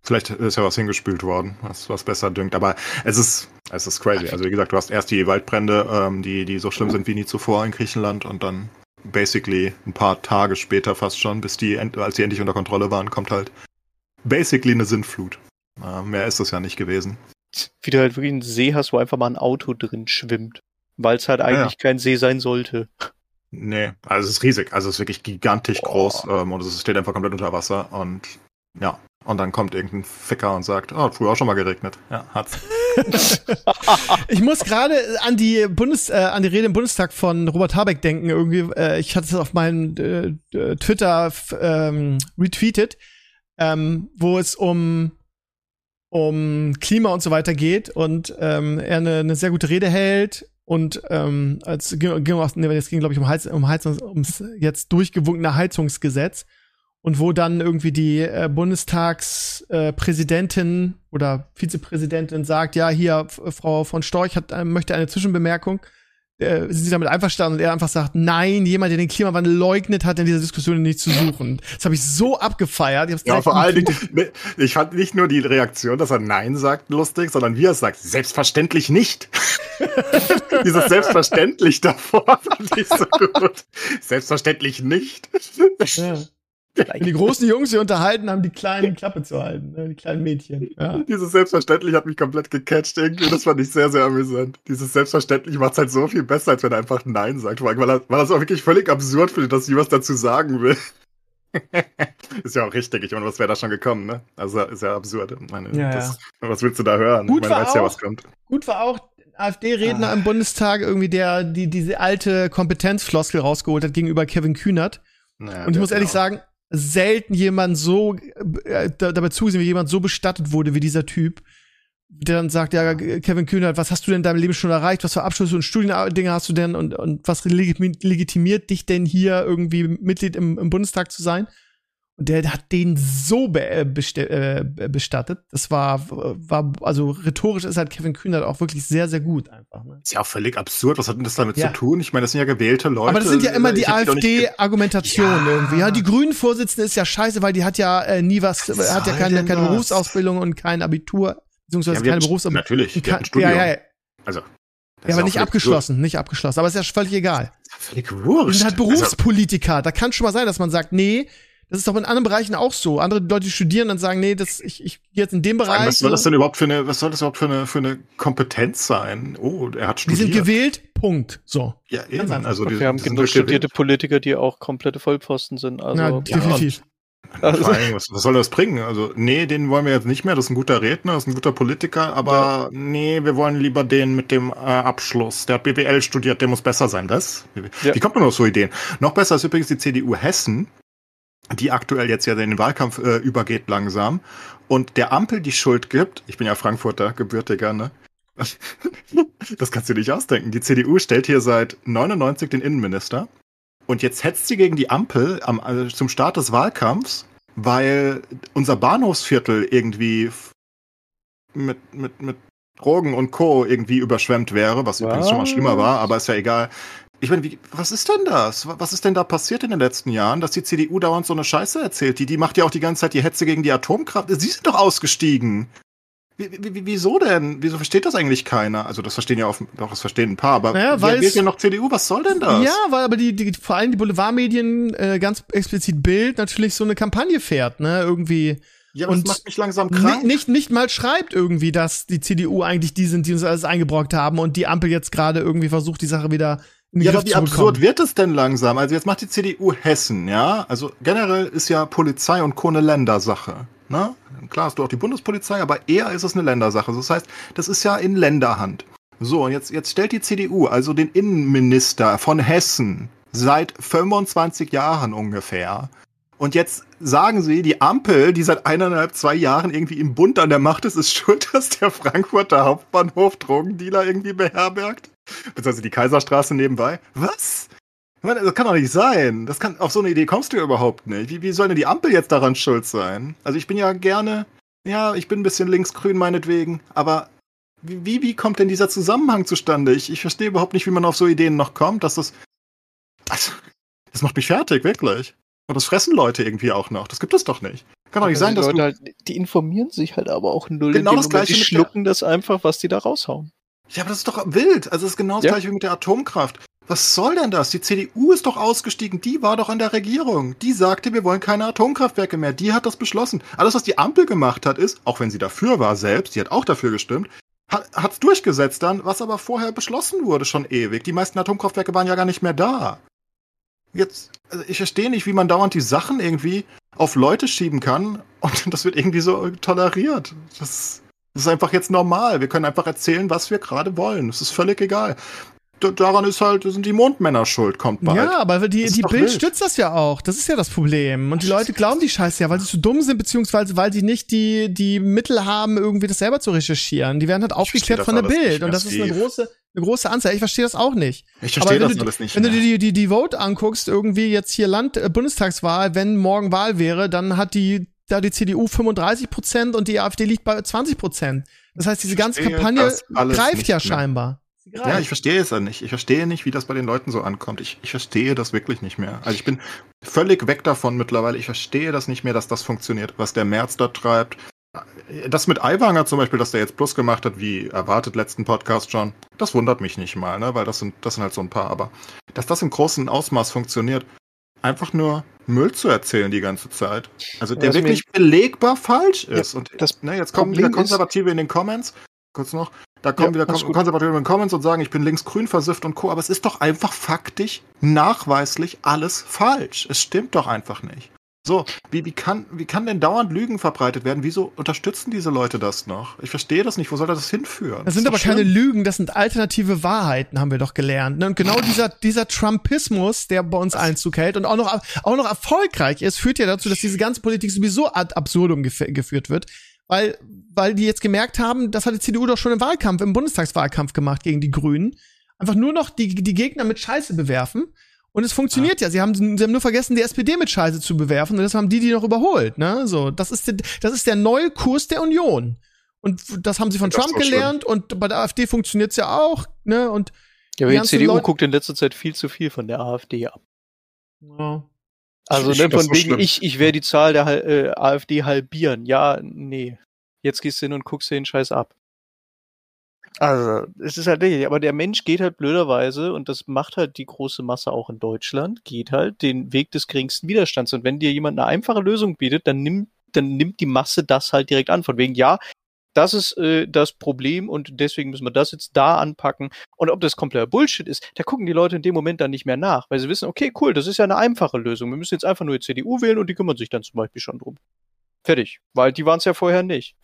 Vielleicht ist ja was hingespült worden, was, was besser düngt. Aber es ist, es ist crazy. Also wie gesagt, du hast erst die Waldbrände, ähm, die, die so schlimm sind wie nie zuvor in Griechenland und dann basically ein paar Tage später fast schon, bis die, als die endlich unter Kontrolle waren, kommt halt basically eine Sintflut. Äh, mehr ist es ja nicht gewesen. Wie du halt wirklich einen See hast, wo einfach mal ein Auto drin schwimmt. Weil es halt eigentlich kein See sein sollte. Nee, also es ist riesig. Also es ist wirklich gigantisch Boah. groß ähm, und es steht einfach komplett unter Wasser und ja. Und dann kommt irgendein Ficker und sagt, oh, hat früher auch schon mal geregnet. Ja, hat's. (laughs) Ich muss gerade an die Bundes, äh, an die Rede im Bundestag von Robert Habeck denken. Irgendwie, äh, ich hatte es auf meinem äh, äh, Twitter ähm, retweetet, ähm, wo es um um Klima und so weiter geht und ähm, er eine, eine sehr gute Rede hält und ähm, als ging, ging, aus- nee, es ging glaube ich um Heiz, um Heizungs, ums jetzt durchgewunkene Heizungsgesetz und wo dann irgendwie die äh, Bundestagspräsidentin äh, oder Vizepräsidentin sagt, ja, hier, Frau von Storch hat, äh, möchte eine Zwischenbemerkung. Äh, sind Sie damit einverstanden? Und er einfach sagt, nein, jemand, der den Klimawandel leugnet, hat in dieser Diskussion nicht zu suchen. Das habe ich so abgefeiert. Ich Ja, vor allen Dingen, ne, ich fand nicht nur die Reaktion, dass er Nein sagt, lustig, sondern wie er es sagt, selbstverständlich nicht. (laughs) Dieses selbstverständlich davor fand ich so gut. Selbstverständlich nicht. Ja. Wenn die großen Jungs sich unterhalten, haben die kleinen Klappe zu halten, ne? die kleinen Mädchen. Ja. Dieses Selbstverständlich hat mich komplett gecatcht irgendwie. Das fand ich sehr, sehr amüsant. Dieses Selbstverständlich macht es halt so viel besser, als wenn er einfach Nein sagt. Weil er, weil er es auch wirklich völlig absurd findet, dass sie was dazu sagen will. (laughs) ist ja auch richtig. Ich meine, was wäre da schon gekommen, ne? Also ist ja absurd. Ich meine, Ja, das, Was willst du da hören? Gut ich meine, war weißt ja, auch- was kommt. Gut war auch AfD-Redner im Bundestag irgendwie, der die diese alte Kompetenzfloskel rausgeholt hat gegenüber Kevin Kühnert. Naja, Und ich muss ehrlich ja sagen, selten jemand so äh, da, dabei zugesehen, wie jemand so bestattet wurde wie dieser Typ, der dann sagt, ja, Kevin Kühnert, was hast du denn in deinem Leben schon erreicht? Was für Abschlüsse und Studiendinge hast du denn? Und, und was legitimi- legitimiert dich denn hier irgendwie Mitglied im, im Bundestag zu sein? Und der hat den so be äh, äh, bestattet. Das war, war, also rhetorisch ist halt Kevin Kühnert auch wirklich sehr, sehr gut einfach. Ne? Ist ja auch völlig absurd. Was hat denn das damit Ja. zu tun? Ich meine, das sind ja gewählte Leute. Aber das sind ja immer die Ich hab doch nicht ge- AfD-Argumentation Ja. irgendwie. Ja, die Grünen-Vorsitzende ist ja scheiße, weil die hat ja äh, nie was, Was hat ja keine, keine? Berufsausbildung und kein Abitur, beziehungsweise Ja, keine Berufsausbildung. Natürlich, Und kein- Studium. Ja, ja, ja. Also, ja aber nicht abgeschlossen, nicht abgeschlossen. Aber ist ja völlig egal. Völlig wurscht. sind halt Also, Berufspolitiker. Da kann schon mal sein, dass man sagt, nee, das ist doch in anderen Bereichen auch so. Andere Leute die studieren und sagen, nee, das, ich, ich gehe jetzt in dem Bereich. was soll das denn überhaupt für eine, was soll das überhaupt für eine, für eine Kompetenz sein? Oh, er hat Die studiert. sind gewählt, Punkt. So. Ja, eben. Also, die, Wir haben die sind genug studierte Politiker, die auch komplette Vollpfosten sind. Also, ja, ja, definitiv. gewählt. Vor allem, was, was soll das bringen? Also, nee, den wollen wir jetzt nicht mehr. Das ist ein guter Redner, das ist ein guter Politiker, aber nee, wir wollen lieber den mit dem äh, Abschluss. Der hat BWL studiert, der muss besser sein. Was? Wie, Ja. wie kommt man auf so Ideen? Noch besser ist übrigens die CDU Hessen, die aktuell jetzt ja in den Wahlkampf äh, übergeht langsam und der Ampel die Schuld gibt. Ich bin ja Frankfurter, gebürtiger, ne? (laughs) Das kannst du nicht ausdenken. Die CDU stellt hier seit 99 den Innenminister. Und jetzt hetzt sie gegen die Ampel am, also zum Start des Wahlkampfs, weil unser Bahnhofsviertel irgendwie mit, mit, mit Drogen und Co. irgendwie überschwemmt wäre, was übrigens schon mal schlimmer war, aber ist ja egal. Ich meine, wie, was ist denn das? Was ist denn da passiert in den letzten Jahren, dass die CDU dauernd so eine Scheiße erzählt? Die, die macht ja auch die ganze Zeit die Hetze gegen die Atomkraft. Sie sind doch ausgestiegen. Wie, wie, wieso denn? Wieso versteht das eigentlich keiner? Also das verstehen ja auch, doch, das verstehen ein paar, aber naja, weil wählt ja noch CDU? Was soll denn das? Ja, weil aber die, die vor allem die Boulevardmedien äh, ganz explizit Bild natürlich so eine Kampagne fährt, ne? Irgendwie. Ja, aber und das macht mich langsam krank. Nicht, nicht mal schreibt irgendwie, dass die CDU eigentlich die sind, die uns alles eingebrockt haben und die Ampel jetzt gerade irgendwie versucht, die Sache wieder ja, aber wie absurd wird es denn langsam? Also jetzt macht die CDU Hessen, ja? Also generell ist ja Polizei und Co. eine Ländersache. Ne? Klar hast du auch die Bundespolizei, aber eher ist es eine Ländersache. Das heißt, das ist ja in Länderhand. So, und jetzt, jetzt stellt die CDU, also den Innenminister von Hessen, seit 25 Jahren ungefähr. Und jetzt sagen sie, die Ampel, die seit eineinhalb, zwei Jahren irgendwie im Bund an der Macht ist, ist schuld, (laughs) dass der Frankfurter Hauptbahnhof Drogendealer irgendwie beherbergt. Beziehungsweise die Kaiserstraße nebenbei. Was? Meine, das kann doch nicht sein. Das kann, auf so eine Idee kommst du überhaupt nicht. Wie, wie soll denn die Ampel jetzt daran schuld sein? Also ich bin ja gerne, ja, ich bin ein bisschen linksgrün meinetwegen, aber wie, wie kommt denn dieser Zusammenhang zustande? Ich, ich verstehe überhaupt nicht, wie man auf so Ideen noch kommt, dass das, das, das macht mich fertig, wirklich. Und das fressen Leute irgendwie auch noch. Das gibt es doch nicht. Kann doch nicht sein, dass Leute du halt, die informieren sich halt aber auch null. Genau das gleiche. Die schlucken das einfach, was die da raushauen. Ja, aber das ist doch wild. Also das ist genau das ja. gleiche wie mit der Atomkraft. Was soll denn das? Die CDU ist doch ausgestiegen. Die war doch an der Regierung. Die sagte, wir wollen keine Atomkraftwerke mehr. Die hat das beschlossen. Alles, was die Ampel gemacht hat, ist, auch wenn sie dafür war selbst, die hat auch dafür gestimmt, hat es durchgesetzt dann, was aber vorher beschlossen wurde, schon ewig. Die meisten Atomkraftwerke waren ja gar nicht mehr da. Jetzt, also ich verstehe nicht, wie man dauernd die Sachen irgendwie auf Leute schieben kann und (laughs) das wird irgendwie so toleriert. Das, das ist einfach jetzt normal. Wir können einfach erzählen, was wir gerade wollen. Es ist völlig egal daran ist halt, sind die Mondmänner schuld, kommt bald. Ja, aber die, die Bild wild. stützt das ja auch. Das ist ja das Problem. Und die Leute glauben die Scheiße ja, weil sie zu dumm sind, beziehungsweise weil sie nicht die, die Mittel haben, irgendwie das selber zu recherchieren. Die werden halt aufgeklärt von der Bild. Und das ist eine große, eine große Anzahl. Ich verstehe das auch nicht. Ich verstehe das du, alles nicht. Wenn mehr. du dir die, die, die Vote anguckst, irgendwie jetzt hier Land, äh, Bundestagswahl, wenn morgen Wahl wäre, dann hat die, da die CDU 35 Prozent und die AfD liegt bei 20 Prozent. Das heißt, diese ganze Kampagne greift ja scheinbar. Ja, ich verstehe es ja nicht. Ich verstehe nicht, wie das bei den Leuten so ankommt. Ich, ich verstehe das wirklich nicht mehr. Also ich bin völlig weg davon mittlerweile. Ich verstehe das nicht mehr, dass das funktioniert, was der März da treibt. Das mit Aiwanger zum Beispiel, dass der jetzt Plus gemacht hat, wie erwartet letzten Podcast schon, das wundert mich nicht mal, ne? weil das sind, das sind halt so ein paar. Aber dass das im großen Ausmaß funktioniert, einfach nur Müll zu erzählen die ganze Zeit. Also der also wirklich belegbar falsch ist. Ja, und das ne, jetzt kommen wieder Konservative in den Comments. Kurz noch. Da kommen ja, wieder Kon Konservative in den Comments und sagen, ich bin linksgrün versifft und Co. Aber es ist doch einfach faktisch, nachweislich alles falsch. Es stimmt doch einfach nicht. So, wie, wie, kann, wie kann denn dauernd Lügen verbreitet werden? Wieso unterstützen diese Leute das noch? Ich verstehe das nicht. Wo soll das hinführen? Das, sind aber schlimm. keine Lügen, das sind alternative Wahrheiten, haben wir doch gelernt. Ne? Und genau dieser, dieser Trumpismus, der bei uns Einzug hält und auch noch, auch noch erfolgreich ist, führt ja dazu, dass diese ganze Politik sowieso ad absurdum gef geführt wird weil, weil die jetzt gemerkt haben, das hat die CDU doch schon im Wahlkampf, im Bundestagswahlkampf gemacht gegen die Grünen. Einfach nur noch die, die Gegner mit Scheiße bewerfen. Und es funktioniert ja. ja. Sie haben, sie haben nur vergessen, die SPD mit Scheiße zu bewerfen und das haben die die noch überholt. Ne? So, das ist, der, das ist der neue Kurs der Union. Und das haben sie von Trump gelernt schlimm. und bei der AfD funktioniert's ja auch. Ne? Und ja, aber die, die CDU Leute guckt in letzter Zeit viel zu viel von der AfD ab. Ja. Also ne, von wegen, schlimm. ich, ich werde die Zahl der äh, AfD halbieren. Ja, nee. Jetzt gehst du hin und guckst dir den Scheiß ab. Also, es ist halt richtig, aber der Mensch geht halt blöderweise, und das macht halt die große Masse auch in Deutschland, geht halt den Weg des geringsten Widerstands. Und wenn dir jemand eine einfache Lösung bietet, dann nimmt, dann nimmt die Masse das halt direkt an. Von wegen, ja, das ist äh, das Problem und deswegen müssen wir das jetzt da anpacken. Und ob das kompletter Bullshit ist, da gucken die Leute in dem Moment dann nicht mehr nach, weil sie wissen, okay, cool, das ist ja eine einfache Lösung. Wir müssen jetzt einfach nur die CDU wählen und die kümmern sich dann zum Beispiel schon drum. Fertig. Weil die waren es ja vorher nicht.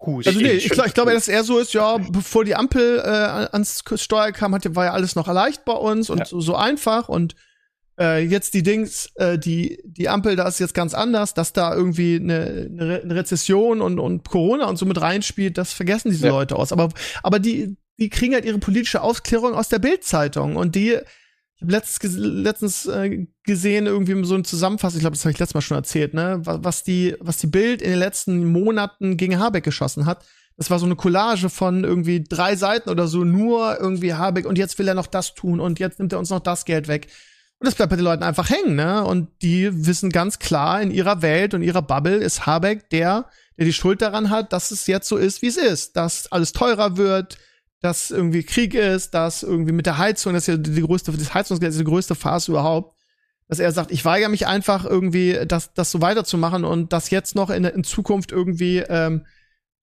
Hus. Also nee, ich, ich glaube, dass eher so ist, ja, bevor die Ampel äh, ans Steuer kam, hat, war ja alles noch erleicht bei uns und ja. so, so einfach und äh, jetzt die Dings, äh, die, die Ampel, da ist jetzt ganz anders, dass da irgendwie eine, eine Rezession und, und Corona und so mit reinspielt, das vergessen diese ja. Leute aus. Aber, aber die, die kriegen halt ihre politische Aufklärung aus der Bildzeitung und die, ich habe letztens, letztens äh, gesehen, irgendwie so ein Zusammenfassung, ich glaube, das habe ich letztes Mal schon erzählt, ne, was die, was die Bild in den letzten Monaten gegen Habeck geschossen hat. Das war so eine Collage von irgendwie drei Seiten oder so, nur irgendwie Habeck und jetzt will er noch das tun und jetzt nimmt er uns noch das Geld weg. Und das bleibt bei den Leuten einfach hängen, ne? Und die wissen ganz klar, in ihrer Welt und ihrer Bubble ist Habeck der, der die Schuld daran hat, dass es jetzt so ist, wie es ist. Dass alles teurer wird, dass irgendwie Krieg ist, dass irgendwie mit der Heizung, das ist ja die größte, das Heizungsgeld ist die größte Phase überhaupt, dass er sagt, ich weigere mich einfach irgendwie, das, das so weiterzumachen und dass jetzt noch in, in Zukunft irgendwie ähm,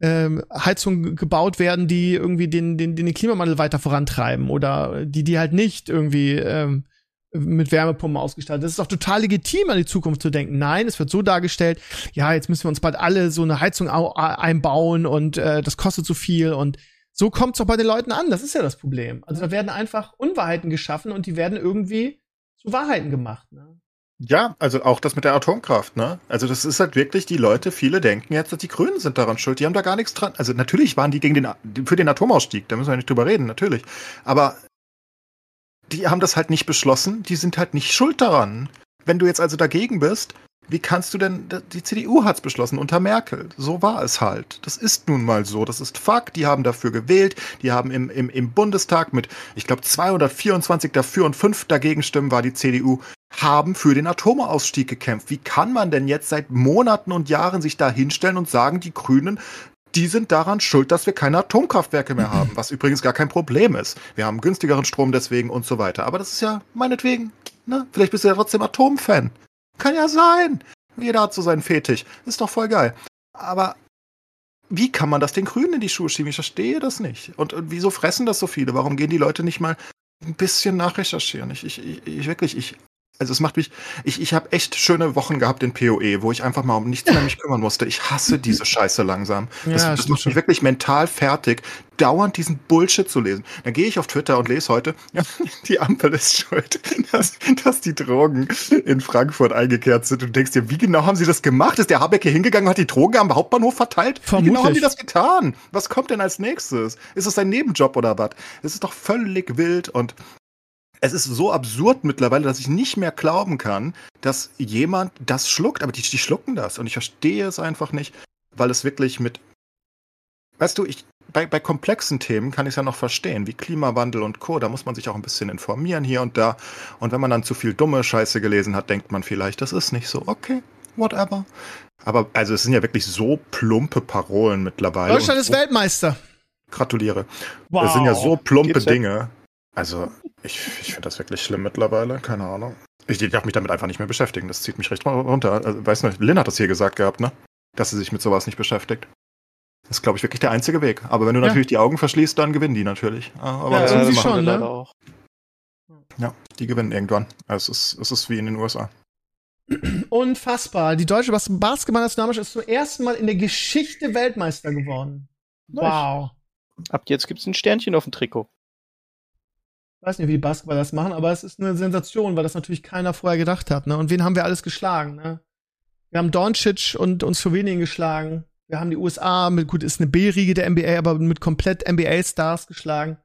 ähm, Heizungen gebaut werden, die irgendwie den, den, den Klimawandel weiter vorantreiben oder die, die halt nicht irgendwie ähm, mit Wärmepumpen ausgestattet. Das ist doch total legitim, an die Zukunft zu denken. Nein, es wird so dargestellt, ja, jetzt müssen wir uns bald alle so eine Heizung einbauen und äh, das kostet so viel und so kommt es doch bei den Leuten an. Das ist ja das Problem. Also da werden einfach Unwahrheiten geschaffen und die werden irgendwie zu Wahrheiten gemacht. Ne? Ja, also auch das mit der Atomkraft, ne? Also das ist halt wirklich, die Leute, viele denken jetzt, dass die Grünen sind daran schuld. Die haben da gar nichts dran. Also natürlich waren die gegen den, für den Atomausstieg, da müssen wir nicht drüber reden, natürlich. Aber die haben das halt nicht beschlossen, die sind halt nicht schuld daran. Wenn du jetzt also dagegen bist, wie kannst du denn, die CDU hat's beschlossen unter Merkel. So war es halt. Das ist nun mal so. Das ist Fakt. Die haben dafür gewählt. Die haben im, im, im Bundestag mit, ich glaube, 224 dafür und 5 dagegen stimmen war die CDU, haben für den Atomausstieg gekämpft. Wie kann man denn jetzt seit Monaten und Jahren sich da hinstellen und sagen, die Grünen die sind daran schuld, dass wir keine Atomkraftwerke mehr haben, was übrigens gar kein Problem ist. Wir haben günstigeren Strom deswegen und so weiter. Aber das ist ja meinetwegen, ne? Vielleicht bist du ja trotzdem Atomfan. Kann ja sein. Jeder hat so seinen Fetisch. Ist doch voll geil. Aber wie kann man das den Grünen in die Schuhe schieben? Ich verstehe das nicht. Und, und wieso fressen das so viele? Warum gehen die Leute nicht mal ein bisschen nachrecherchieren? Ich, ich, ich, ich wirklich, ich also es macht mich, ich, ich habe echt schöne Wochen gehabt in PoE, wo ich einfach mal um nichts mehr mich kümmern musste. Ich hasse diese Scheiße langsam. Das, ja, das macht mich wirklich mental fertig, dauernd diesen Bullshit zu lesen. Dann gehe ich auf Twitter und lese heute, (laughs) ja, die Ampel ist schuld, (laughs) dass, dass die Drogen in Frankfurt eingekehrt sind. Und du denkst dir, wie genau haben sie das gemacht? Ist der Habeck hier hingegangen und hat die Drogen am Hauptbahnhof verteilt? Vermutlich. Wie genau haben die das getan? Was kommt denn als nächstes? Ist es ein Nebenjob oder was? Es ist doch völlig wild und es ist so absurd mittlerweile, dass ich nicht mehr glauben kann, dass jemand das schluckt. Aber die, die schlucken das. Und ich verstehe es einfach nicht, weil es wirklich mit. Weißt du, ich, bei, bei komplexen Themen kann ich es ja noch verstehen, wie Klimawandel und Co. Da muss man sich auch ein bisschen informieren hier und da. Und wenn man dann zu viel dumme Scheiße gelesen hat, denkt man vielleicht, das ist nicht so. Okay, whatever. Aber also es sind ja wirklich so plumpe Parolen mittlerweile. Deutschland ist Weltmeister. Gratuliere. Wow. Das sind ja so plumpe Dinge. Also, ich, ich finde das wirklich schlimm mittlerweile, keine Ahnung. Ich, ich darf mich damit einfach nicht mehr beschäftigen. Das zieht mich recht runter. Also, weißt du, Lynn hat das hier gesagt gehabt, ne? Dass sie sich mit sowas nicht beschäftigt. Das ist, glaube ich, wirklich der einzige Weg. Aber wenn du ja. natürlich die Augen verschließt, dann gewinnen die natürlich. Aber ja, das schon, ne? Auch. Ja, die gewinnen irgendwann. Also es ist, es ist wie in den USA. Unfassbar. Die deutsche Basketballnationalmannschaft ist zum ersten Mal in der Geschichte Weltmeister geworden. Wow. Ab jetzt gibt es ein Sternchen auf dem Trikot weiß nicht, wie die Basketballer das machen, aber es ist eine Sensation, weil das natürlich keiner vorher gedacht hat. Ne? Und wen haben wir alles geschlagen? Ne? Wir haben Doncic und uns Slowenien geschlagen. Wir haben die USA mit, gut, ist eine B-Riege der NBA, aber mit komplett NBA-Stars geschlagen.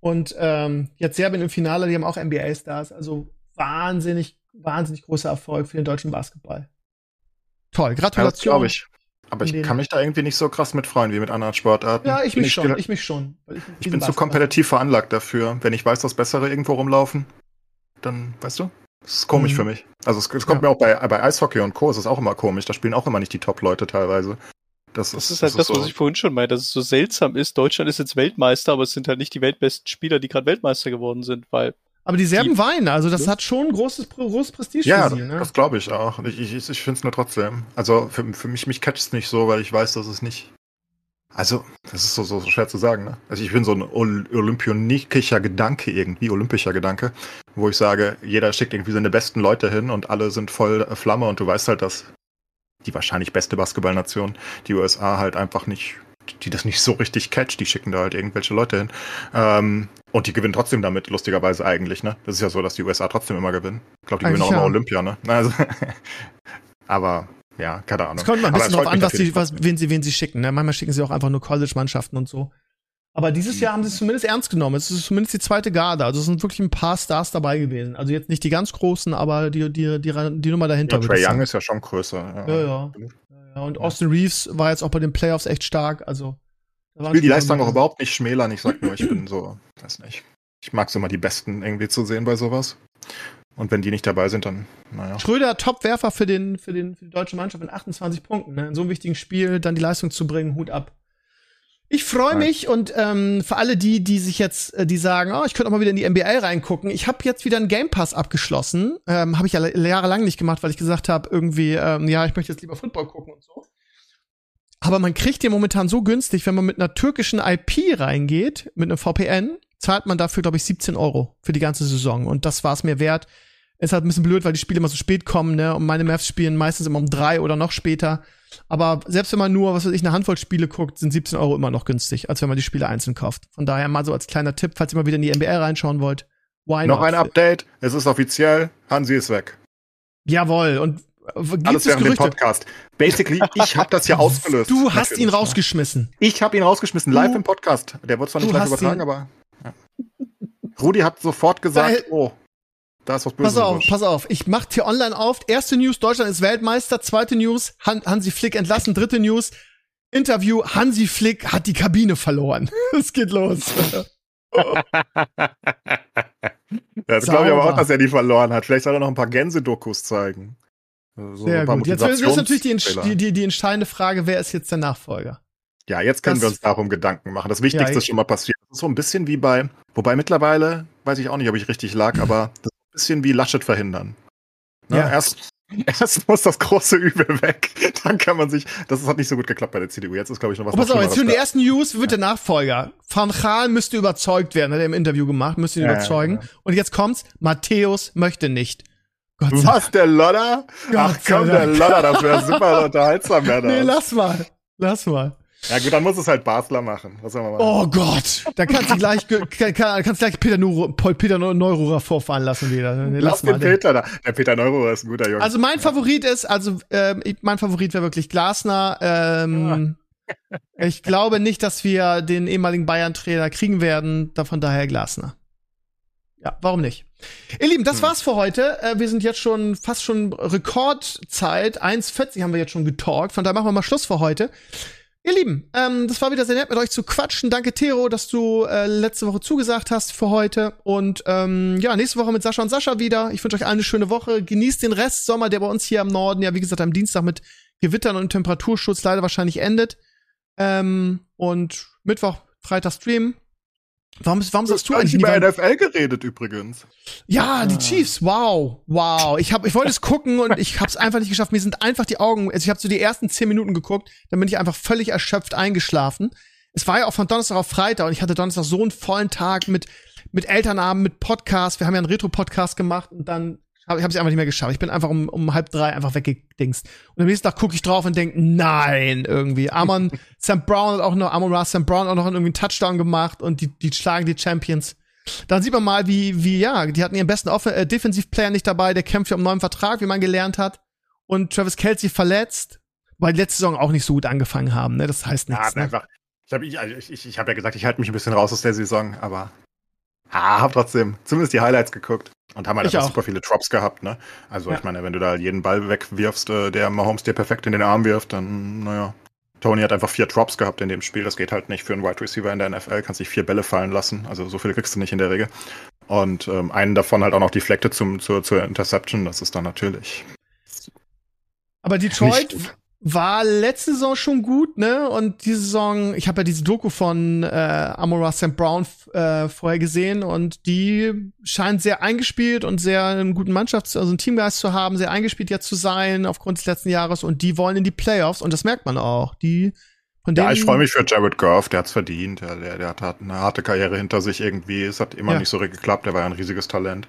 Und ähm, jetzt Serbien im Finale, die haben auch NBA-Stars. Also wahnsinnig, wahnsinnig großer Erfolg für den deutschen Basketball. Toll, Gratulation. Ja, ich. Aber ich kann mich da irgendwie nicht so krass mit freuen wie mit anderen Sportarten. Ja, ich mich ich schon, ich mich schon. Ich, ich bin zu kompetitiv veranlagt dafür. Wenn ich weiß, dass Bessere irgendwo rumlaufen, dann, weißt du, das ist komisch mhm. für mich. Also es, es kommt ja. mir auch bei, bei Eishockey und Co. Es ist auch immer komisch. Da spielen auch immer nicht die Top-Leute teilweise. Das, das ist, ist halt das, das was ich vorhin schon meinte, dass es so seltsam ist. Deutschland ist jetzt Weltmeister, aber es sind halt nicht die weltbesten Spieler, die gerade Weltmeister geworden sind, weil aber die Serben die, weinen, also das hat schon großes, großes Prestige ja, für sie. Ne? das glaube ich auch. Ich, ich, ich finde es nur trotzdem. Also für, für mich, mich catcht es nicht so, weil ich weiß, dass es nicht. Also, das ist so, so, so schwer zu sagen, ne? Also ich bin so ein olympionikischer Gedanke irgendwie, olympischer Gedanke, wo ich sage, jeder schickt irgendwie seine besten Leute hin und alle sind voll Flamme und du weißt halt, dass die wahrscheinlich beste Basketballnation, die USA halt einfach nicht die das nicht so richtig catcht, die schicken da halt irgendwelche Leute hin. Ähm, und die gewinnen trotzdem damit, lustigerweise eigentlich, ne? Das ist ja so, dass die USA trotzdem immer gewinnen. Ich glaube, die gewinnen auch immer Olympia, ne? (laughs) Also, aber ja, keine Ahnung. Es kommt mal ein bisschen drauf an, was die, was, wen, sie, wen sie schicken. Ne? Manchmal schicken sie auch einfach nur College-Mannschaften und so. Aber dieses Jahr haben sie es zumindest ernst genommen. Es ist zumindest die zweite Garde. Also es sind wirklich ein paar Stars dabei gewesen. Also jetzt nicht die ganz großen, aber die, die, die, die Nummer dahinter. Ja, Trey Young ist ja schon größer. Ja, ja. ja. Ja und Austin Reeves war jetzt auch bei den Playoffs echt stark. Also Ich will die Leistung auch überhaupt nicht schmälern. Ich sag nur, ich bin so, weiß nicht. Ich mag es immer, die Besten irgendwie zu sehen bei sowas. Und wenn die nicht dabei sind, dann, naja. Schröder, Top-Werfer für, den, für, den, für die deutsche Mannschaft mit 28 Punkten. Ne? In so einem wichtigen Spiel dann die Leistung zu bringen, Hut ab. Ich freue mich und ähm, für alle die, die sich jetzt, äh, die sagen, oh, ich könnte auch mal wieder in die NBA reingucken. Ich habe jetzt wieder einen Game Pass abgeschlossen. Ähm, habe ich ja jahrelang nicht gemacht, weil ich gesagt habe, irgendwie, ähm, ja, ich möchte jetzt lieber Football gucken und so. Aber man kriegt den momentan so günstig, wenn man mit einer türkischen IP reingeht, mit einem VPN, zahlt man dafür, glaube ich, 17 Euro für die ganze Saison. Und das war es mir wert. Ist halt ein bisschen blöd, weil die Spiele immer so spät kommen, ne? Und meine Mavs spielen meistens immer um drei oder noch später. Aber selbst wenn man nur, was weiß ich, eine Handvoll Spiele guckt, sind 17 Euro immer noch günstig, als wenn man die Spiele einzeln kauft. Von daher mal so als kleiner Tipp, falls ihr mal wieder in die NBA reinschauen wollt. Why noch not? ein Update. Es ist offiziell. Hansi ist weg. Jawohl. Und Gibt's Alles während dem Podcast. Basically, ich habe das ja (laughs) ausgelöst. Du hast ihn rausgeschmissen. Ich habe ihn rausgeschmissen, live im Podcast. Der wird zwar nicht live übertragen, aber. Ja. Rudi hat sofort gesagt, Weil, oh, da ist was Böses. Pass auf, pass auf. Ich mach hier online auf. Erste News, Deutschland ist Weltmeister. Zweite News, Han Hansi Flick entlassen. Dritte News, Interview, Hansi Flick hat die Kabine verloren. (laughs) Es geht los. (laughs) das glaube ich aber auch, dass er die verloren hat. Vielleicht soll er noch ein paar Gänse-Dokus zeigen. So Sehr gut. Jetzt ist natürlich die, die, die, entscheidende Frage, wer ist jetzt der Nachfolger? Ja, jetzt können das, wir uns darum Gedanken machen. Das Wichtigste ja, ist schon mal passiert. Das ist so ein bisschen wie bei, wobei mittlerweile, weiß ich auch nicht, ob ich richtig lag, aber das bisschen wie Laschet verhindern. Ne? Ja. Erst, (laughs) erst muss das große Übel weg. (laughs) Dann kann man sich, das hat nicht so gut geklappt bei der CDU. Jetzt ist, glaube ich, noch was. Oh, pass auf, jetzt für die ersten News wird ja. der Nachfolger. Van Gaal müsste überzeugt werden, hat er im Interview gemacht, müsste ihn ja, überzeugen. Und jetzt kommt's, Matthäus möchte nicht. Gott Was, der Lodder? Gott Ach komm, der Lodder, das wäre super (laughs) unterhaltsam, wäre Nee, lass mal. Lass mal. Ja gut, dann muss es halt Basler machen. Was soll man machen? Oh Gott, da kannst du gleich, kann, kannst gleich Peter, Neuro, Peter Neururer vorfahren lassen wieder. Lass, lass den Peter da. Der Peter Neururer ist ein guter Junge. Also mein Favorit ist, also ähm, mein Favorit wäre wirklich Glasner. Ähm, ja. ich glaube nicht, dass wir den ehemaligen Bayern-Trainer kriegen werden. Da von daher Glasner. Ja, warum nicht? Ihr Lieben, das hm. war's für heute. Äh, wir sind jetzt schon fast schon Rekordzeit. 1,40 haben wir jetzt schon getalkt. Von daher machen wir mal Schluss für heute. Ihr Lieben, ähm, das war wieder sehr nett, mit euch zu quatschen. Danke, Tero, dass du äh, letzte Woche zugesagt hast für heute. Und ähm, ja, nächste Woche mit Sascha und Sascha wieder. Ich wünsche euch allen eine schöne Woche. Genießt den Rest Sommer, der bei uns hier im Norden, ja, wie gesagt, am Dienstag mit Gewittern und Temperaturschutz leider wahrscheinlich endet. Ähm, und Mittwoch, Freitag Stream. Warum, warum sagst du eigentlich über NFL geredet übrigens? Ja, die ah. Chiefs. Wow, wow. Ich habe, ich wollte es gucken und ich habe es einfach nicht geschafft. Mir sind einfach die Augen. Also ich habe so die ersten zehn Minuten geguckt, dann bin ich einfach völlig erschöpft eingeschlafen. Es war ja auch von Donnerstag auf Freitag und ich hatte Donnerstag so einen vollen Tag mit mit Elternabend, mit Podcast. Wir haben ja einen Retro-Podcast gemacht und dann hab, ich habe es einfach nicht mehr geschafft. Ich bin einfach um, um halb drei einfach weggedingst. Und am nächsten Tag gucke ich drauf und denke, nein, irgendwie. Amon, (laughs) Sam Brown hat auch noch, Amon Ross, Sam Brown auch noch irgendwie einen Touchdown gemacht und die, die schlagen die Champions. Dann sieht man mal, wie, wie, ja, die hatten ihren besten Off äh, Defensivplayer nicht dabei, der kämpft ja um einen neuen Vertrag, wie man gelernt hat. Und Travis Kelsey verletzt, weil die letzte Saison auch nicht so gut angefangen haben, ne? Das heißt nichts. Ja, ne? einfach. Ich habe ich, ich, ich hab ja gesagt, ich halte mich ein bisschen raus aus der Saison, aber ah, hab trotzdem zumindest die Highlights geguckt. Und haben halt einfach super viele Drops gehabt, ne? Also ja. ich meine, wenn du da jeden Ball wegwirfst, äh, der Mahomes dir perfekt in den Arm wirft, dann, naja. Tony hat einfach vier Drops gehabt in dem Spiel. Das geht halt nicht für einen Wide Receiver in der NFL. Kannst dich vier Bälle fallen lassen. Also so viele kriegst du nicht in der Regel. Und ähm, einen davon halt auch noch deflected zum, zur, zur Interception. Das ist dann natürlich. Aber Detroit, war letzte Saison schon gut, ne? Und diese Saison, ich habe ja diese Doku von äh, Amora St. Brown äh, vorher gesehen und die scheint sehr eingespielt und sehr einen guten Mannschafts-, also einen Teamgeist zu haben, sehr eingespielt jetzt zu sein aufgrund des letzten Jahres und die wollen in die Playoffs und das merkt man auch. Die von ja, ich freue mich für Jared Goff, der hat's verdient. Der, der, der hat eine harte Karriere hinter sich irgendwie. Es hat immer ja. nicht so geklappt, der war ja ein riesiges Talent.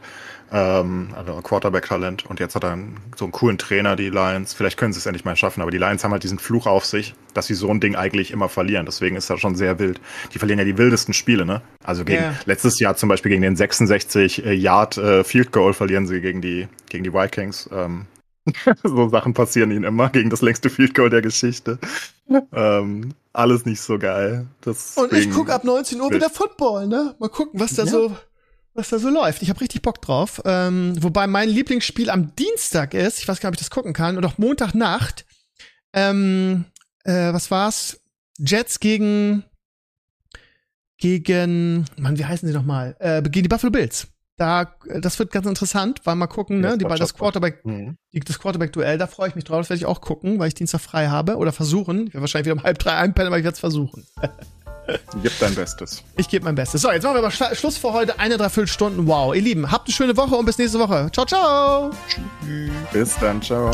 Ähm, also Quarterback-Talent. Und jetzt hat er einen, so einen coolen Trainer, die Lions. Vielleicht können sie es endlich mal schaffen, aber die Lions haben halt diesen Fluch auf sich, dass sie so ein Ding eigentlich immer verlieren. Deswegen ist das schon sehr wild. Die verlieren ja die wildesten Spiele, ne? Also gegen yeah. letztes Jahr zum Beispiel gegen den 66 äh, Yard äh, Field Goal verlieren sie gegen die, gegen die Vikings. Ähm, (laughs) so Sachen passieren ihnen immer gegen das längste Field Goal der Geschichte. ähm, alles nicht so geil. Das Und ich gucke ab 19 Uhr wieder Football, ne? Mal gucken, was da ja. so was da so läuft. Ich habe richtig Bock drauf. Ähm, wobei mein Lieblingsspiel am Dienstag ist, ich weiß gar nicht, ob ich das gucken kann, und auch Montagnacht. Ähm, äh, was war's? Jets gegen gegen, Mann, wie heißen sie nochmal? Äh, gegen die Buffalo Bills. Da, das wird ganz interessant, weil mal gucken, Ja, ne? Die, das das Quarterback, Mhm. das Quarterback-Duell, da freue ich mich drauf. Das werde ich auch gucken, weil ich Dienstag frei habe. Oder versuchen. Ich werde wahrscheinlich wieder um halb drei einpennen, aber ich werde es versuchen. (laughs) Gib dein Bestes. Ich gebe mein Bestes. So, jetzt machen wir aber Schla- Schluss für heute. Eine, dreiviertel Stunden. Wow. Ihr Lieben, habt eine schöne Woche und bis nächste Woche. Ciao, ciao. Bis dann, ciao.